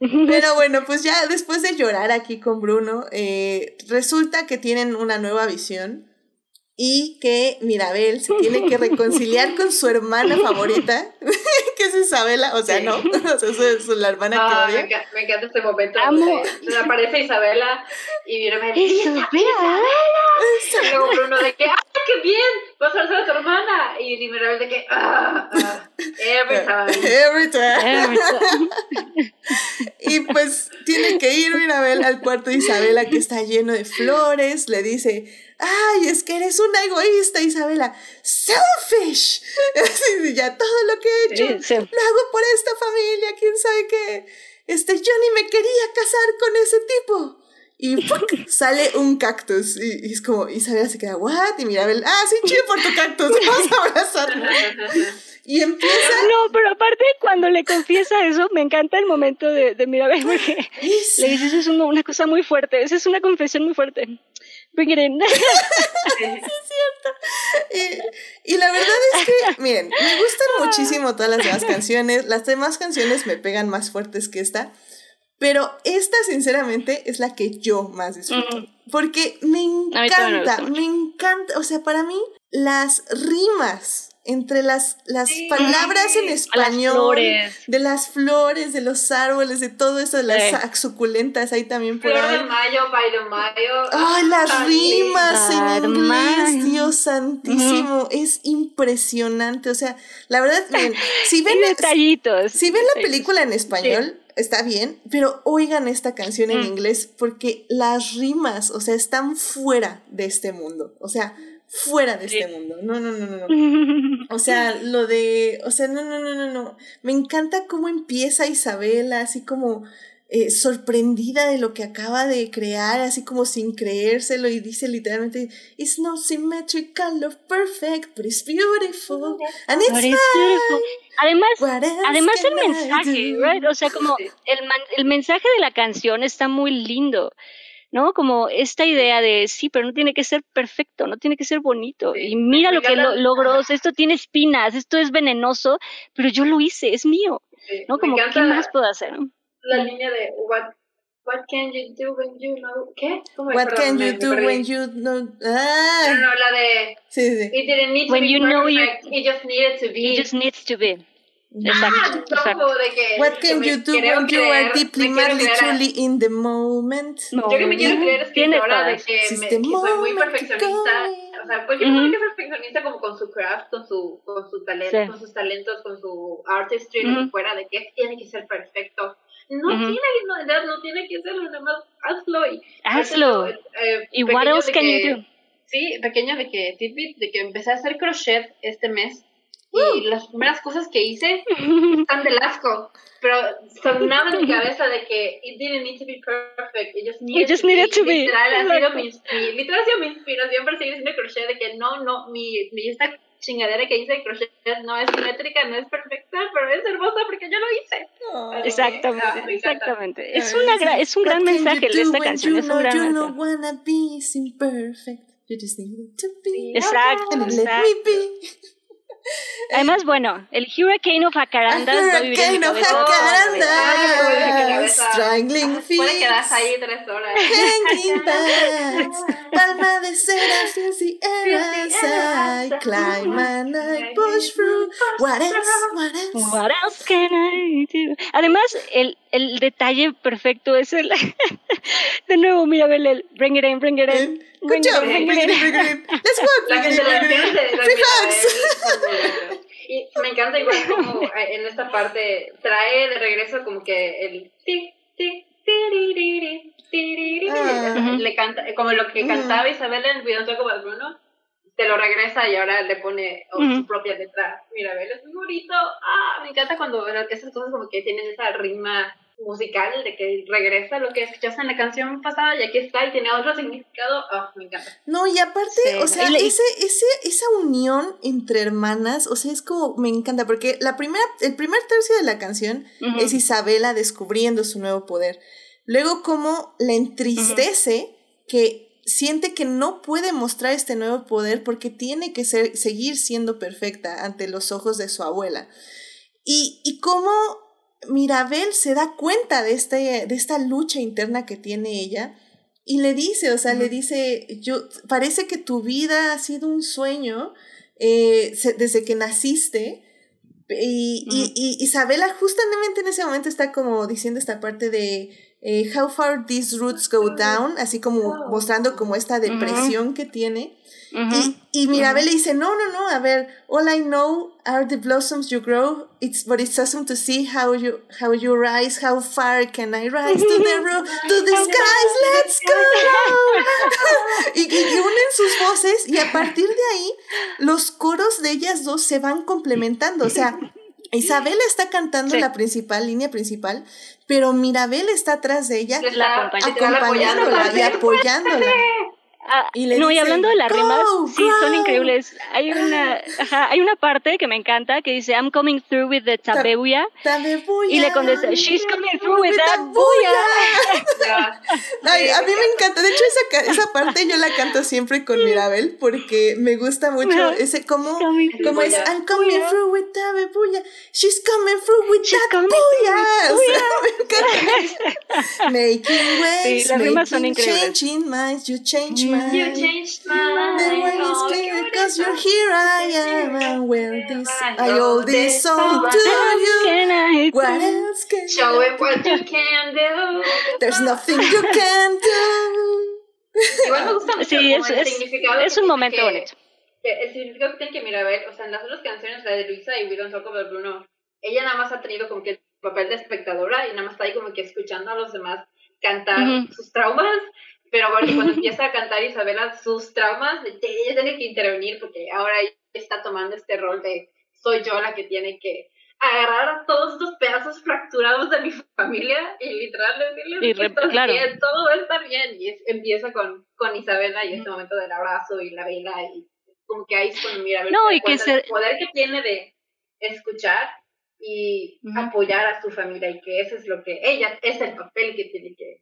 [LAUGHS] Pero bueno, pues ya después de llorar aquí con Bruno, eh, resulta que tienen una nueva visión y que Mirabel se tiene que reconciliar con su hermana favorita, [LAUGHS] que es Isabela, o sea, no, [LAUGHS] o sea, es, la hermana ah, que odia. Me, encanta, me encanta este momento Amo. donde aparece Isabela y Mirabel Isabela. Y luego Bruno de que, ¡ah, qué bien! Vas a ver a tu hermana. Y Mirabel de que, ¡ah! ah every time. Every time. Every time. [LAUGHS] y pues tiene que ir Mirabel al cuarto de Isabela que está lleno de flores, le dice ay, es que eres una egoísta, Isabela, selfish. [LAUGHS] Ya todo lo que he hecho lo hago por esta familia, quién sabe qué. Este, yo ni me quería casar con ese tipo. Y [LAUGHS] sale un cactus. Y, es como, Isabela se queda, ¿what? Y Mirabel, ah, sí, chido por tu cactus, [LAUGHS] vamos a abrazarlo. Y empieza. No, pero aparte, cuando le confiesa eso, me encanta el momento de, de Mirabel, porque le dices, es una, una cosa muy fuerte, esa es una confesión muy fuerte. Bring it in. [LAUGHS] sí, es cierto. Y, la verdad es que, [LAUGHS] miren, me gustan ah. muchísimo todas las demás [LAUGHS] canciones. Las demás canciones me pegan más fuertes que esta. Pero esta, sinceramente, es la que yo más disfruto. Mm. Porque me encanta, me encanta. O sea, para mí, las rimas entre las, las palabras en español, de las flores, de los árboles, de todo eso, de las suculentas, ahí también por Flor de mayo, de mayo. Ay, las rimas en inglés, Dios santísimo, es impresionante, o sea, la verdad, si ven, detallitos. Si ven la película en español, está bien, pero oigan esta canción en mm. inglés porque las rimas, o sea, están fuera de este mundo, o sea, fuera de este mundo. No, no, no, no, no. [LAUGHS] O sea, lo de, o sea, no, no, no, no, no. Me encanta cómo empieza Isabela, así como eh, sorprendida de lo que acaba de crear, así como sin creérselo y dice literalmente, It's not symmetrical or perfect, but it's beautiful. And it's, beautiful. Además, además el mensaje, right? O sea, como el, el mensaje de la canción está muy lindo. ¿No? Como esta idea de, sí, pero no tiene que ser perfecto, no tiene que ser bonito. y mira lo que lo, logró, esto tiene espinas, esto es venenoso, pero yo lo hice, es mío, ¿no? Como, ¿qué más puedo hacer? La línea de, what, what can you do when you know, ¿qué? What can you do when you know, ah. No, no, la de, sí, sí. it didn't need to when be you perfect, know you, it just needed to be. It just needs to be. Exacto, exacto. De que, What can you do when you are deeply, madly, truly in the moment? No, yo que me quiero creer de que, me, que soy muy perfeccionista. O sea, pues yo uh -huh. que es perfeccionista como con su craft, con su, con su talento, sí. con sus talentos, con su artistry, uh -huh. fuera de que tiene que ser perfecto. No uh -huh. tiene, no, no tiene que ser, además, hazlo y hazlo. Eh, ¿Y what else can que, you do? Sí, pequeño de que tidbit, de que empecé a hacer crochet este mes y las primeras cosas que hice están del asco, pero sonaba en mi cabeza de que it didn't need to be perfect, it just needed, it just to, needed be. to be. Literal, ha sido mi, literal ha sido mi inspiración para seguir haciendo crochet, de que no, no, mi, mi esta chingadera que hice de crochet no es simétrica, no es perfecta, pero es hermosa porque yo lo hice. Oh, exactamente, ah, exactamente. Es, una es un gran mensaje de esta canción, es un gran you mensaje. wanna be imperfect, you just need to be. Exacto, and exacto. Además, bueno, el Hurricane of Jacarandas va a vivir en mi cabeza. Jacarandas, strangling feet. Puede quedarse ahí tres horas. Hanging bags, palma de cera, filthy eras. I climb and I push through. What else? What else? What else can I do? Además, el, el detalle perfecto es el. [LAUGHS] de nuevo, mira, el Bring it in, bring it in. Good job, bring it in, bring it in. [LAUGHS] Let's go, bring it in. Free hugs. Y me encanta igual como en esta parte trae de regreso como que el ti, ti, ah. le canta, como lo que cantaba Isabel en el video de Bruno, te lo regresa y ahora le pone su propia letra. Mira, es muy bonito. Ah, me encanta cuando esas cosas como que tienen esa rima musical de que regresa lo que escuchaste en la canción pasada y aquí está y tiene otro significado, oh, me encanta. No, y aparte, o sea, ese, ese, esa unión entre hermanas, o sea, es como, me encanta, porque la primera, el primer tercio de la canción es Isabela descubriendo su nuevo poder. Luego como la entristece que siente que no puede mostrar este nuevo poder porque tiene que ser, seguir siendo perfecta ante los ojos de su abuela. Y, y cómo Mirabel se da cuenta de, este, de esta lucha interna que tiene ella y le dice, o sea, le dice, yo, parece que tu vida ha sido un sueño eh, desde que naciste. Y, y, Isabela justamente en ese momento está como diciendo esta parte de eh, how far these roots go down, así como mostrando como esta depresión que tiene. Y, y Mirabel le dice, no, no, no, a ver, all I know are the blossoms you grow, it's, but it's awesome to see how you, how you rise, how far can I rise to the roof, to the [LAUGHS] skies, let's go. [LAUGHS] y, y, unen sus voces y a partir de ahí los coros de ellas dos se van complementando, o sea, Isabel está cantando la principal, línea principal, pero Mirabel está atrás de ella, acompañándola y apoyándola. Ah, y no, y hablando de las rimas, sí, son increíbles. Hay una, ajá, hay una parte que me encanta que dice, I'm coming through with the tabebuya. Y le contesta, she's coming through with, that buya. Ay, [LAUGHS] a mí me encanta. De hecho, esa, esa parte yo la canto siempre con Mirabel porque me gusta mucho ese como, como es, I'm coming through with tabebuya. She's coming through with she's that buya. [LAUGHS] O sea, me encanta. [LAUGHS] making waves, sí, making, changing minds, you change you changed my The way clear because you're here. I am and wear this I owe this song to you. What else can Show it what you can do. There's nothing you [LAUGHS] can do. Igual me gusta mucho sí, es, el significado es un momento que, bonito. el significado que tiene que Mirabel, o sea, en las otras canciones, la de Luisa y We Don't Talk About Bruno, ella nada más ha tenido como que el papel de espectadora y nada más está ahí como que escuchando a los demás cantar uh -huh. sus traumas pero bueno, cuando empieza a cantar Isabela sus traumas, ella tiene que intervenir porque ahora ella está tomando este rol de soy yo la que tiene que agarrar a todos estos pedazos fracturados de mi familia y literalmente decirles que claro. bien, todo va a estar bien. Y es, empieza con, con Isabela y este momento del abrazo y la vela y como que ahí es cuando mira no, y que el poder que tiene de escuchar y apoyar a su familia y que eso es lo que ella, es el papel que tiene que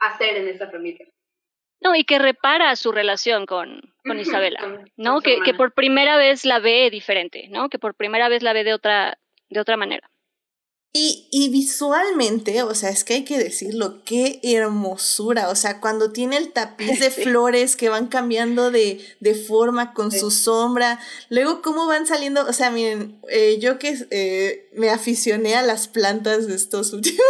hacer en esa familia. No, y que repara su relación con, con Isabela, ¿no? que, que por primera vez la ve diferente, ¿no? Que por primera vez la ve de otra, de otra manera. Y, y, visualmente, o sea, es que hay que decirlo, qué hermosura, o sea, cuando tiene el tapiz de [LAUGHS] flores que van cambiando de, de forma con su sombra, luego cómo van saliendo, o sea, miren, eh, yo que eh, me aficioné a las plantas de estos [LAUGHS] últimos,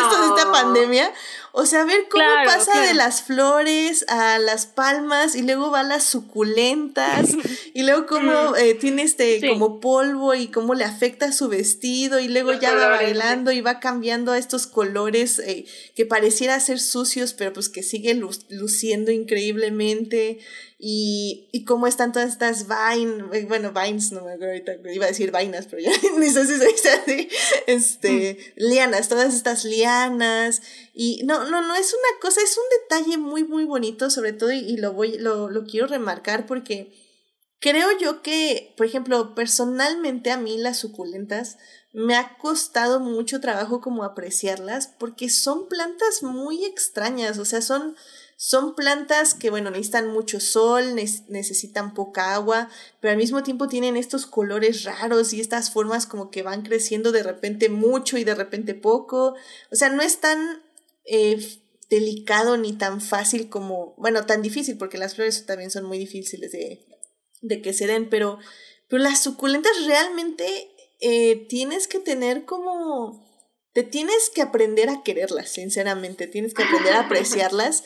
estos de esta pandemia, o sea, ver cómo pasa de las flores a las palmas y luego va a las suculentas [LAUGHS] y luego cómo eh, tiene este como polvo y cómo le afecta su vestido y luego ya va bailando y va cambiando a estos colores eh, que pareciera ser sucios pero pues que sigue luciendo increíblemente y, y cómo están todas estas vines, eh, bueno, vines, no me acuerdo ahorita, iba a decir vainas, pero ya [LAUGHS] ni sé si se dice así, este, mm. lianas, todas estas lianas, y no, no, no, es una cosa, es un detalle muy, muy bonito, sobre todo, y, lo voy, lo, lo quiero remarcar porque creo yo que, por ejemplo, personalmente a mí las suculentas me ha costado mucho trabajo como apreciarlas porque son plantas muy extrañas, o sea, son son plantas que, bueno, necesitan mucho sol, necesitan poca agua, pero al mismo tiempo tienen estos colores raros y estas formas como que van creciendo de repente mucho y de repente poco. O sea, no es tan eh, delicado ni tan fácil como, bueno, tan difícil, porque las flores también son muy difíciles de, de que se den, pero, pero las suculentas realmente eh, tienes que tener como... Te tienes que aprender a quererlas, sinceramente, tienes que aprender a [LAUGHS] apreciarlas.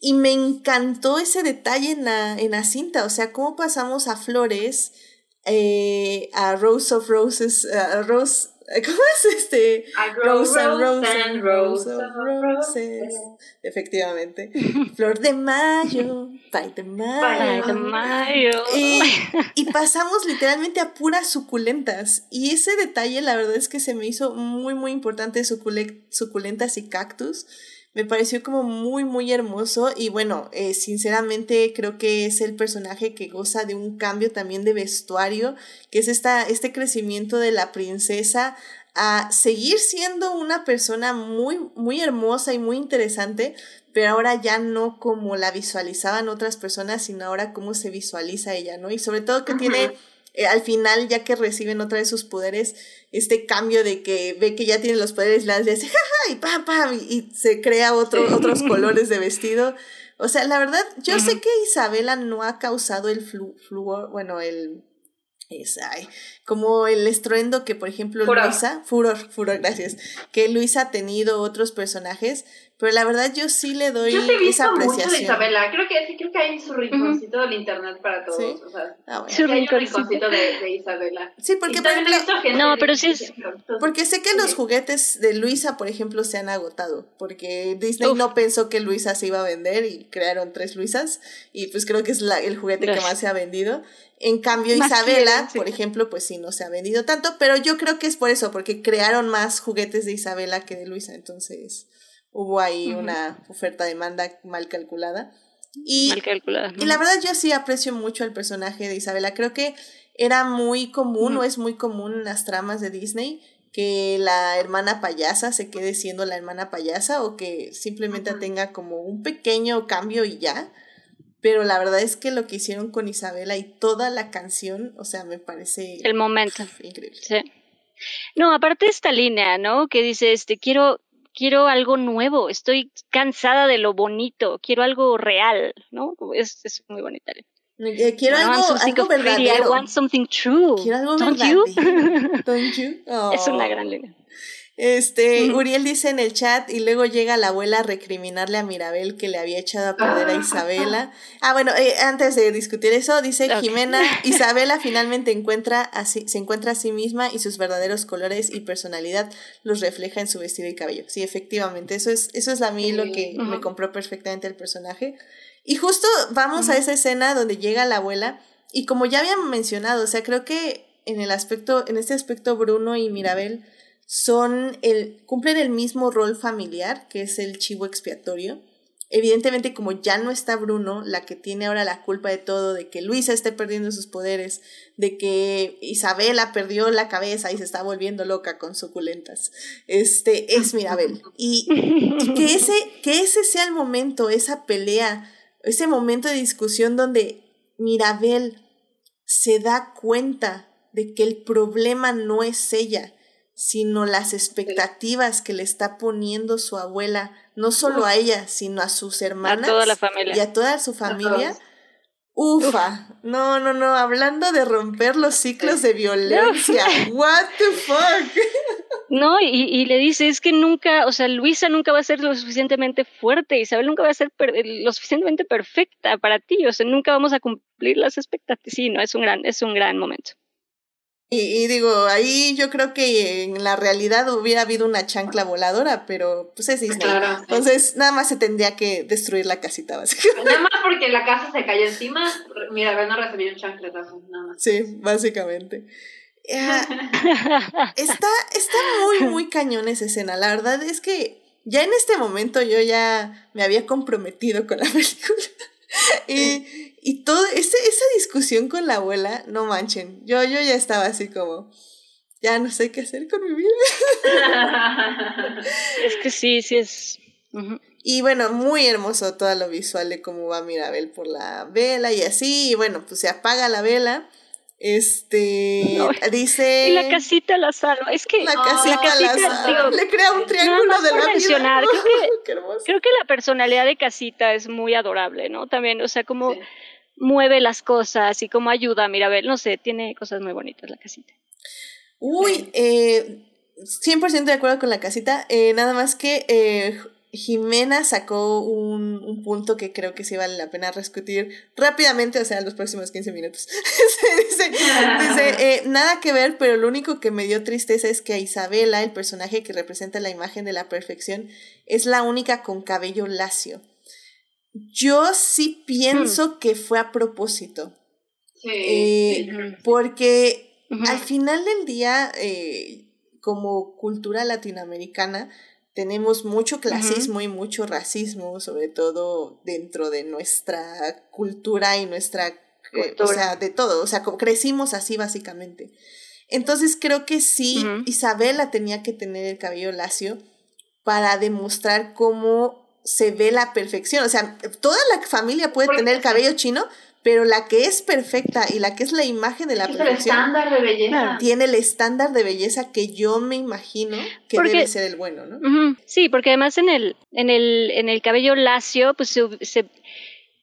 Y me encantó ese detalle en la, en la cinta, o sea, cómo pasamos a Flores, eh, a Rose of Roses, a Rose, [LAUGHS] ¿cómo es este? Rose, and Rose, Rose, of Roses. Efectivamente. Flor de Mayo, Pay de Mayo. de Mayo. Y, y, pasamos literalmente a puras suculentas. Y ese detalle, la verdad es que se me hizo muy, muy importante, suculentas y cactus me pareció como muy, muy hermoso y bueno, eh, sinceramente creo que es el personaje que goza de un cambio también de vestuario, que es esta, este crecimiento de la princesa a seguir siendo una persona muy, muy hermosa y muy interesante, pero ahora ya no como la visualizaban otras personas, sino ahora cómo se visualiza ella, ¿no? Y sobre todo que tiene eh, al final, ya que reciben otra vez sus poderes, este cambio de que ve que ya tiene los poderes, las hace jaja y pam, pam, y, se crea otro, otros colores de vestido. O sea, la verdad, yo sé que Isabela no ha causado el flu, fluor, bueno, el es, ay, como el estruendo que, por ejemplo, Luisa, furor, furor, gracias, que Luisa ha tenido otros personajes, pero la verdad yo sí le doy yo te he visto esa apreciación. Mucho de Isabela, creo que sí, creo que hay su rinconcito del internet para todos, ¿Sí? o sea, ah, bueno. su rinconcito de, de, Isabela. Sí, porque por ejemplo, no, pero sí es porque sé que los juguetes de Luisa, por ejemplo, se han agotado, porque Disney no pensó que Luisa se iba a vender y crearon tres Luisas y pues creo que es la, el juguete que más se ha vendido. En cambio, Isabela, por ejemplo, pues sí, no se ha vendido tanto, pero yo creo que es por eso, porque crearon más juguetes de Isabela que de Luisa, entonces hubo ahí una oferta-demanda mal calculada. Y, mal calculada. Y la verdad yo sí aprecio mucho el personaje de Isabela. Creo que era muy común o es muy común en las tramas de Disney que la hermana payasa se quede siendo la hermana payasa o que simplemente tenga como un pequeño cambio y ya. Pero la verdad es que lo que hicieron con Isabela y toda la canción, o sea, me parece... El momento. Increíble. Sí. No, aparte esta línea, ¿no? Que dice, este, quiero quiero algo nuevo, estoy cansada de lo bonito, quiero algo real, ¿no? Es, es muy bonita. Eh, quiero algo, algo verdadero. I want something true. Quiero algo Don't verdadero. You? [LAUGHS] Don't you? Es una gran línea. Este, Uriel dice en el chat y luego llega la abuela a recriminarle a Mirabel que le había echado a perder a ah. Isabela. Ah, bueno, eh, antes de discutir eso, dice Jimena, [LAUGHS] Isabela finalmente encuentra así, se encuentra a sí misma y sus verdaderos colores y personalidad los refleja en su vestido y cabello. Sí, efectivamente, eso es, eso es a mí lo que me compró perfectamente el personaje. Y justo vamos a esa escena donde llega la abuela y como ya habíamos mencionado, o sea, creo que en el aspecto, en este aspecto Bruno y Mirabel son el, cumplen el mismo rol familiar, que es el chivo expiatorio. Evidentemente, como ya no está Bruno, la que tiene ahora la culpa de todo, de que Luisa esté perdiendo sus poderes, de que Isabela perdió la cabeza y se está volviendo loca con suculentas, este, es Mirabel. Y, que, ese, que ese sea el momento, esa pelea, ese momento de discusión donde Mirabel se da cuenta de que el problema no es ella, sino las expectativas que le está poniendo su abuela, no solo a ella, sino a sus hermanas a toda la familia. y a toda su familia. Ufa, no, no, no, hablando de romper los ciclos de violencia, [LAUGHS] what the fuck. No, y, y, le dice, es que nunca, o sea, Luisa nunca va a ser lo suficientemente fuerte, Isabel nunca va a ser lo suficientemente perfecta para ti, o sea, nunca vamos a cumplir las expectativas. Sí, no, es un gran, es un gran momento. Y, digo, ahí yo creo que en la realidad hubiera habido una chancla voladora, pero pues es Disney. Entonces, nada más se tendría que destruir la casita, básicamente. Nada más porque la casa se cayó encima, mira, ver, no recibió un chancletazo, nada más. Sí, básicamente. [LAUGHS] está, está muy, muy cañón esa escena. La verdad es que ya en este momento yo ya me había comprometido con la [LAUGHS] película. y, y todo, ese, esa discusión con la abuela, no manchen, yo, yo ya estaba así como, ya no sé qué hacer con mi vida. [LAUGHS] es que sí, sí es... Y bueno, muy hermoso todo lo visual de cómo va Mirabel por la vela y así, y bueno, pues se apaga la vela este dice. Y la casita la salva. Es que la casita, la, salva. Le crea un triángulo de la mencionar, vida. Creo que, [LAUGHS] creo que la personalidad de casita es muy adorable, ¿no? También, o sea, como mueve las cosas y como ayuda. Mira, a ver, no sé, tiene cosas muy bonitas la casita. Uy, eh, 100% de acuerdo con la casita. Eh, nada más que eh, Jimena sacó un, un, punto que creo que sí vale la pena discutir rápidamente, o sea, en los próximos 15 minutos. [LAUGHS] dice, dice [LAUGHS] eh, nada que ver, pero lo único que me dio tristeza es que a Isabela, el personaje que representa la imagen de la perfección, es la única con cabello lacio. Yo sí pienso hmm. que fue a propósito. Sí. Eh, porque al final del día, eh, como cultura latinoamericana, tenemos mucho clasismo y mucho racismo, sobre todo dentro de nuestra cultura y nuestra, eh, o sea, de todo, o sea, crecimos así básicamente. Entonces creo que sí, Isabela tenía que tener el cabello lacio para demostrar cómo se ve la perfección. O sea, toda la familia puede tener el cabello chino, pero la que es perfecta y la que es la imagen de la Es el perfección estándar de belleza. tiene el estándar de belleza que yo me imagino que Porque- debe ser el bueno, ¿no? Sí, porque además en el, en el, en el cabello lacio, pues se, se-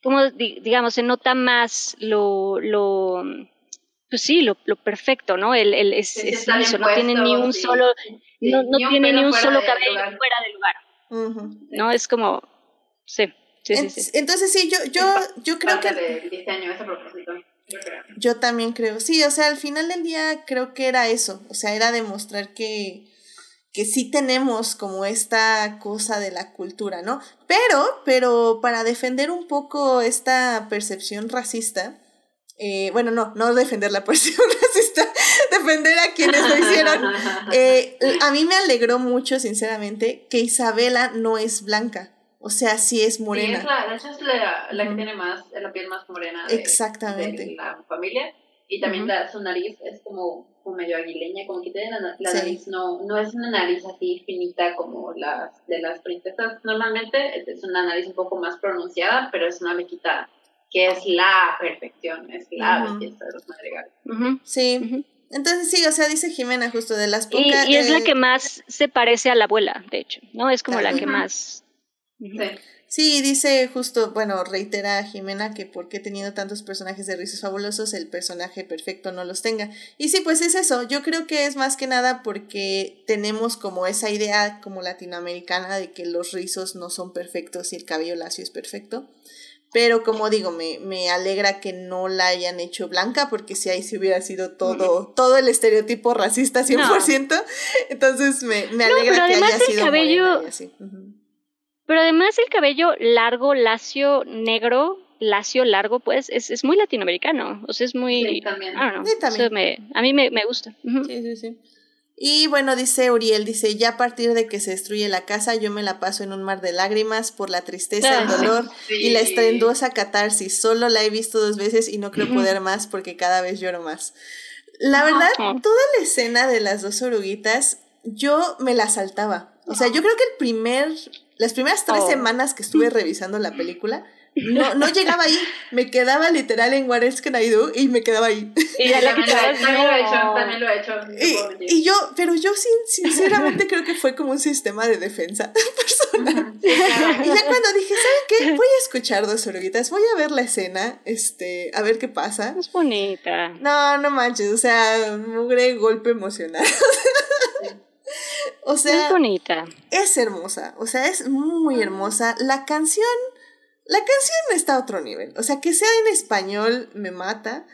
como di- digamos, se nota más lo, lo pues sí, lo, lo perfecto, ¿no? El, el es, liso, no tiene ni un solo, Sí, no, no ni un tiene ni un solo cabello lugar. fuera de lugar, Ujú. ¿no? Es como, sí, sí, sí, En- sí. Entonces sí, yo, yo, yo creo Parte que ese propósito. Yo creo. Yo también creo. Sí, o sea, al final del día creo que era eso. O sea, era demostrar que, que sí tenemos como esta cosa de la cultura, ¿no? Pero, pero para defender un poco esta percepción racista, eh, bueno, no, no defender la percepción [LAUGHS] racista, defender a quienes lo hicieron. [LAUGHS] Eh, a mí me alegró mucho, sinceramente, que Isabela no es blanca. O sea, sí es Sí, morena. es la, de hecho es la, la que tiene más, la piel más morena de, Exactamente. de la familia. Y también la- su nariz es como, como medio aguileña, como que tiene la, la Sí. nariz, no, no es una nariz así finita como las de las princesas normalmente, es una nariz un poco más pronunciada, pero eso no le quita que es la perfección, es la belleza de los madrigales. Ujú, Sí. Entonces sí, o sea, dice Jimena justo de las pocas... y es la que más se parece a la abuela, de hecho, ¿no? Es como la que más... Sí. Sí, dice justo, bueno, reitera Jimena que porque teniendo tantos personajes de rizos fabulosos, el personaje perfecto no los tenga. Y sí, pues es eso, yo creo que es más que nada porque tenemos como esa idea como latinoamericana de que los rizos no son perfectos y el cabello lacio es perfecto. Pero como digo, me, me alegra que no la hayan hecho blanca, porque si ahí sí hubiera sido todo, todo el estereotipo racista 100%. Entonces me, me alegra que haya sido cabello- así. Pero además el cabello largo, lacio, negro, lacio, largo, pues es, es muy latinoamericano. O sea, es muy... Sí, también. I don't know, Sí, también. eso me- a mí me, me gusta. Sí, sí, sí. Y bueno, dice Uriel, dice, ya a partir de que se destruye la casa, yo me la paso en un mar de lágrimas por la tristeza, el Ah. dolor Sí. [LAUGHS] y la estrendosa catarsis. Solo la he visto dos veces y no creo poder más porque cada vez lloro más. La verdad, toda la escena de las dos oruguitas, yo me la saltaba. O sea, yo creo que el primer, las primeras tres Oh. semanas que estuve revisando la película, no, no [LAUGHS] llegaba ahí. Me quedaba literal en What Else Can I Do y me quedaba ahí. Y ya la que También lo he- hecho, no. también lo he hecho. Y, y yo, pero yo sin, sinceramente creo que fue como un sistema de defensa [LAUGHS] personal. Ujú, sí, claro. Y ya cuando dije, ¿saben qué? Voy a escuchar dos oruguitas, voy a ver la escena, este, a ver qué pasa. Es bonita. No, no manches, o sea, mugre golpe emocional. [LAUGHS] o es sea, bonita. es hermosa, o sea, es muy hermosa. La canción, la canción está a otro nivel. O sea, que sea en español me mata.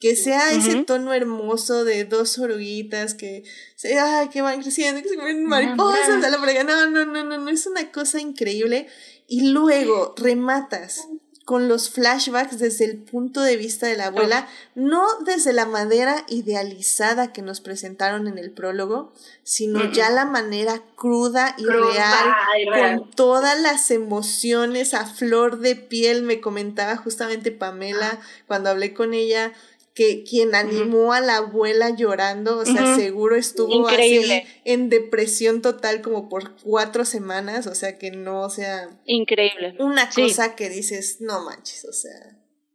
Que sea ese tono hermoso de dos oruguitas que, se, ay, que van creciendo, que se convierten en mariposas. No, no, no, no, no, es una cosa increíble. Y luego rematas con los flashbacks desde el punto de vista de la abuela, no desde la manera idealizada que nos presentaron en el prólogo, sino ya la manera cruda y Cruda real, y real. con todas las emociones a flor de piel. Me comentaba justamente Pamela cuando hablé con ella que quien animó a la abuela llorando, o sea, seguro estuvo Increíble. así en depresión total como por cuatro semanas, o sea, que no, o sea, Increíble. una Sí. cosa que dices, no manches, o sea.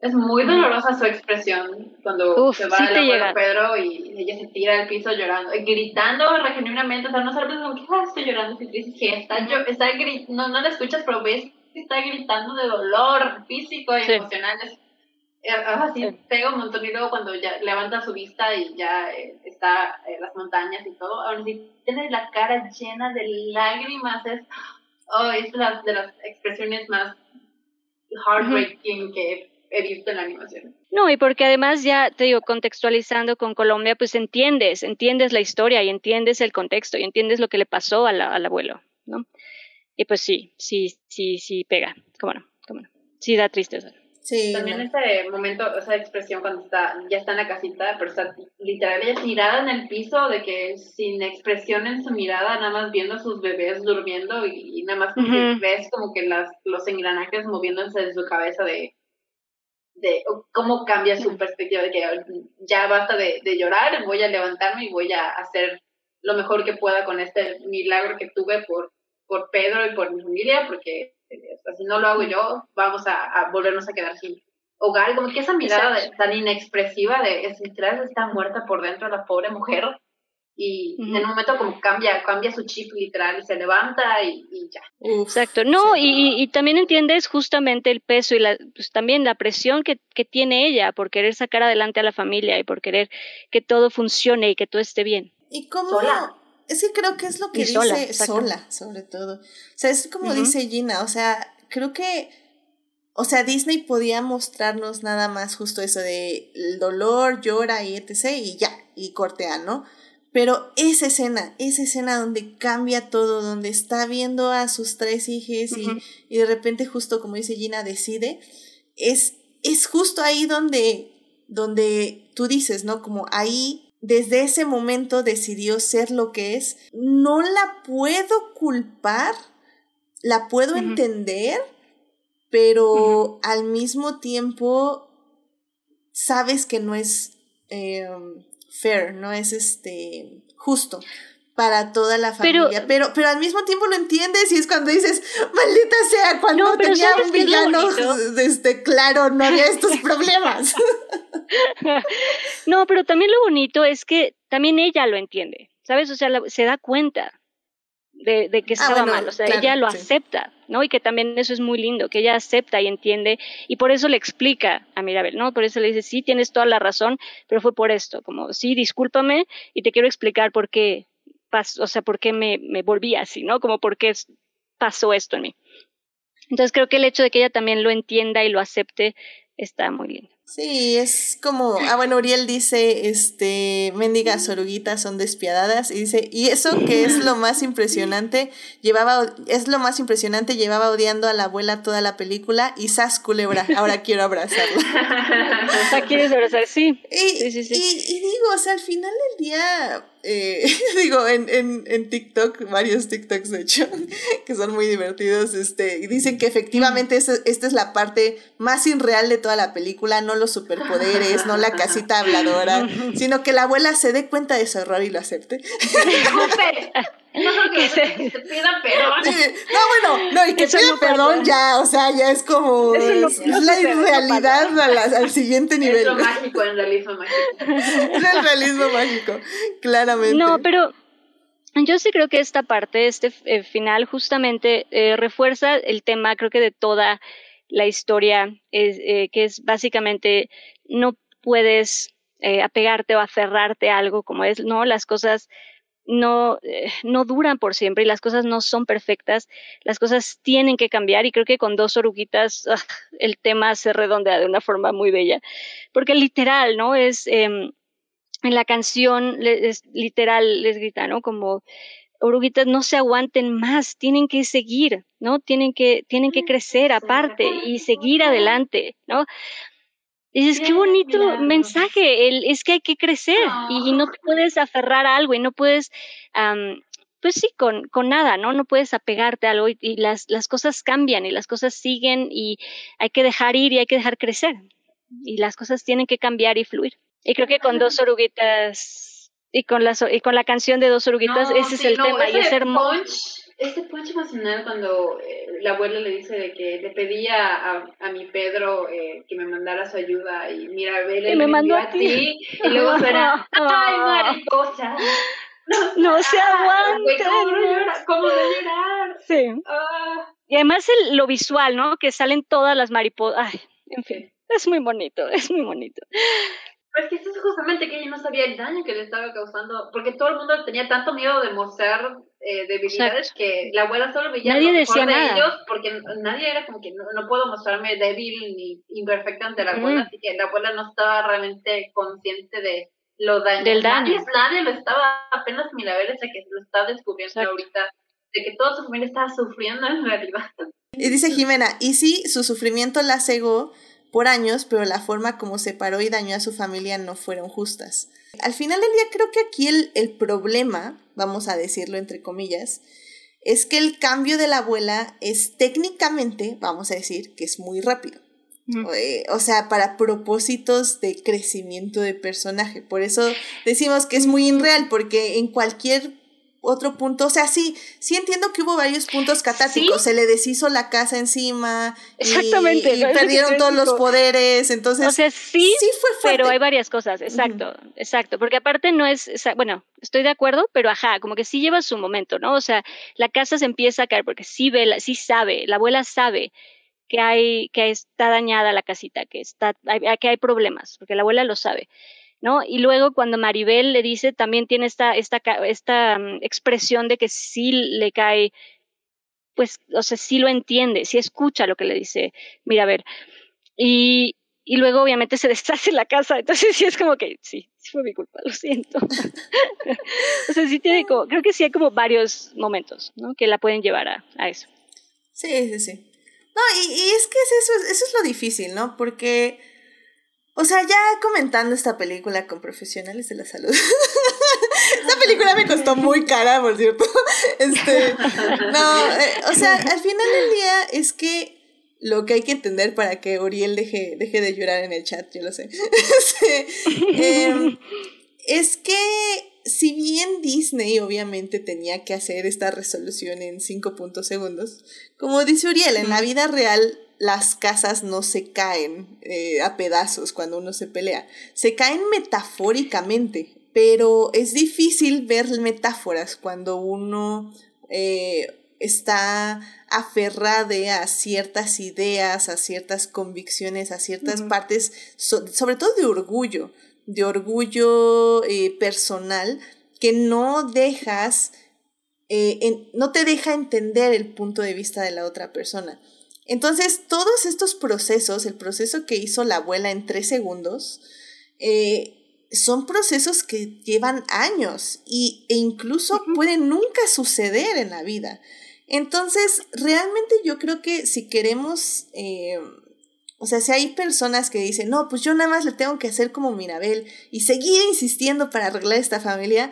Es muy dolorosa su expresión cuando Uf, se va sí el abuelo. Pedro y ella se tira al piso llorando, y gritando genuinamente, o sea, no sabes como que "Ah, estoy llorando, estoy triste, que está, yo, está no, no la escuchas, pero ves que está gritando de dolor físico y Sí. emocional. Es, eh, así Sí. pega un montón y luego cuando ya levanta su vista y ya eh, está eh, las montañas y todo, aún así tiene la cara llena de lágrimas, es, oh, es las, de las expresiones más heartbreaking que he visto en la animación. No, y porque además ya te digo, contextualizando con Colombia, pues entiendes, entiendes la historia y entiendes el contexto y entiendes lo que le pasó a la- al abuelo, ¿no? Y pues sí, sí, sí, sí pega, cómo no, cómo no. Sí da tristeza. Sí. También ese momento, esa expresión cuando está, ya está en la casita, pero está literal ella tirada en el piso, de que sin expresión en su mirada, nada más viendo a sus bebés durmiendo y, y nada más Ujú. ves como que las, los engranajes moviéndose en su cabeza de, de cómo cambia su perspectiva de que ya basta de, de llorar, voy a levantarme y voy a hacer lo mejor que pueda con este milagro que tuve por, por Pedro y por mi familia, porque o sea, si no lo hago yo, vamos a, a volvernos a quedar sin, hogar, como que esa mirada tan inexpresiva de es literal está muerta por dentro la pobre mujer y en un momento como cambia, cambia su chip literal y se levanta y, ya. Exacto, no, y, y, también entiendes justamente el peso y la, pues, también la presión que, que tiene ella por querer sacar adelante a la familia y por querer que todo funcione y que todo esté bien. Y cómo, sola. Es que creo que es lo que dice sola, sola, sobre todo. O sea, es como dice Gina, o sea, creo que o sea, Disney podía mostrarnos nada más justo eso de el dolor, llora y etc. y ya, y cortea, ¿no? Pero esa escena, esa escena donde cambia todo, donde está viendo a sus tres hijos y, y, de repente justo como dice Gina decide, es, es justo ahí donde, donde tú dices, ¿no? Como ahí, desde ese momento decidió ser lo que es. No la puedo culpar, la puedo entender, pero al mismo tiempo sabes que no es... Eh, fair, no es este justo para toda la familia, pero, pero, al mismo tiempo lo entiendes y es cuando dices, maldita sea, cuando tenía un villano, [LAUGHS] este, claro, no había estos [LAUGHS] problemas. no, pero también lo bonito es que también ella lo entiende, ¿sabes? O sea, se da cuenta de, de que ah, estaba mal, o sea, ella lo acepta, ¿no? Y que también eso es muy lindo, que ella acepta y entiende, y por eso le explica a Mirabel, ¿no? Por eso le dice, sí, tienes toda la razón, pero fue por esto, como, sí, discúlpame, y te quiero explicar por qué, pasó, o sea, por qué me, me volví así, ¿no? Como por qué pasó esto en mí. Entonces creo que el hecho de que ella también lo entienda y lo acepte está muy lindo. Sí, es como, ah bueno, Uriel dice, este, mendigas oruguitas son despiadadas y dice, y eso que es lo más impresionante, llevaba, es lo más impresionante, llevaba odiando a la abuela toda la película y sas culebra, ahora quiero abrazarla. [LAUGHS] quieres abrazar, sí. Y, sí, sí, Y, y, digo, o sea, al final del día, eh, [LAUGHS] digo, en, en, en TikTok, varios TikToks de hecho, [LAUGHS] que son muy divertidos, este, y dicen que efectivamente esta, esta es la parte más irreal de toda la película, no los superpoderes, no la casita habladora, [LAUGHS] sino que la abuela se dé cuenta de su error y lo acepte. No, que se, pida perdón. [LAUGHS] no, bueno, no, y que pida perdón ya, o sea, ya es como es, la irrealidad al siguiente nivel. Es lo mágico, el realismo mágico. es el realismo mágico, claramente. No, pero yo sí creo que esta parte, este eh, final, justamente eh, refuerza el tema, creo que de toda la historia, es, eh, que es básicamente no puedes apegarte o aferrarte a algo como es, no, las cosas no, eh, no duran por siempre y las cosas no son perfectas, las cosas tienen que cambiar y creo que con dos oruguitas ah, el tema se redondea de una forma muy bella, porque literal, ¿no? Es, em, en la canción es, literal les grita, ¿no? Como oruguitas no se aguanten más, tienen que seguir, ¿no? Tienen que, tienen que crecer aparte y seguir adelante, ¿no? Dices, qué bonito mensaje, el, es que hay que crecer y, no te puedes aferrar a algo y no puedes, pues sí, con, con nada, ¿no? No puedes apegarte a algo y, las, las cosas cambian y las cosas siguen y hay que dejar ir y hay que dejar crecer y las cosas tienen que cambiar y fluir. Y creo que con dos oruguitas y con la, y con la canción de dos oruguitas, ese es el tema y es hermoso este punch emocional cuando eh, la abuela le dice de que le pedía a, a mi Pedro eh, que me mandara su ayuda y mira, vele, me mandó a ti. y luego [LAUGHS] suena, ¡ay, mariposa! No, no se aguanta. ¿Cómo de llorar? Sí. Ah. Y además el, lo visual, ¿no? Que salen todas las mariposas. Ay, en fin, es muy bonito, es muy bonito. Pero es que eso es justamente que ella no sabía el daño que le estaba causando, porque todo el mundo tenía tanto miedo de mostrar eh, debilidades que la abuela solo veía nadie lo decía de nada. ellos, porque nadie era como que no, puedo mostrarme débil ni imperfecta ante la abuela, así que la abuela no estaba realmente consciente de lo daño. Del daño. Nadie, nadie lo estaba, apenas Milabel ese que lo está descubriendo ahorita, de que toda su familia estaba sufriendo en realidad. Y dice Jimena, y sí, su sufrimiento la cegó, por años, pero la forma como separó y dañó a su familia no fueron justas. Al final del día creo que aquí el, el problema, vamos a decirlo entre comillas, es que el cambio de la abuela es técnicamente, vamos a decir, que es muy rápido. Eh, o sea, para propósitos de crecimiento de personaje. Por eso decimos que es muy irreal, porque en cualquier otro punto, o sea, sí, sí entiendo que hubo varios puntos catárticos, se le deshizo la casa encima, exactamente, y, [LAUGHS] perdieron todos los poderes, entonces, o sea, sí, sí fue fuerte. pero hay varias cosas, exacto, exacto, porque aparte no es, bueno, estoy de acuerdo, pero ajá, como que sí lleva su momento, ¿no? O sea, la casa se empieza a caer porque sí ve, sí sabe, la abuela sabe que hay, que está dañada la casita, que está, que hay problemas, porque la abuela lo sabe. ¿No? Y luego cuando Maribel le dice, también tiene esta, esta, esta mm, expresión de que sí le cae, pues, o sea, sí lo entiende, sí escucha lo que le dice Mirabel. Y, y luego obviamente se [LAUGHS] deshace la casa, entonces sí es como que, sí, sí fue mi culpa, lo siento. [LAUGHS] o sea, sí tiene como, creo que sí hay como varios momentos, ¿no? Que la pueden llevar a, a eso. Sí, sí, sí. No, y, y es que es eso, eso es lo difícil, ¿no? Porque o sea, ya comentando esta película con profesionales de la salud. [LAUGHS] esta película me costó muy cara, por cierto. [LAUGHS] Este, no, eh, o sea, al final del día es que lo que hay que entender para que Uriel deje, deje de llorar en el chat, yo lo sé. [LAUGHS] Este, em, es que si bien Disney obviamente tenía que hacer esta resolución en 5 puntos segundos, como dice Uriel, en la vida real las casas no se caen eh, a pedazos cuando uno se pelea. Se caen metafóricamente, pero es difícil ver metáforas cuando uno eh, está aferrado a ciertas ideas, a ciertas convicciones, a ciertas partes, sobre todo de orgullo, de orgullo eh, personal, que no dejas, no te deja entender el punto de vista de la otra persona. Entonces, todos estos procesos, el proceso que hizo la abuela en tres segundos, eh, son procesos que llevan años y, e incluso pueden nunca suceder en la vida. Entonces, realmente yo creo que si queremos, eh, o sea, si hay personas que dicen, no, pues yo nada más le tengo que hacer como Mirabel y seguir insistiendo para arreglar esta familia,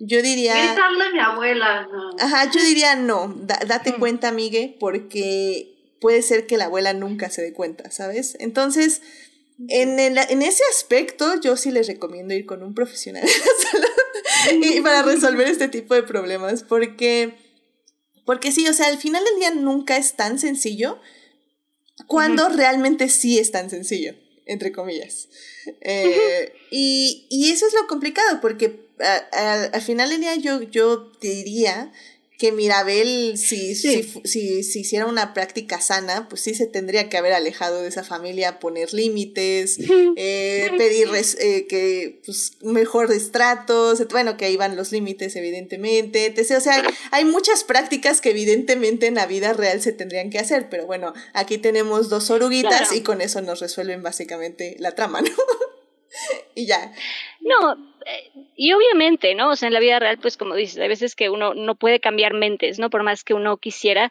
yo diría... Gritarle a mi abuela, no. Ajá, yo diría no, date mm. cuenta, amigue, porque puede ser que la abuela nunca se dé cuenta, ¿sabes? Entonces, en, en ese aspecto, yo sí les recomiendo ir con un profesional [LAUGHS] y para resolver este tipo de problemas, porque, porque sí, o sea, al final del día nunca es tan sencillo cuando realmente sí es tan sencillo, entre comillas. Eh, y, y, eso es lo complicado, porque al final del día yo, yo diría que Mirabel, si, si, si, si, hiciera una práctica sana, pues sí se tendría que haber alejado de esa familia, poner límites, [LAUGHS] eh, pedir eh, que, pues, mejores tratos, bueno, que ahí van los límites, evidentemente, O sea, hay muchas prácticas que evidentemente en la vida real se tendrían que hacer, pero bueno, aquí tenemos dos oruguitas y con eso nos resuelven básicamente la trama, ¿no? [LAUGHS] y ya. No, y obviamente, ¿no? O sea, en la vida real, pues como dices, hay veces que uno no puede cambiar mentes, ¿no? Por más que uno quisiera,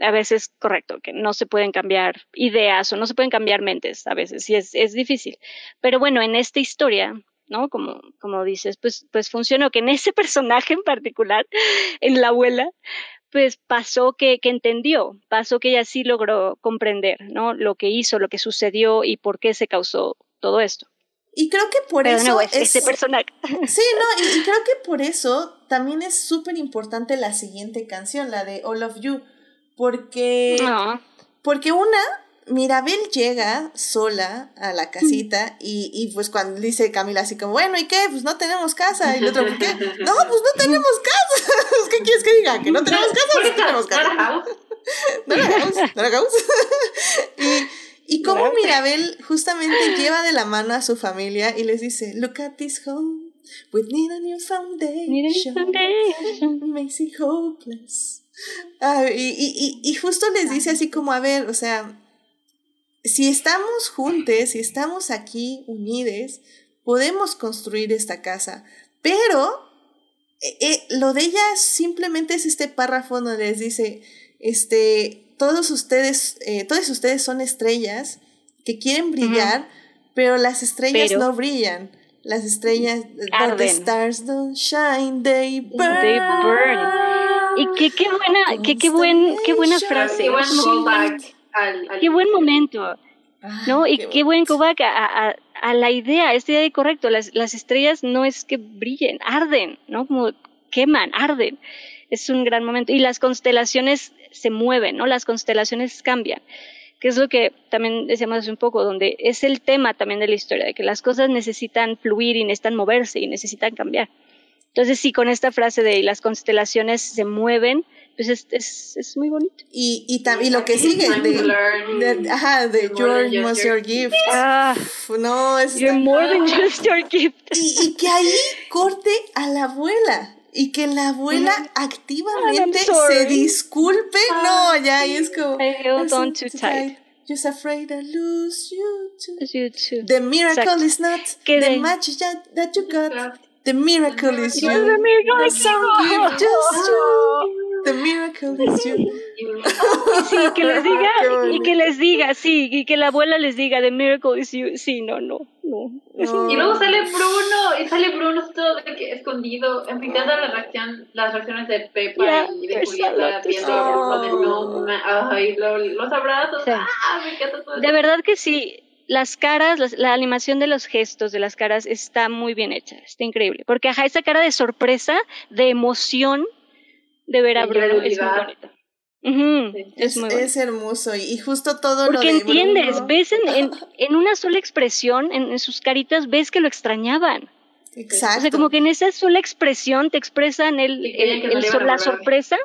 a veces correcto, que no se pueden cambiar ideas o no se pueden cambiar mentes, a veces, y es, es difícil. Pero bueno, en esta historia, ¿no? Como, como dices, pues, pues funcionó que en ese personaje en particular, [LAUGHS] en la abuela, pues pasó que, que entendió, pasó que ella sí logró comprender, ¿no? Lo que hizo, lo que sucedió y por qué se causó todo esto. Y creo que por eso. es, ese personaje. [LAUGHS] Sí, no, y, creo que por eso también es súper importante la siguiente canción, la de All of You. Porque. Porque una, Mirabel llega sola a la casita y, y pues cuando dice Camila así como, bueno, ¿y qué? Pues no tenemos casa. Y el otro, ¿por qué? No, pues no tenemos casa. [LAUGHS] ¿Qué quieres que diga? ¿Que no tenemos casa? No tenemos casa. [LAUGHS] No la hagamos. No la hagamos. Cómo [LAUGHS] Mirabel justamente lleva de la mano a su familia y les dice, look at this home, we need a new foundation, hopeless. Ah, y, y, y, justo les dice así como, a ver, o sea, si estamos juntos, si estamos aquí unidos, podemos construir esta casa. Pero eh, eh, lo de ella simplemente es este párrafo donde les dice, este, todos ustedes, eh, todos ustedes son estrellas que quieren brillar, pero las estrellas no brillan. Las estrellas, Arden. the stars don't shine, they burn. They burn. Y qué, qué buena, qué, qué, buen, qué buena frase. Qué buen, qué buen momento. ¿No? y qué, buen callback a, a, a, la idea, esta idea de correcto. Las, las estrellas no es que brillen, arden, ¿no? Como queman, arden. Es un gran momento. Y las constelaciones se mueven, ¿no? Las constelaciones cambian que es lo que también decíamos hace un poco, donde es el tema también de la historia, de que las cosas necesitan fluir y necesitan moverse y necesitan cambiar. Entonces, sí, con esta frase de las constelaciones se mueven, pues es, es, es muy bonito. Y, y también lo que sigue de, de, ajá, de Your was your gift. Ah, no, es you're more than just your gift. Y, y que ahí corte a la abuela y que la abuela activamente se disculpe. no, ya, y es como. I held on too tight. Just afraid I lose you too. You too. The miracle Exacto. is not Que the de- match that, you got. The miracle is you. The miracle is you. just [LAUGHS] you. The miracle is you. Sí, que les [LAUGHS] diga, y que les diga, sí, y que la abuela les diga, The miracle is you. Sí, no, no, no. No. Y luego sale Bruno, y sale Bruno todo de que escondido, enfrentando la reacción, las reacciones de Pepa Yeah, y de Julieta viendo Oh. no, ma- ay, lo- los abrazos, Sí. ah, me encanta todo De eso. verdad que sí. Las caras, las- la animación de los gestos de las caras está muy bien hecha, está increíble. Porque ajá, esa cara de sorpresa, de emoción de ver a Bruno es muy Sí. es, Es, muy bonito. es hermoso y, justo todo Porque lo de entiendes, Bruno- ves en, en, en una sola expresión, en, en sus caritas, ves que lo extrañaban. Exacto. O sea, como que en esa sola expresión te expresan el, el- no la sorpresa,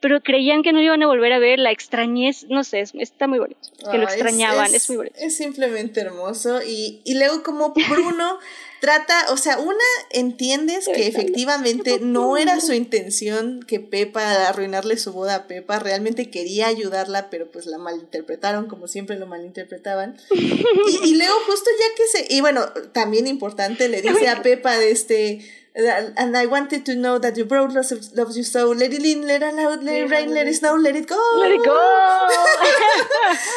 pero creían que no iban a volver a ver, la extrañez, no sé, es- está muy bonito. Que lo es- extrañaban, es, es, muy bonito. Es simplemente hermoso. Y, y luego como Bruno [LAUGHS] trata, o sea, una entiendes que efectivamente no era su intención que Pepa arruinarle su boda a Pepa, realmente quería ayudarla, pero pues la malinterpretaron, como siempre lo malinterpretaban. [LAUGHS] Y, y luego justo ya que se, y bueno, también importante, le dice a Pepa de este... And I wanted to know that your bro loves, loves you so. Let it in, let it out, let it rain, let it snow, let it go. Let it go.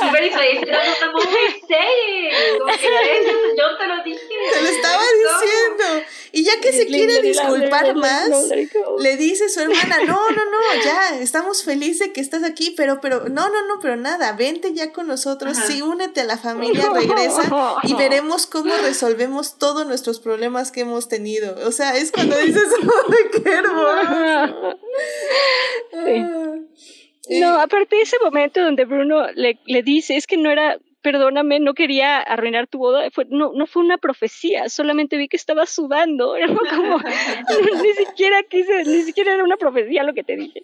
Y Félix le dice, no, no, no, me saying, como que "Eso, yo te lo dije. Te lo estaba Let it go". diciendo. Y ya que se quiere disculpar más, le dice su hermana, no, no, no, ya, estamos felices de que estás aquí, pero, pero, no, no, no, pero nada, vente ya con nosotros, Ajá. sí, únete a la familia, regresa y veremos cómo resolvemos todos nuestros problemas que hemos tenido. O sea, es cuando dices, ¡ay, qué hermoso! Sí. No, aparte de ese momento donde Bruno le, le dice, es que no era, perdóname, no quería arruinar tu boda, fue, no, no fue una profecía, solamente vi que estaba sudando, [LAUGHS] era como, [LAUGHS] ni siquiera quise, ni siquiera era una profecía lo que te dije.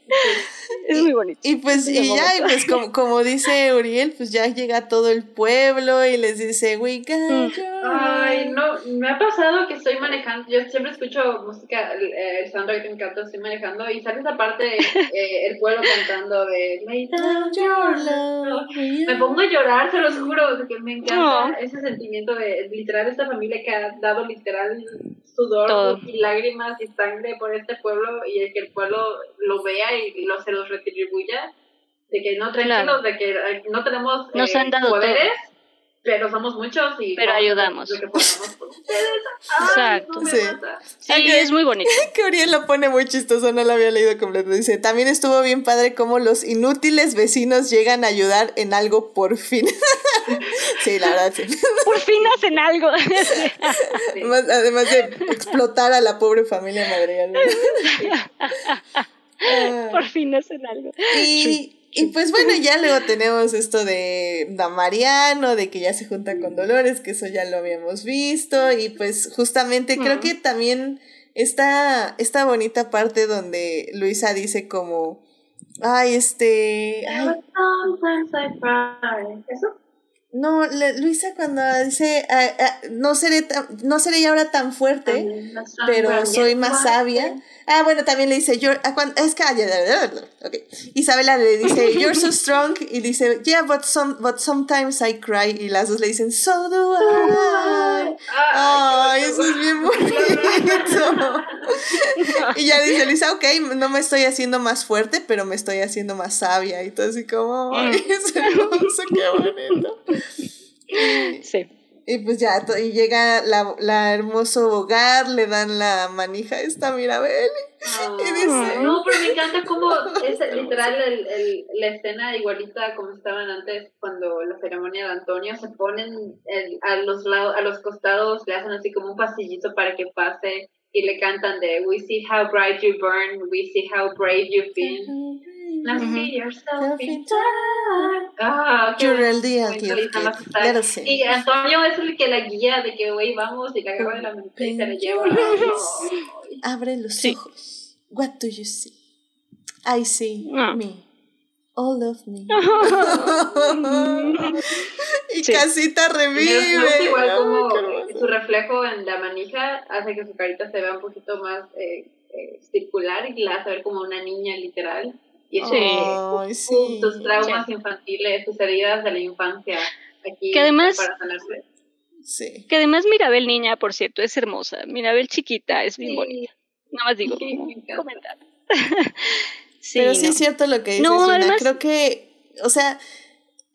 Es muy bonito. Y pues, y ya, y pues como, [LAUGHS] como dice Uriel, pues ya llega todo el pueblo y les dice, we got Mm. your Ay, no, me ha pasado que estoy manejando, yo siempre escucho música, el, el soundtrack me encanta, estoy manejando y sale esa parte, de, eh, el pueblo cantando de. Me pongo a llorar, se los juro, porque me encanta No. ese sentimiento de literal esta familia que ha dado literal sudor Todo. y lágrimas y sangre por este pueblo y el que el pueblo lo vea y lo, se los retribuya, de que no tranquilos, Claro. de que eh, no tenemos Nos eh, han dado poderes, pero somos muchos y Pero ayudamos. Lo que podamos por ustedes. Ay, Exacto. no Sí. Sí, es muy bonito. [LAUGHS] que Uriel lo pone muy chistoso, no lo había leído completo. Dice, también estuvo bien padre cómo los inútiles vecinos llegan a ayudar en algo por fin. [LAUGHS] sí, la verdad, sí. [LAUGHS] Por fin hacen algo. Además, además de explotar a la pobre familia Madrigal. Ah. Por fin hacen algo. Y, y pues bueno, ya luego tenemos esto de da Mariano, de que ya se junta con Dolores, que eso ya lo habíamos visto. Y pues justamente creo Ujú. que también está esta bonita parte donde Luisa dice como, ay, este... ay. ¿Eso? No, le- Luisa cuando dice, ah, ah, no, seré tan- no seré ya ahora tan fuerte. También pero soy más sabia. Ah, bueno, también le dice, you're, ah, cuan- es que, ah, ya, ya, ya, ya, ok. Isabela le dice, [LAUGHS] you're so strong, y dice, yeah, but, some, but sometimes I cry, y las dos le dicen, so do I. [LAUGHS] Ay, eso es bien bonito. [LAUGHS] [LAUGHS] y ya dice Luisa, ok, no me estoy haciendo más fuerte, pero me estoy haciendo más sabia, y todo así como, ay, es hermoso, qué bonito. Sí. Y pues ya, y llega la, la hermoso hogar, le dan la manija a esta Mirabel. Ah, Y dice- no, pero me encanta cómo [LAUGHS] es literal el, el, la escena igualita como estaban antes cuando la ceremonia de Antonio se ponen el- a los lados, a los costados, le hacen así como un pasillito para que pase y le cantan de We see how bright you burn, we see how brave you've been. Now see yourself in time. Ah, qué You're us sing. Y Antonio es el que la guía de que, güey, vamos, y la agarra de la mente y se la lleva. Abre los Sí. ojos. What do you see? I see Ah. me. All of me. [LAUGHS] y Sí. casita revive. gusta igual Ay, como su reflejo en la manija hace que su carita se vea un poquito más eh, eh, circular y la hace ver como una niña literal. Y eso Sí. Ay, sí. sus traumas infantiles, sus heridas de la infancia aquí Que además- para sanarse. Sí. Que además Mirabel niña, por cierto, es hermosa. Mirabel chiquita es bien Sí. bonita. Nada más digo, Sí, comentar. [LAUGHS] sí, Pero sí no. es cierto lo que dices, No, además- Creo que, o sea,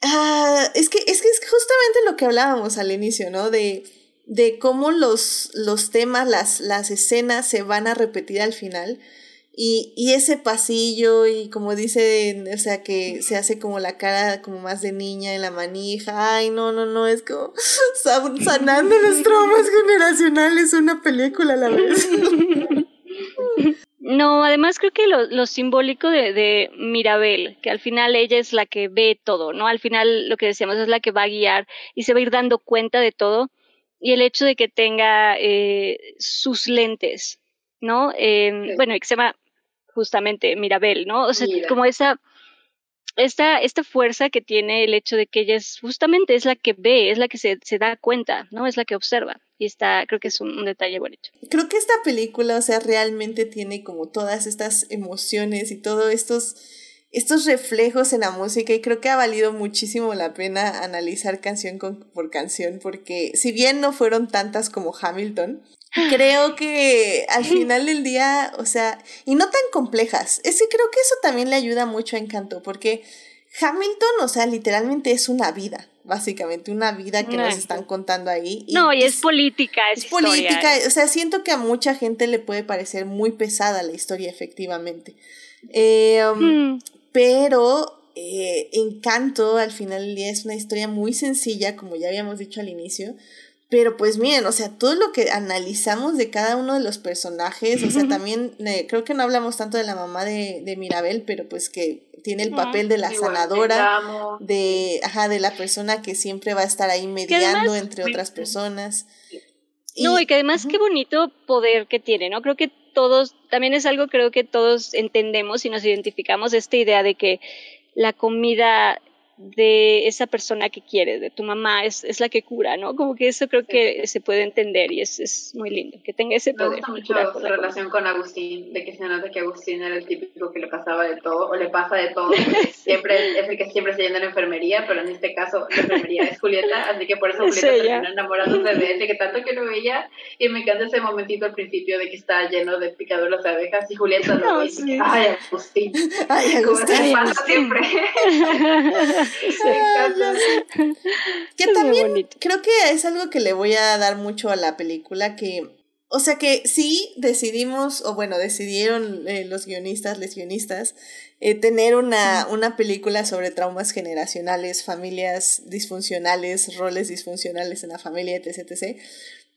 ah, es que es que es justamente lo que hablábamos al inicio, ¿no? De, de cómo los, los temas, las, las escenas se van a repetir al final. Y, y ese pasillo, y como dice, o sea, que se hace como la cara como más de niña en la manija. Ay, no, no, no, es como [LAUGHS] san- sanando los traumas generacionales, una película a la vez. [LAUGHS] No, además creo que lo, lo simbólico de, de Mirabel, que al final ella es la que ve todo, ¿no? Al final lo que decíamos es la que va a guiar y se va a ir dando cuenta de todo. Y el hecho de que tenga eh, sus lentes, ¿no? Eh, Sí. Bueno, y que se llama justamente Mirabel, ¿no? O sea, Mira. como esa, esta, esta fuerza que tiene el hecho de que ella es justamente es la que ve, es la que se, se da cuenta, ¿no? Es la que observa. Y está, creo que es un, un detalle bonito. Creo que esta película, o sea, realmente tiene como todas estas emociones y todos estos, estos reflejos en la música y creo que ha valido muchísimo la pena analizar canción con- por canción porque si bien no fueron tantas como Hamilton, creo que al final del día, o sea, y no tan complejas, es que creo que eso también le ayuda mucho a Encanto porque Hamilton, o sea, literalmente es una vida, básicamente, una vida que nos están contando ahí. No, y es política, es, es historia. política, o sea, siento que a mucha gente le puede parecer muy pesada la historia, efectivamente. Eh, um, Mm, pero eh, Encanto, al final del día, es una historia muy sencilla, como ya habíamos dicho al inicio. Pero pues miren, o sea, todo lo que analizamos de cada uno de los personajes, o sea, también eh, creo que no hablamos tanto de la mamá de, de Mirabel, pero pues que tiene el papel de la Igual, sanadora de, ajá, de la persona que siempre va a estar ahí mediando además- entre otras personas. No, y que además qué bonito poder que tiene, ¿no? Creo que todos, también es algo creo que todos entendemos y nos identificamos esta idea de que la comida de esa persona que quieres, de tu mamá, es, es la que cura, ¿no? Como que eso creo Sí. que se puede entender y es, es muy lindo, que tenga ese Me poder. gusta de mucho su con relación con Agustín, de que se nota que Agustín era el típico que le pasaba de todo, o le pasa de todo. [LAUGHS] Siempre es el que siempre se llena en la enfermería, pero en este caso la enfermería es Julieta, así que por eso [LAUGHS] Es Julieta ella. terminó enamorándose de él, de que tanto que lo veía, y me encanta ese momentito al principio de que está lleno de picaduras de abejas, y Julieta lo No, ve y dice, sí. ay, Agustín, Ay, como Agustín. pasa Agustín. siempre. [LAUGHS] [LAUGHS] Que Es también bonito. creo que es algo que le voy a dar mucho a la película, que, o sea que sí decidimos, o bueno, decidieron eh, los guionistas, les guionistas, eh, tener una, una película sobre traumas generacionales, familias disfuncionales, roles disfuncionales en la familia, etc. etc.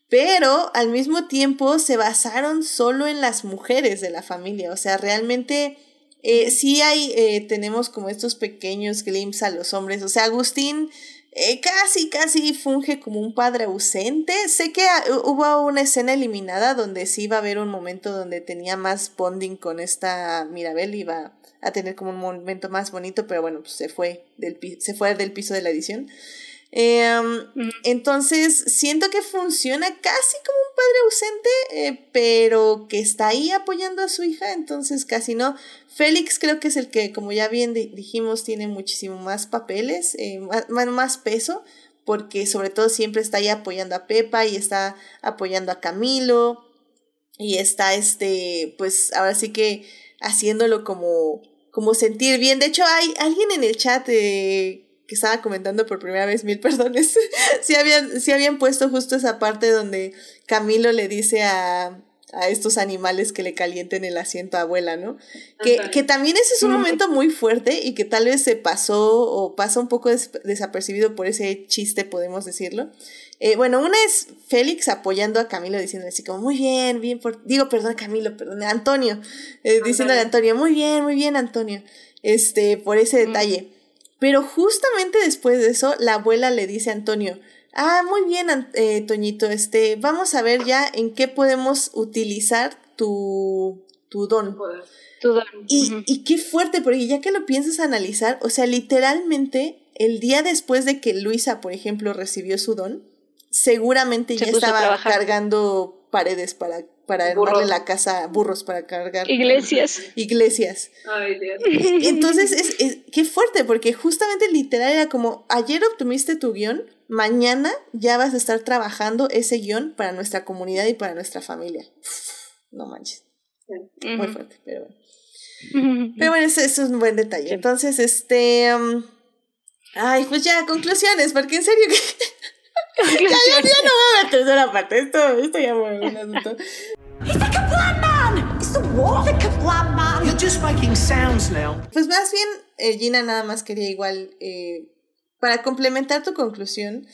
Pero al mismo tiempo se basaron solo en las mujeres de la familia, o sea, realmente... Eh, sí hay, eh, tenemos como estos pequeños glimpses a los hombres. O sea, Agustín eh, casi, casi funge como un padre ausente. Sé que ah, hubo una escena eliminada donde sí iba a haber un momento donde tenía más bonding con esta Mirabel, iba a tener como un momento más bonito, pero bueno, pues se fue del, se fue del piso de la edición. Eh, Ujú. entonces, siento que funciona casi como un padre ausente, eh, pero que está ahí apoyando a su hija, entonces casi no. Félix creo que es el que, como ya bien di- dijimos, tiene muchísimo más papeles, eh, más, más- más peso, porque sobre todo siempre está ahí apoyando a Pepa y está apoyando a Camilo y está este, pues ahora sí que haciéndolo como, como sentir bien. De hecho, hay alguien en el chat eh, que estaba comentando por primera vez, mil perdones, [LAUGHS] sí, habían, sí habían puesto justo esa parte donde Camilo le dice a, a estos animales que le calienten el asiento a abuela, ¿no? Que, que también ese es un momento muy fuerte y que tal vez se pasó o pasa un poco desapercibido por ese chiste, podemos decirlo. Eh, bueno, una es Félix apoyando a Camilo diciendo así como, muy bien, bien, por... digo, perdón, Camilo, perdón, Antonio, eh, diciéndole a Antonio, muy bien, muy bien, Antonio, este, por ese detalle. Pero justamente después de eso, la abuela le dice a Antonio, Ah, muy bien, eh, Toñito. Este, vamos a ver ya en qué podemos utilizar tu, tu don. Tu don. Y, y qué fuerte, porque ya que lo piensas analizar, o sea, literalmente, el día después de que Luisa, por ejemplo, recibió su don, seguramente ya estaba cargando paredes para para darle la casa burros para cargar. Iglesias. Iglesias. Ay, Dios. Entonces, es, es, qué fuerte, porque justamente literal era como, ayer obtuviste tu guion, mañana ya vas a estar trabajando ese guion para nuestra comunidad y para nuestra familia. no manches. Muy fuerte, pero bueno. Pero bueno, eso, es un buen detalle. Entonces, este... Um, ay, pues ya, conclusiones, porque en serio [LAUGHS] ya, ya, ya no voy a la tercera parte. Esto, esto ya fue un asunto. Pues más bien, eh, Gina nada más quería igual, eh, para complementar tu conclusión,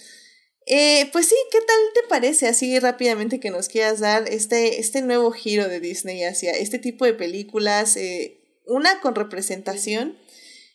eh, pues sí, ¿qué tal te parece así rápidamente que nos quieras dar este, este nuevo giro de Disney hacia este tipo de películas? una con representación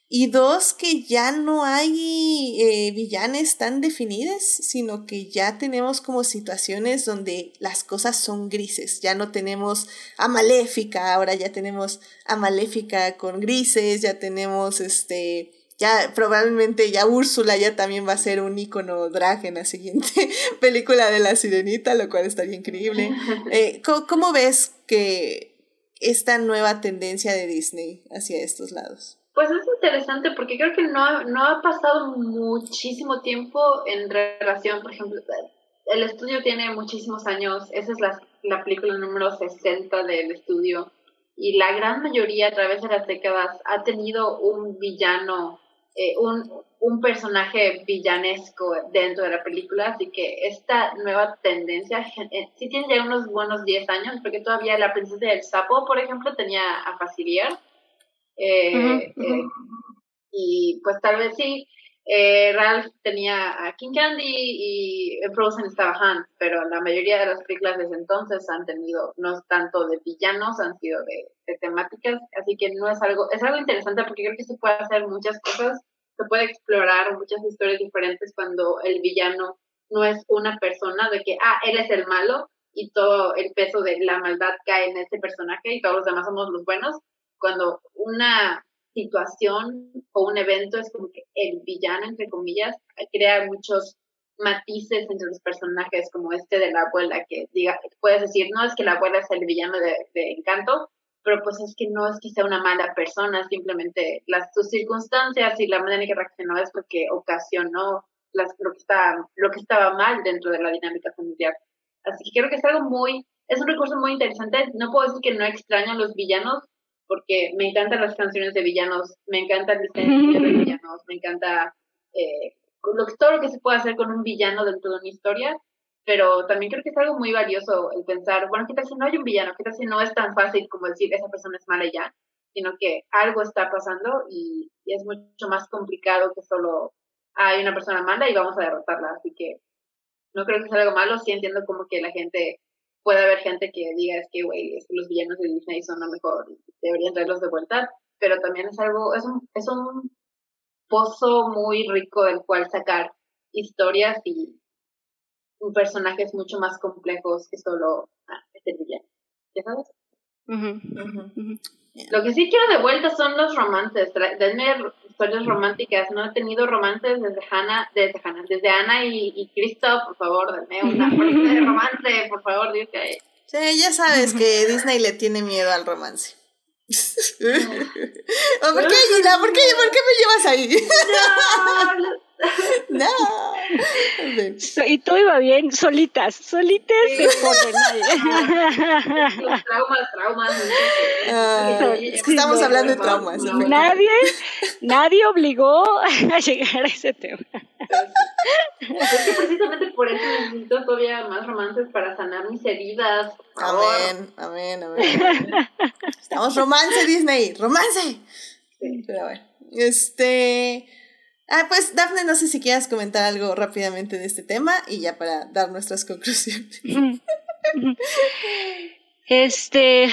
y dos, que ya no hay eh, villanes tan definidas, sino que ya tenemos como situaciones donde las cosas son grises. Ya no tenemos a Maléfica, ahora ya tenemos a Maléfica con grises, ya tenemos este. Ya probablemente ya Úrsula ya también va a ser un icono drag en la siguiente [LAUGHS] película de la sirenita, lo cual estaría increíble. [LAUGHS] Eh, ¿Cómo ves que esta nueva tendencia de Disney hacia estos lados? Pues es interesante porque creo que no, no ha pasado muchísimo tiempo en relación, por ejemplo, el estudio tiene muchísimos años, esa es la, la película número 60 del estudio y la gran mayoría a través de las décadas ha tenido un villano, eh, un, un personaje villanesco dentro de la película, así que esta nueva tendencia eh, sí tiene ya unos buenos 10 años, porque todavía la princesa del sapo, por ejemplo, tenía a Facilier, eh, eh, y pues tal vez sí, eh, Ralph tenía a King Candy y Frozen estaba Han, pero la mayoría de las películas desde entonces han tenido, no es tanto de villanos, han sido de, temáticas, así que no es algo, es algo interesante porque creo que se puede hacer muchas cosas, se puede explorar muchas historias diferentes cuando el villano no es una persona de que, ah, él es el malo y todo el peso de la maldad cae en ese personaje y todos los demás somos los buenos, cuando una situación o un evento es como que el villano, entre comillas, crea muchos matices entre los personajes, como este de la abuela, que diga, puedes decir, no es que la abuela es el villano de, encanto, pero pues es que no es que sea una mala persona, simplemente las sus circunstancias y la manera en que reaccionó es lo que ocasionó las, lo, que estaba, lo que estaba mal dentro de la dinámica familiar. Así que creo que es algo muy, es un recurso muy interesante. No puedo decir que no extraño los villanos, porque me encantan las canciones de villanos, me encanta el diseño [LAUGHS] de villanos, me encanta eh, lo, todo lo que se puede hacer con un villano dentro de una historia, pero también creo que es algo muy valioso el pensar, bueno, ¿qué tal si no hay un villano? ¿Qué tal si no es tan fácil como decir esa persona es mala ya? Sino que algo está pasando y, y es mucho más complicado que solo hay una persona mala y vamos a derrotarla. Así que no creo que sea algo malo, sí entiendo como que la gente puede haber gente que diga es que, güey, los villanos de Disney son lo mejor, deberían traerlos de vuelta, pero también es algo, es un, es un pozo muy rico del cual sacar historias y personajes mucho más complejos que solo ah, este villano. ¿Ya sabes? Lo que sí quiero de vuelta son los romances. Denme historias románticas. No he tenido romances desde Hannah, desde Hannah, desde Ana y, y Christoph, por favor, denme una [LAUGHS] de romance, por favor, Dios que Sí, ya sabes que Disney le tiene miedo al romance. [LAUGHS] ¿Por qué, Gina? ¿Por qué, ¿Por qué me llevas ahí? No. [LAUGHS] no. y todo iba bien, solitas, solitas se [LAUGHS] Los traumas, traumas. Ah, es que estamos hablando de traumas. Nadie, nadie obligó a llegar a ese tema. Es que precisamente por eso necesito todavía más romances para sanar mis heridas. Amén, amén, amén. Estamos romance, Disney, romance. Pero bueno, este. Ah, pues Dafne, no sé si quieras comentar algo rápidamente de este tema y ya para dar nuestras conclusiones. [LAUGHS] Este,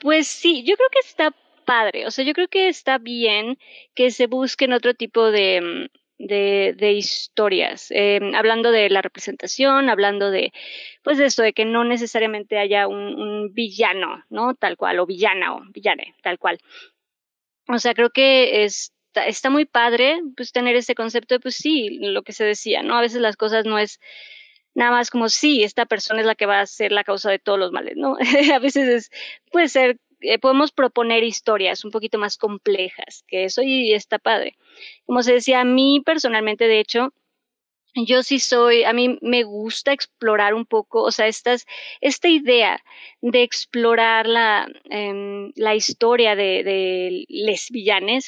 pues sí, yo creo que está padre, o sea, yo creo que está bien que se busquen otro tipo de, de, de historias, eh, hablando de la representación, hablando de, pues de esto, de que no necesariamente haya un, un villano, ¿no? Tal cual, o villana, o villane, tal cual. O sea, creo que es está, muy padre pues tener ese concepto de pues sí, lo que se decía, ¿no? A veces las cosas no es nada más como sí, esta persona es la que va a ser la causa de todos los males, ¿no? [LAUGHS] a veces es, puede ser, eh, podemos proponer historias un poquito más complejas que eso y está padre. Como se decía, a mí personalmente, de hecho, yo sí soy, a mí me gusta explorar un poco, o sea, estas, esta idea de explorar la, em, la historia de, de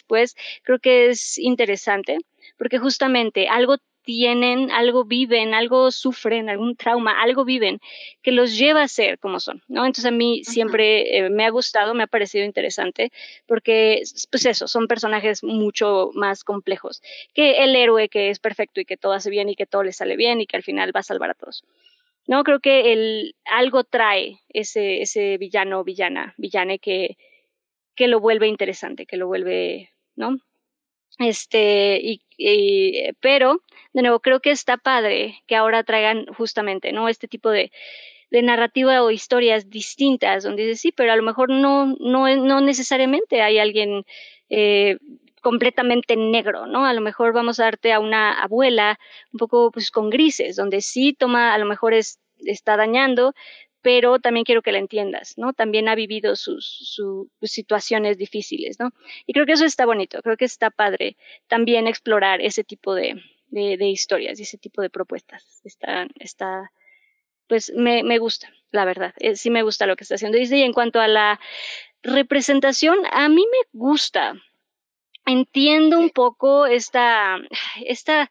pues creo que es interesante, porque justamente algo tienen, algo viven, algo sufren, algún trauma, algo viven que los lleva a ser como son, ¿no? Entonces a mí siempre eh, me ha gustado, me ha parecido interesante, porque, pues eso, son personajes mucho más complejos que el héroe que es perfecto y que todo hace bien y que todo le sale bien y que al final va a salvar a todos. No, creo que el, algo trae ese, ese villano, villana, villane que, que lo vuelve interesante, que lo vuelve, ¿no? Este, y, y, pero de nuevo, creo que está padre que ahora traigan justamente, ¿no? Este tipo de, de narrativa o historias distintas, donde dices, sí, pero a lo mejor no, no, no necesariamente hay alguien eh, completamente negro, ¿no? A lo mejor vamos a darte a una abuela un poco pues con grises, donde sí toma, a lo mejor es, está dañando, pero también quiero que la entiendas, ¿no? También ha vivido sus, sus, situaciones difíciles, ¿no? Y creo que eso está bonito, creo que está padre también explorar ese tipo de, de, de historias y ese tipo de propuestas. Está, está, pues me, me gusta, la verdad. Eh, sí me gusta lo que está haciendo Disney. Y en cuanto a la representación, a mí me gusta. Entiendo un poco esta, esta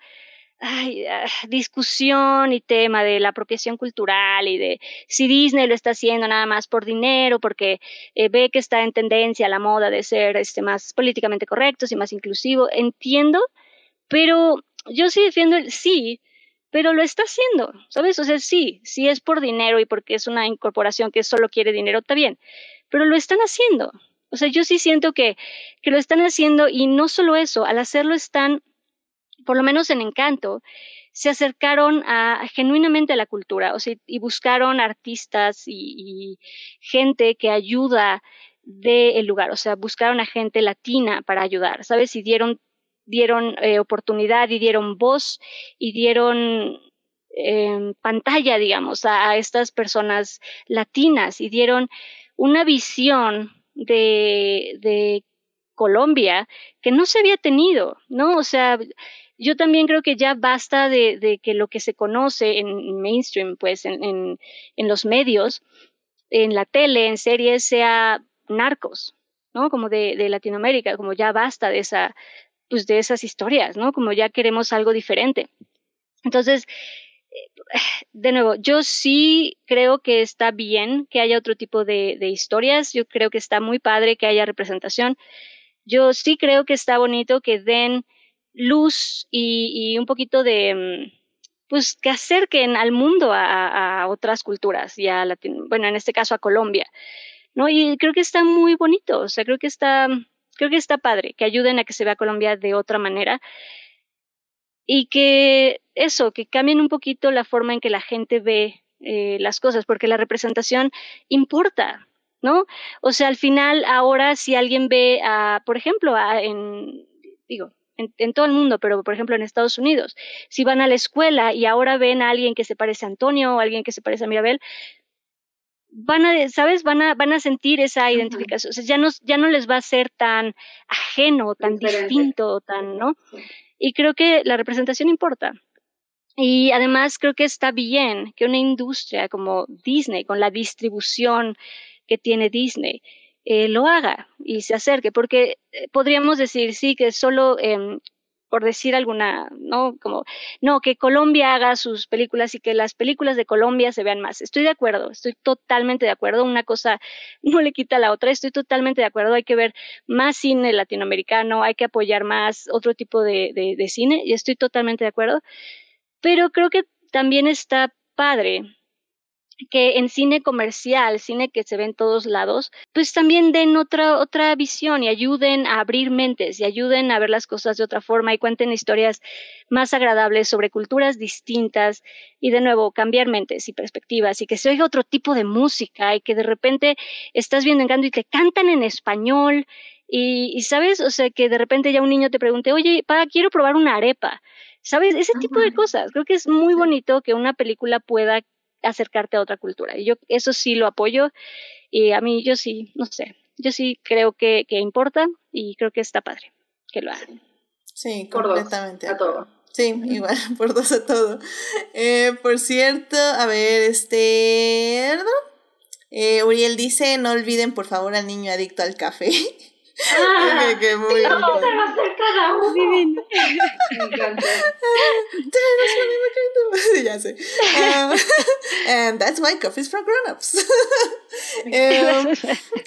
ay, ah, discusión y tema de la apropiación cultural y de si Disney lo está haciendo nada más por dinero, porque eh, ve que está en tendencia la moda de ser este, más políticamente correctos y más inclusivo. Entiendo, pero yo sí defiendo el sí, pero lo está haciendo, ¿sabes? O sea, sí, sí es por dinero y porque es una incorporación que solo quiere dinero, está bien, pero lo están haciendo. O sea, yo sí siento que, que lo están haciendo y no solo eso, al hacerlo están, por lo menos en Encanto, se acercaron a, genuinamente a la cultura, o sea, y buscaron artistas y, gente que ayuda del lugar, o sea, buscaron a gente latina para ayudar, ¿sabes? Y dieron dieron eh, oportunidad y dieron voz y dieron eh, pantalla, digamos, a, a, estas personas latinas y dieron una visión de, de Colombia que no se había tenido, ¿no? O sea, yo también creo que ya basta de, que lo que se conoce en mainstream, pues en, en, en, los medios, en la tele, en series, sea narcos, ¿no? Como de, Latinoamérica, como ya basta de esa, pues esas historias, ¿no? Como ya queremos algo diferente. Entonces, de nuevo, yo sí creo que está bien que haya otro tipo de, de, historias, yo creo que está muy padre que haya representación, yo sí creo que está bonito que den luz y, un poquito de, mm, pues que acerquen al mundo a, a otras culturas y a Latino, bueno, en este caso a Colombia, ¿no? Y creo que está muy bonito, o sea, creo que está, creo que está padre, que ayuden a que se vea Colombia de otra manera y que eso, que cambien un poquito la forma en que la gente ve eh, las cosas, porque la representación importa, ¿no? O sea, al final, ahora si alguien ve, a, por ejemplo, a, en, digo, en, en, todo el mundo, pero por ejemplo en Estados Unidos, si van a la escuela y ahora ven a alguien que se parece a Antonio o a alguien que se parece a Mirabel, van a, ¿sabes? Van a, van a sentir esa identificación. O sea, ya no, ya no les va a ser tan ajeno, tan Diferente. distinto, tan, ¿no? Y creo que la representación importa. Y además creo que está bien que una industria como Disney, con la distribución que tiene Disney, eh, lo haga y se acerque, porque eh, podríamos decir, sí, que solo em, por decir alguna, ¿no? Como, no, que Colombia haga sus películas y que las películas de Colombia se vean más. Estoy de acuerdo, estoy totalmente de acuerdo. Una cosa [LAUGHS] no le quita a la otra, estoy totalmente de acuerdo. Hay que ver más cine latinoamericano, hay que apoyar más otro tipo de, de, de cine y estoy totalmente de acuerdo. Pero creo que también está padre que en cine comercial, cine que se ve en todos lados, pues también den otra, otra visión y ayuden a abrir mentes y ayuden a ver las cosas de otra forma y cuenten historias más agradables sobre culturas distintas y de nuevo cambiar mentes y perspectivas y que se oiga otro tipo de música y que de repente estás viendo Encanto y que cantan en español y, y, sabes, o sea, que de repente ya un niño te pregunte, oye, pa, quiero probar una arepa. ¿Sabes? Ese tipo de cosas. Creo que es muy bonito que una película pueda acercarte a otra cultura. Y yo eso sí lo apoyo y a mí yo sí, no sé, yo sí creo que, que importa y creo que está padre que lo hagan. Sí, completamente. a todo. Sí, igual, [LAUGHS] por dos a todo. Eh, por cierto, a ver, este... Eh, Uriel dice, no olviden por favor al niño adicto al café. [LAUGHS] Ah, que, que muy vamos a hacer cada uno. Divino. [LAUGHS] Me encanta. [LAUGHS] ya sé. Um, [LAUGHS] and that's why coffee's for grown-ups. um,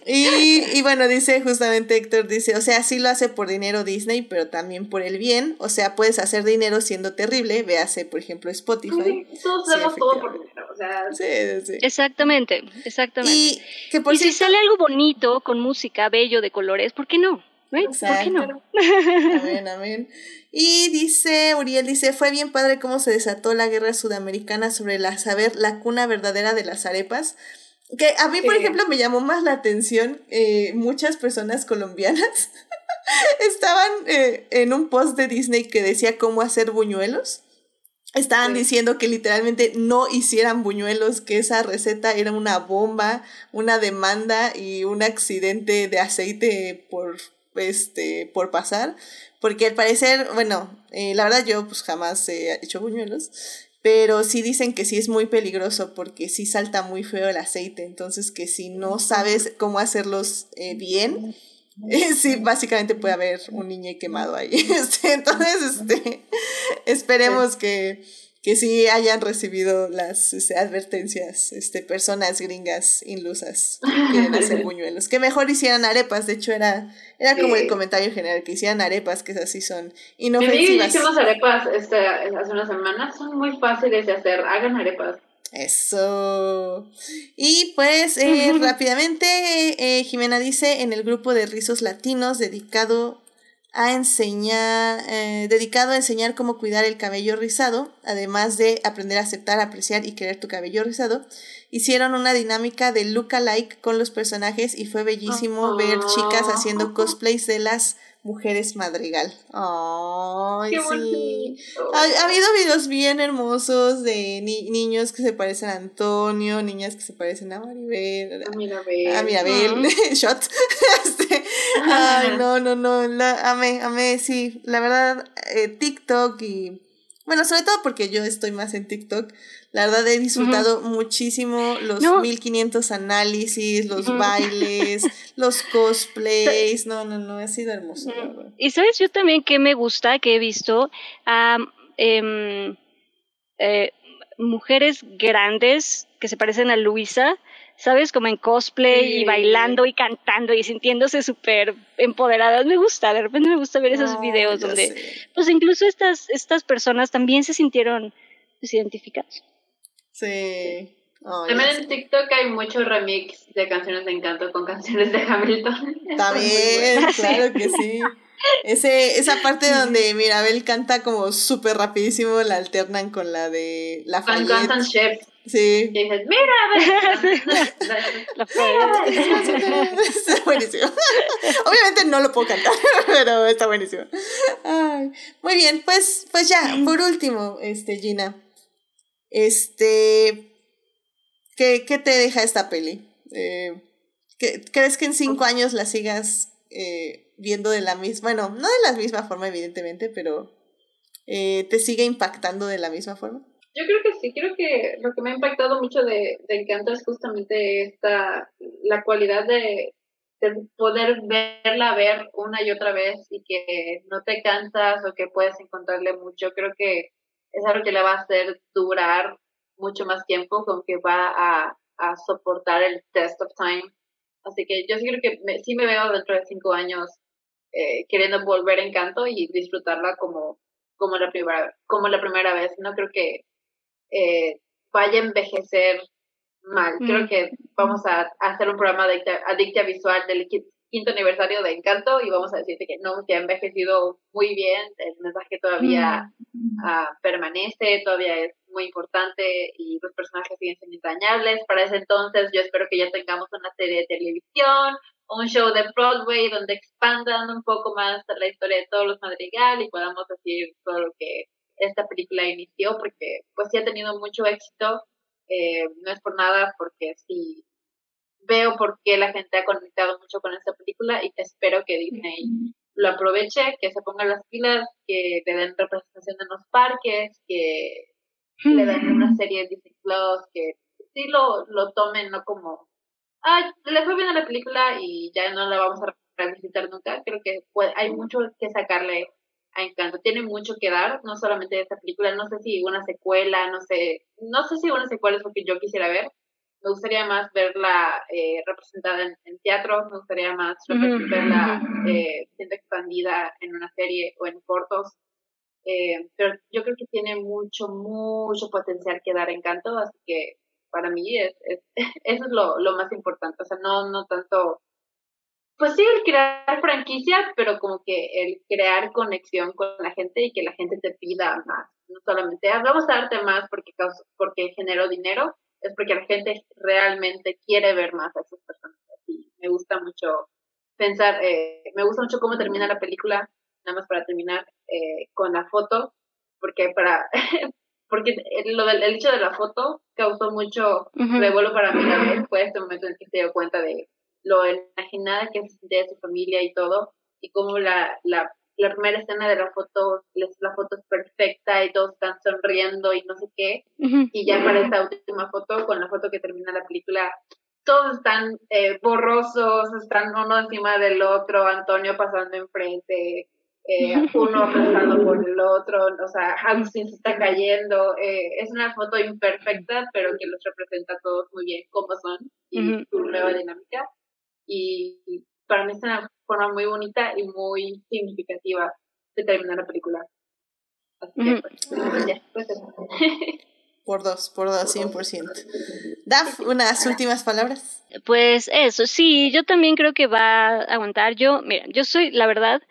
y, y bueno, dice justamente Héctor, dice, o sea, sí lo hace por dinero Disney, pero también por el bien. O sea, puedes hacer dinero siendo terrible. Véase, por ejemplo, Spotify. Sí, todos hacemos todo por dinero. O sea, sí, sí. Exactamente, exactamente. Y, que por y cierto, si sale algo bonito, con música, bello, de colores, ¿por qué no? ¿Right? ¿Por qué no? Amén, amén. Y dice, Uriel dice, fue bien padre cómo se desató la guerra sudamericana sobre la saber la cuna verdadera de las arepas. Que a mí, por ejemplo, me llamó más la atención eh, muchas personas colombianas [LAUGHS] estaban eh, en un post de Disney que decía cómo hacer buñuelos. Estaban Sí. diciendo que literalmente no hicieran buñuelos, que esa receta era una bomba, una demanda y un accidente de aceite por este por pasar, porque al parecer, bueno, eh, la verdad yo pues jamás he hecho buñuelos, pero sí dicen que sí es muy peligroso porque sí salta muy feo el aceite, entonces que si no sabes cómo hacerlos eh, bien, [LAUGHS] sí, básicamente puede haber un niño quemado ahí. [LAUGHS] Este, entonces, este, esperemos que, que sí hayan recibido las este, advertencias, este, personas gringas inlusas que quieren hacer [LAUGHS] buñuelos. Que mejor hicieran arepas, de hecho era, era como Sí. el comentario general, que hicieran arepas, que así son inofensivas. hicimos arepas este, hace unas semanas. Son muy fáciles de hacer. Hagan arepas. Eso. Y pues eh, rápidamente, eh, Jimena dice en el grupo de rizos latinos dedicado a enseñar, eh, dedicado a enseñar cómo cuidar el cabello rizado, además de aprender a aceptar, apreciar y querer tu cabello rizado, hicieron una dinámica de look alike con los personajes y fue bellísimo ver chicas haciendo cosplays de las mujeres madrigal. Ay, sí. Ha, ha habido videos bien hermosos de ni- niños que se parecen a Antonio, niñas que se parecen a Maribel, A Mirabel. a Mirabel, [LAUGHS] shot. [LAUGHS] Este, ay, no, no, no, la, amé, amé, sí, la verdad, eh, TikTok y, bueno, sobre todo porque yo estoy más en TikTok, la verdad he disfrutado muchísimo los No. 1500 análisis, los bailes, [LAUGHS] los cosplays, no, no, no, ha sido hermoso, verdad. Y sabes yo también que me gusta, que he visto a em, eh, mujeres grandes que se parecen a Luisa, ¿sabes? Como en cosplay y bailando y cantando y sintiéndose súper empoderadas. Me gusta, de repente me gusta ver esos videos donde, sé. pues incluso estas, estas personas también se sintieron pues, identificadas. Sí. Ay, También en TikTok hay mucho remix de canciones de encanto con [LAUGHS] canciones de Hamilton. Buenas. [LAUGHS] claro que sí. Ese, esa parte donde Mirabel canta como súper rapidísimo, la alternan con la de la Con Constant Chef. Sí. Y dices, ¡Mira! [LAUGHS] La fue- está buenísimo. Obviamente no lo puedo cantar, pero está buenísimo. Ay, muy bien, pues, pues ya, por último, este, Gina. Este. ¿Qué, qué te deja esta peli? Eh, ¿qué- ¿Crees que en cinco años la sigas eh, viendo de la misma? Bueno, no de la misma forma, evidentemente, pero eh, te sigue impactando de la misma forma. Yo creo que sí, creo que lo que me ha impactado mucho de, de Encanto es justamente esta, la cualidad de, de poder verla ver una y otra vez y que no te cansas o que puedes encontrarle mucho. Creo que es algo que le va a hacer durar mucho más tiempo, con que va a, a soportar el test of time. Así que yo sí creo que me, sí me veo dentro de cinco años eh, queriendo volver a Encanto y disfrutarla como, como, la primera, como la primera vez. No creo que eh, vaya a envejecer mal. Creo que vamos a, hacer un programa de adicta, visual del quinto aniversario de Encanto y vamos a decirte que no, que ha envejecido muy bien, el mensaje todavía uh, permanece, todavía es muy importante y los personajes siguen siendo entrañables. Para ese entonces yo espero que ya tengamos una serie de televisión, un show de Broadway donde expandan un poco más la historia de todos los Madrigal y podamos decir todo lo que esta película inició porque pues sí ha tenido mucho éxito. Eh, no es por nada porque sí veo por qué la gente ha conectado mucho con esta película y espero que Disney lo aproveche, que se pongan las pilas, que le den representación en los parques, que le den una serie de Disney Plus, que sí lo, lo tomen, no como, ay, le fue bien a la película y ya no la vamos a revisitar nunca. Creo que hay mucho que sacarle a Encanto. Tiene mucho que dar, no solamente de esta película, no sé si una secuela, no sé, no sé si una secuela es lo que yo quisiera ver. Me gustaría más verla eh, representada en, teatro, me gustaría más verla eh, siendo expandida en una serie o en cortos. Eh, pero yo creo que tiene mucho, mucho potencial que dar Encanto, así que para mí es, es [LAUGHS] eso es lo, lo más importante. O sea, no, no tanto pues sí, el crear franquicia, pero como que el crear conexión con la gente y que la gente te pida más. No solamente, ah, vamos a darte más porque, porque generó dinero, es porque la gente realmente quiere ver más a esas personas. Y me gusta mucho pensar, eh, me gusta mucho cómo termina la película, nada más para terminar eh, con la foto, porque para [LAUGHS] porque el, lo del, el hecho de la foto causó mucho revuelo para mí también, fue este momento en que se dio cuenta de lo imaginada que se sentía de su familia y todo, y como la, la, la primera escena de la foto, la foto es perfecta y todos están sonriendo y no sé qué, y ya para esta última foto, con la foto que termina la película, todos están eh, borrosos, están uno encima del otro, Antonio pasando enfrente, eh, [LAUGHS] uno aplastando por el otro, o sea, Agustín se está cayendo. Eh, es una foto imperfecta, pero que los representa a todos muy bien como son y su nueva dinámica y para mí es una forma muy bonita y muy significativa de terminar la película. Así que, pues, [LAUGHS] pues [LAUGHS] Por dos, por dos, 100%. Daf, unas últimas palabras. Pues eso, sí, yo también creo que va a aguantar. Yo, mira, yo soy, la verdad,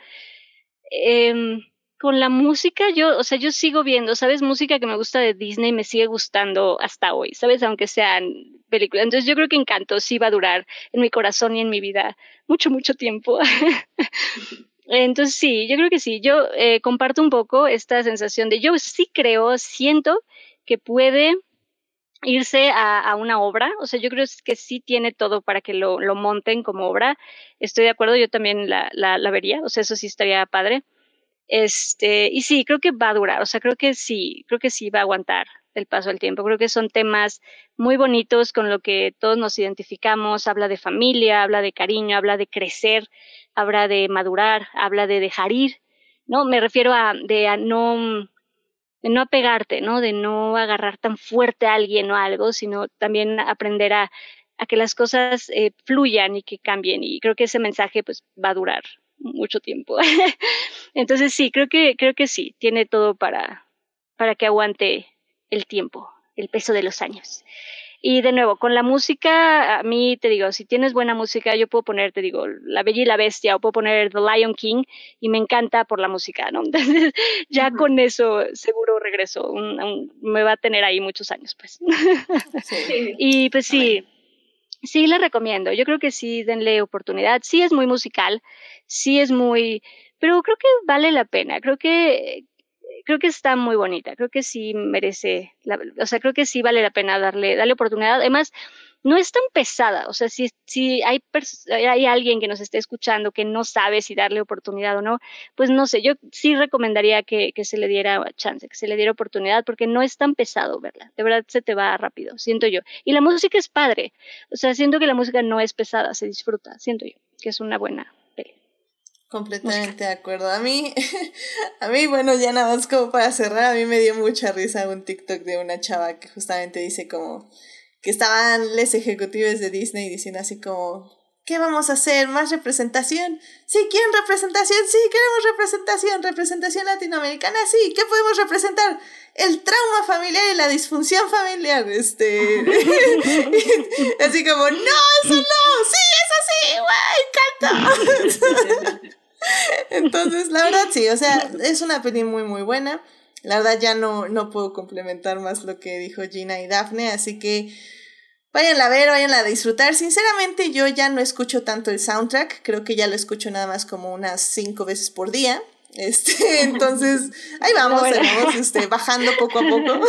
eh, con la música, yo, o sea, yo sigo viendo, ¿sabes? Música que me gusta de Disney me sigue gustando hasta hoy, ¿sabes? Aunque sean películas. Entonces yo creo que Encanto sí va a durar en mi corazón y en mi vida mucho, mucho tiempo. [LAUGHS] Entonces sí, yo creo que sí. Yo eh, comparto un poco esta sensación de yo sí creo, siento que puede irse a, una obra, o sea, yo creo que sí tiene todo para que lo, lo monten como obra. Estoy de acuerdo, yo también la, la vería, o sea, eso sí estaría padre. Este, y sí, creo que va a durar, o sea, creo que sí, creo que sí va a aguantar el paso del tiempo. Creo que son temas muy bonitos con lo que todos nos identificamos. Habla de familia, habla de cariño, habla de crecer, habla de madurar, habla de dejar ir, ¿no? Me refiero a, de a no, de no apegarte, ¿no? De no agarrar tan fuerte a alguien o algo, sino también aprender a, a que las cosas eh, fluyan y que cambien. Y creo que ese mensaje pues va a durar mucho tiempo. [LAUGHS] Entonces sí, creo que, creo que sí, tiene todo para, para que aguante el tiempo, el peso de los años. Y de nuevo, con la música, a mí te digo, si tienes buena música, yo puedo poner, te digo, La Bella y la Bestia o puedo poner The Lion King y me encanta por la música, ¿no? [LAUGHS] Entonces, ya con eso seguro regreso, me va a tener ahí muchos años, pues. Sí. [LAUGHS] y pues sí, sí le recomiendo, yo creo que sí, denle oportunidad, sí es muy musical, sí es muy, pero creo que vale la pena, creo que creo que está muy bonita, creo que sí merece, la, o sea, creo que sí vale la pena darle, darle oportunidad. Además, no es tan pesada. O sea, si, si hay, hay alguien que nos esté escuchando que no sabe si darle oportunidad o no, pues no sé, yo sí recomendaría que, que se le diera chance, que se le diera oportunidad, porque no es tan pesado verla. De verdad se te va rápido, siento yo. Y la música es padre. O sea, siento que la música no es pesada, se disfruta, siento yo, que es una buena peli. Completamente de acuerdo. A mí, [LAUGHS] a mí, bueno, ya nada más como para cerrar, a mí me dio mucha risa un TikTok de una chava que justamente dice como que estaban los ejecutivos de Disney diciendo así como, ¿qué vamos a hacer? ¿Más representación? Sí, ¿quieren representación? Sí, queremos representación, representación latinoamericana, sí, ¿qué podemos representar? El trauma familiar y la disfunción familiar, este, [LAUGHS] así como, no, eso no, sí, eso sí, guay, encanta. [LAUGHS] Entonces, la verdad sí, o sea, es una peli muy, muy buena. La verdad ya no, no puedo complementar más lo que dijo Gina y Daphne, así que váyanla a ver, váyanla a disfrutar. Sinceramente yo ya no escucho tanto el soundtrack, creo que ya lo escucho nada más como unas cinco veces por día. Este, [LAUGHS] entonces, ahí vamos, vamos este, bajando poco a poco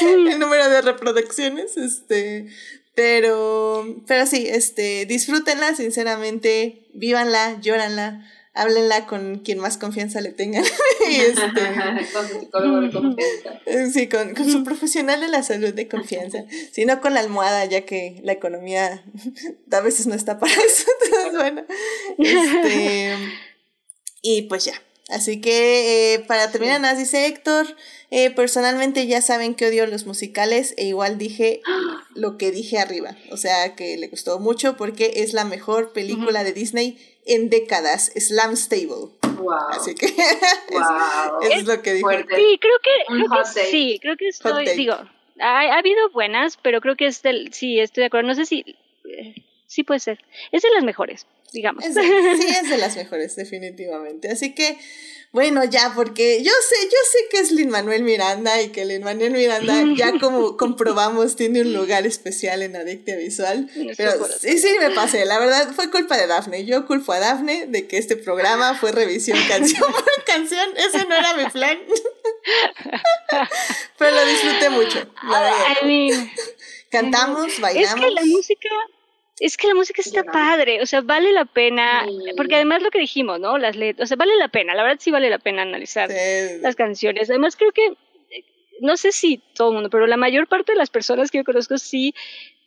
[LAUGHS] el número de reproducciones. Este, pero, pero sí, este, disfrútenla, sinceramente, vívanla, llóranla háblenla con quien más confianza le tengan. [LAUGHS] este, con su psicólogo de confianza. Eh, sí, con, con, su profesional de la salud de confianza. Si no con la almohada, ya que la economía [LAUGHS] a veces no está para [LAUGHS] eso. Entonces, bueno. Este, y pues ya. Así que eh, para terminar, sí. dice Héctor, eh, personalmente ya saben que odio los musicales e igual dije lo que dije arriba. O sea que le gustó mucho porque es la mejor película de Disney en décadas, Slam Stable. Wow. Así que [LAUGHS] wow. es, lo que dijo. Sí, creo que, creo que sí, creo que estoy, digo, ha, ha, habido buenas, pero creo que es del, sí, estoy de acuerdo. No sé si, eh, sí puede ser. Es de las mejores, digamos. Es de, sí, [LAUGHS] es de las mejores, definitivamente. Así que, bueno, ya, porque yo sé, yo sé que es Lin Manuel Miranda y que Lin Manuel Miranda, [LAUGHS] ya como comprobamos, tiene un lugar especial en Adictia Visual. Pero sí, sí, me pasé. La verdad, fue culpa de Dafne. Yo culpo a Dafne de que este programa fue revisión canción por [LAUGHS] canción. Ese no era mi plan. [LAUGHS] Pero lo disfruté mucho. La verdad. I mean, Cantamos, bailamos. Es que la música es que la música está padre, o sea, vale la pena, porque además lo que dijimos, ¿no? Las letras, o sea, vale la pena, la verdad sí vale la pena analizar sí. las canciones. Además creo que, no sé si todo el mundo, pero la mayor parte de las personas que yo conozco sí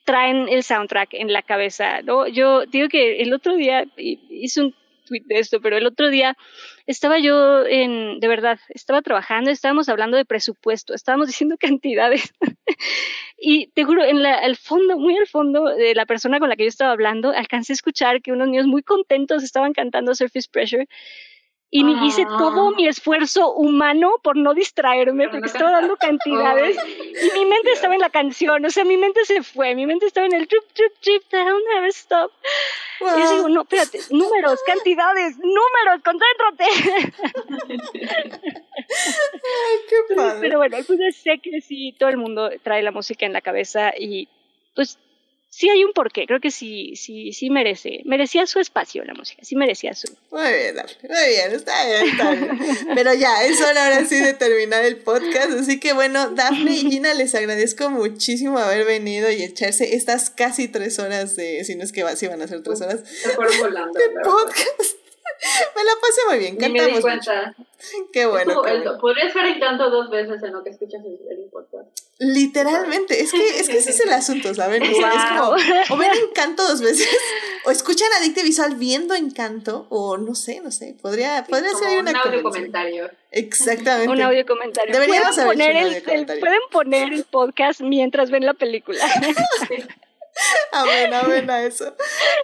traen el soundtrack en la cabeza, ¿no? Yo digo que el otro día hice un de esto, pero el otro día estaba yo en, de verdad, estaba trabajando, estábamos hablando de presupuesto, estábamos [LAUGHS] diciendo cantidades. y te juro, en la, al fondo, muy al fondo de la persona con la que yo estaba hablando, alcancé a escuchar que unos niños muy contentos estaban cantando Surface Pressure. Y me hice todo mi esfuerzo humano por no distraerme, porque estaba dando cantidades [LAUGHS] y mi mente estaba en la canción, o sea, mi mente se fue, mi mente estaba en el trip, trip, trip, down, never stop. Wow. Y yo digo, no, espérate, números, cantidades, números, concéntrate. Ay, qué padre. Pero bueno, pues sé que sí, todo el mundo trae la música en la cabeza y pues sí hay un porqué, creo que sí, sí, sí merece, merecía su espacio la música, sí merecía su. Muy bien, muy bien, está bien, está bien. Pero ya, es hora ahora sí de terminar el podcast, así que bueno, Daphne y Gina, les agradezco muchísimo haber venido y echarse estas casi tres horas de, si no es que va, sí van a ser tres horas. Se fueron volando. De podcast. Me la pasé muy bien, cantamos. me di cuenta. Mucho. [LAUGHS] Qué bueno. Como, qué bueno. Podría estar en canto dos veces en lo que escuchas el podcast. Literalmente, es que, es que ese es el asunto, ¿saben? O, sea, es como, o ven Encanto dos veces, [LAUGHS] o escuchan Adicte Visual viendo Encanto, o no sé, no sé, podría, podría ser una un audio comentario. Exactamente. Un audio comentario. Deberíamos ¿Pueden poner, el, el, pueden poner el podcast mientras ven la película. [LAUGHS] [LAUGHS] Amén, amén a eso.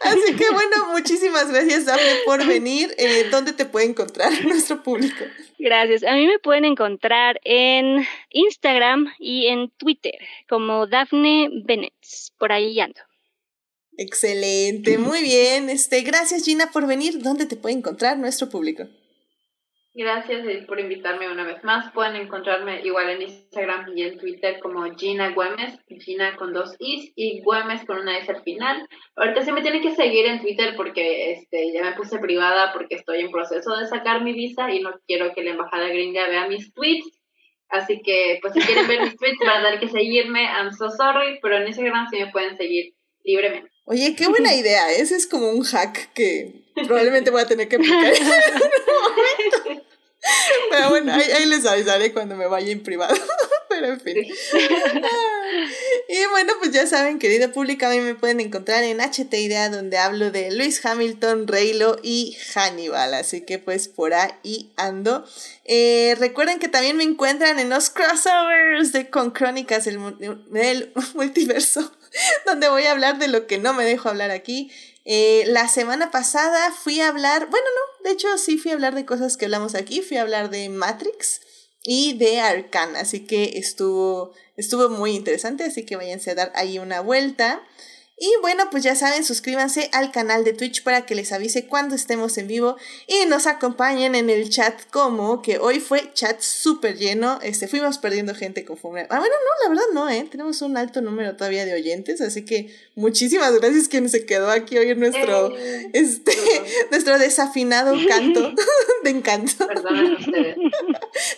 Así que bueno, muchísimas gracias, Dafne, por venir. Eh, ¿Dónde te puede encontrar [LAUGHS] nuestro público? Gracias. A mí me pueden encontrar en Instagram y en Twitter como Dafne Bennett. Por ahí ando. Excelente, muy bien. Este, gracias Gina por venir. ¿Dónde te puede encontrar nuestro público? Gracias por invitarme una vez más. Pueden encontrarme igual en Instagram y en Twitter como Gina Güemes, Gina con dos Is y Güemes con una S al final. Ahorita se me tiene que seguir en Twitter porque este ya me puse privada porque estoy en proceso de sacar mi visa y no quiero que la embajada gringa vea mis tweets. Así que, pues si quieren ver mis tweets, van a tener que seguirme. I'm so sorry, pero en Instagram sí me pueden seguir libremente. Oye, qué buena idea. Ese es como un hack que probablemente voy a tener que aplicar. Pero bueno, ahí, ahí les avisaré cuando me vaya en privado. [LAUGHS] Pero en fin. [LAUGHS] Y bueno, pues ya saben, querido público, a mí me pueden encontrar en HT Idea, donde hablo de Luis Hamilton, Reylo y Hannibal. Así que pues por ahí ando. Eh, recuerden que también me encuentran en los crossovers de Con Crónicas del, del [LAUGHS] Multiverso, donde voy a hablar de lo que no me dejo hablar aquí. Eh, la semana pasada fui a hablar, bueno, no, de hecho sí fui a hablar de cosas que hablamos aquí, fui a hablar de Matrix y de Arcana, así que estuvo, estuvo muy interesante, así que váyanse a dar ahí una vuelta. Y bueno, pues ya saben, suscríbanse al canal de Twitch para que les avise cuando estemos en vivo y nos acompañen en el chat como que hoy fue chat súper lleno, este, fuimos perdiendo gente conforme... Ah, bueno, no, la verdad no, ¿eh? Tenemos un alto número todavía de oyentes, así que muchísimas gracias quien se quedó aquí hoy en nuestro, Eh, este, [LAUGHS] nuestro desafinado canto [LAUGHS] de encanto. Ustedes.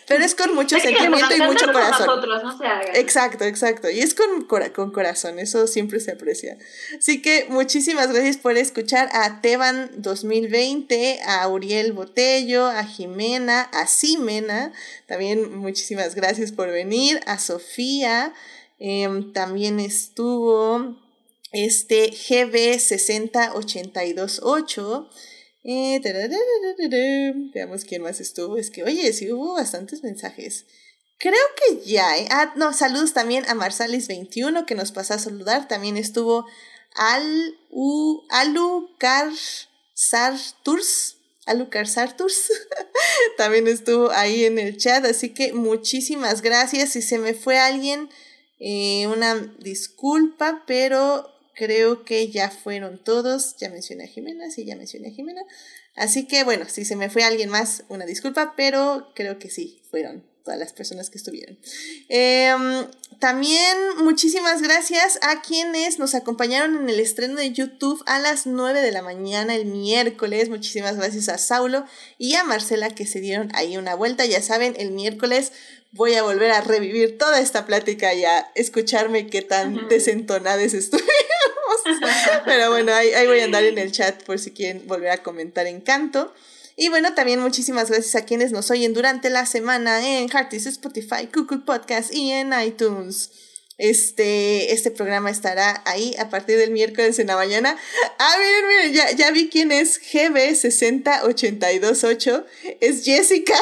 Pero es con mucho Es sentimiento y mucho corazón. Nosotros, no se. Exacto, exacto. Y es con, con corazón, eso siempre se aprecia. Así que muchísimas gracias por escuchar a Teban 2020, a Uriel Botello, a Jimena, a Simena. También muchísimas gracias por venir. A Sofía. em, también estuvo este GB60828. Eh, tararararara. Veamos quién más estuvo. Es que, oye, sí hubo bastantes mensajes. Creo que ya, ¿eh? Ah, no, saludos también a Marsalis21 que nos pasó a saludar. También estuvo Al, U, Alucar Sarturs. Alucar Sarturs. [LAUGHS] también estuvo ahí en el chat. Así que muchísimas gracias. Si se me fue alguien, eh, una disculpa, pero creo que ya fueron todos. Ya mencioné a Jimena, sí, ya mencioné a Jimena. Así que bueno, si se me fue alguien más, una disculpa, pero creo que sí, fueron todas las personas que estuvieron. Em, también muchísimas gracias a quienes nos acompañaron en el estreno de YouTube a las 9 de la mañana el miércoles. Muchísimas gracias a Saulo y a Marcela que se dieron ahí una vuelta. Ya saben, el miércoles voy a volver a revivir toda esta plática y a escucharme qué tan desentonadas [LAUGHS] estuvimos. Pero bueno, ahí, ahí voy a andar en el chat por si quieren volver a comentar Encanto. Y bueno, también muchísimas gracias a quienes nos oyen durante la semana en Heartis, Spotify, Google Podcast y en iTunes. Este, este programa estará ahí a partir del miércoles en la mañana. Ah, miren, miren, ya, ya vi quién es GB60828. Es Jessica. [LAUGHS]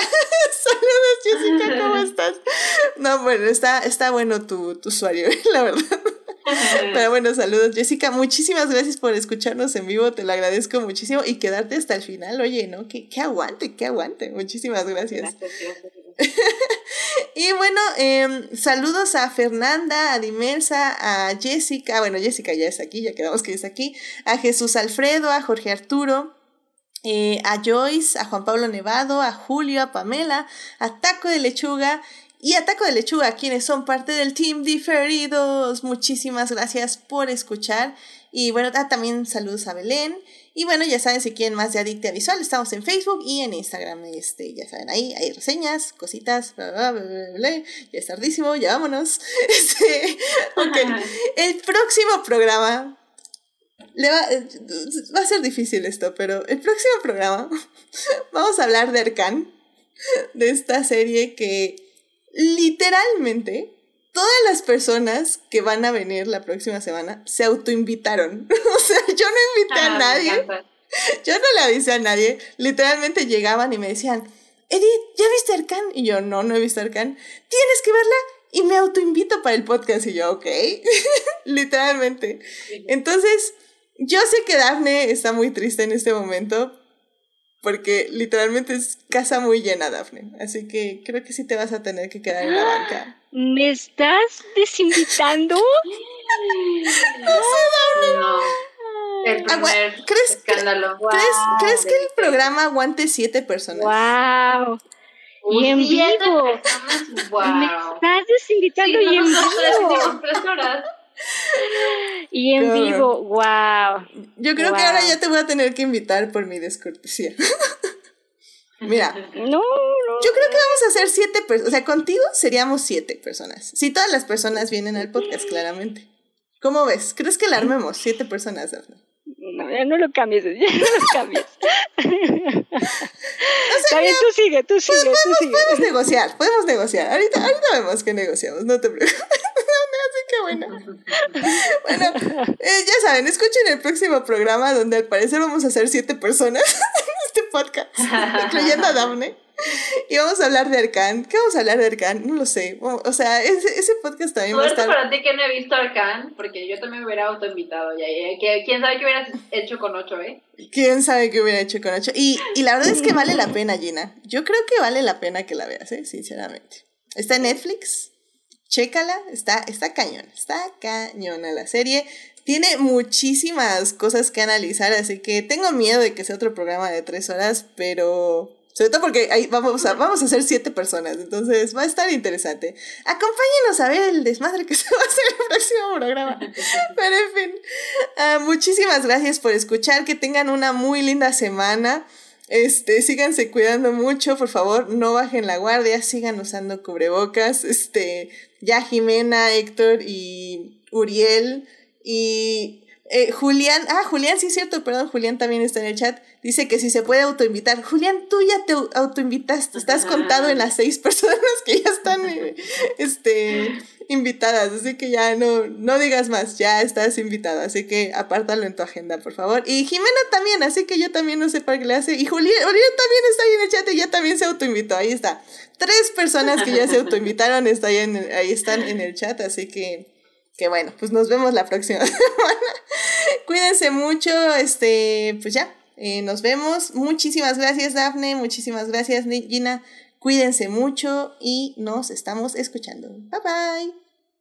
Saludos, Jessica, ¿cómo [LAUGHS] estás? No, bueno, está, está bueno tu, tu usuario, [LAUGHS] la verdad. [LAUGHS] Pero bueno, saludos Jessica, muchísimas gracias por escucharnos en vivo, te lo agradezco muchísimo y quedarte hasta el final, oye, ¿no? Que, que aguante, que aguante, muchísimas gracias. [LAUGHS] Y bueno, em, saludos a Fernanda, a Dimelsa, a Jessica, bueno, Jessica ya está aquí, ya quedamos que está aquí, a Jesús Alfredo, a Jorge Arturo, eh, a Joyce, a Juan Pablo Nevado, a Julio, a Pamela, a Taco de Lechuga y a Taco de Lechuga, quienes son parte del Team Diferidos. Muchísimas gracias por escuchar. Y bueno, ah, también saludos a Belén. Y bueno, ya saben, si quieren más de Adictia Visual, estamos en Facebook y en Instagram. Este, ya saben, ahí hay reseñas, cositas, bla, bla, bla, bla, bla. Ya es tardísimo, ya vámonos. [LAUGHS] Este, ok. [LAUGHS] El próximo programa. Le va, va a ser difícil esto, pero el próximo programa [LAUGHS] vamos a hablar de Arcan, de esta serie que literalmente todas las personas que van a venir la próxima semana se autoinvitaron. [LAUGHS] o sea, yo no invité Ah, a me nadie. Yo no le avisé a nadie. Literalmente llegaban y me decían, Edith, ¿ya viste Arcan? Y yo, no, no he visto Arcan. Tienes que verla. Y me autoinvito para el podcast. Y yo, ok. [LAUGHS] Literalmente. Entonces, yo sé que Dafne está muy triste en este momento. Porque literalmente es casa muy llena, Dafne. Así que creo que sí te vas a tener que quedar en la banca. ¿Me estás desinvitando? No, el Agua- primer ¿crees- escándalo. ¿Crees, Wow, ¿crees que el programa aguante siete personas? ¡Wow! Uy, Y en vivo. personas, Me wow. estás desinvitando Sí, y en nosotros tres vivo. tres horas. [LAUGHS] Y en vivo, wow. Yo creo que ahora ya te voy a tener que invitar por mi descortesía. [LAUGHS] Mira. No, no. Yo creo que vamos a hacer siete personas. O sea, contigo seríamos siete personas. Si todas las personas vienen al podcast, claramente. ¿Cómo ves? ¿Crees que la armemos? Siete personas, Dafne. No, ya no lo cambies, ya no lo cambies. [LAUGHS] Está bien, tú sigue, tú sigue, podemos, tú sigue. Podemos negociar, podemos negociar. Ahorita, ahorita vemos que negociamos, no te preocupes. [LAUGHS] Así que bueno. Bueno, eh, ya saben, escuchen el próximo programa donde al parecer vamos a ser siete personas [LAUGHS] en este podcast, incluyendo a Daphne. Y vamos a hablar de Arcan. ¿Qué vamos a hablar de Arcan? No lo sé. O sea, ese, ese podcast también va a Suerte estar... para ti que no he visto Arcan, porque yo también me hubiera autoinvitado ya. ya, que- ¿Quién sabe qué hubieras hecho con ocho, eh? ¿Quién sabe qué hubiera hecho con ocho? Y, y la verdad es que vale la pena, Gina. Yo creo que vale la pena que la veas, ¿eh? Sinceramente. Está en Netflix. Chécala. Está, está cañón. Está cañona la serie. Tiene muchísimas cosas que analizar, así que tengo miedo de que sea otro programa de tres horas, pero... Sobre todo porque ahí vamos a, vamos a ser siete personas, entonces va a estar interesante. Acompáñenos a ver el desmadre que [LAUGHS] se va a hacer el próximo programa. Pero en fin, ah, muchísimas gracias por escuchar, que tengan una muy linda semana. Este, síganse cuidando mucho, por favor, no bajen la guardia, sigan usando cubrebocas. Este, ya Jimena, Héctor y Uriel y eh, Julián, ah, Julián, sí es cierto, perdón, Julián también está en el chat. Dice que si se puede autoinvitar. Julián, tú ya te au- autoinvitaste, estás contado en las seis [LAUGHS] personas que ya están eh, este, invitadas, así que ya no, no digas más, ya estás invitado, así que apártalo en tu agenda, por favor. Y Jimena también, así que yo también no sé para qué le hace. Y Julián, Julián también está ahí en el chat y ya también se autoinvitó, ahí está. Tres personas que ya se autoinvitaron está ahí, en, ahí están en el chat, así que, que bueno, pues nos vemos la próxima [LAUGHS] semana. Cuídense mucho, este, pues ya, eh, nos vemos. Muchísimas gracias, Dafne, muchísimas gracias, Gina. Cuídense mucho y nos estamos escuchando. Bye bye.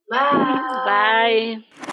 Bye. Bye.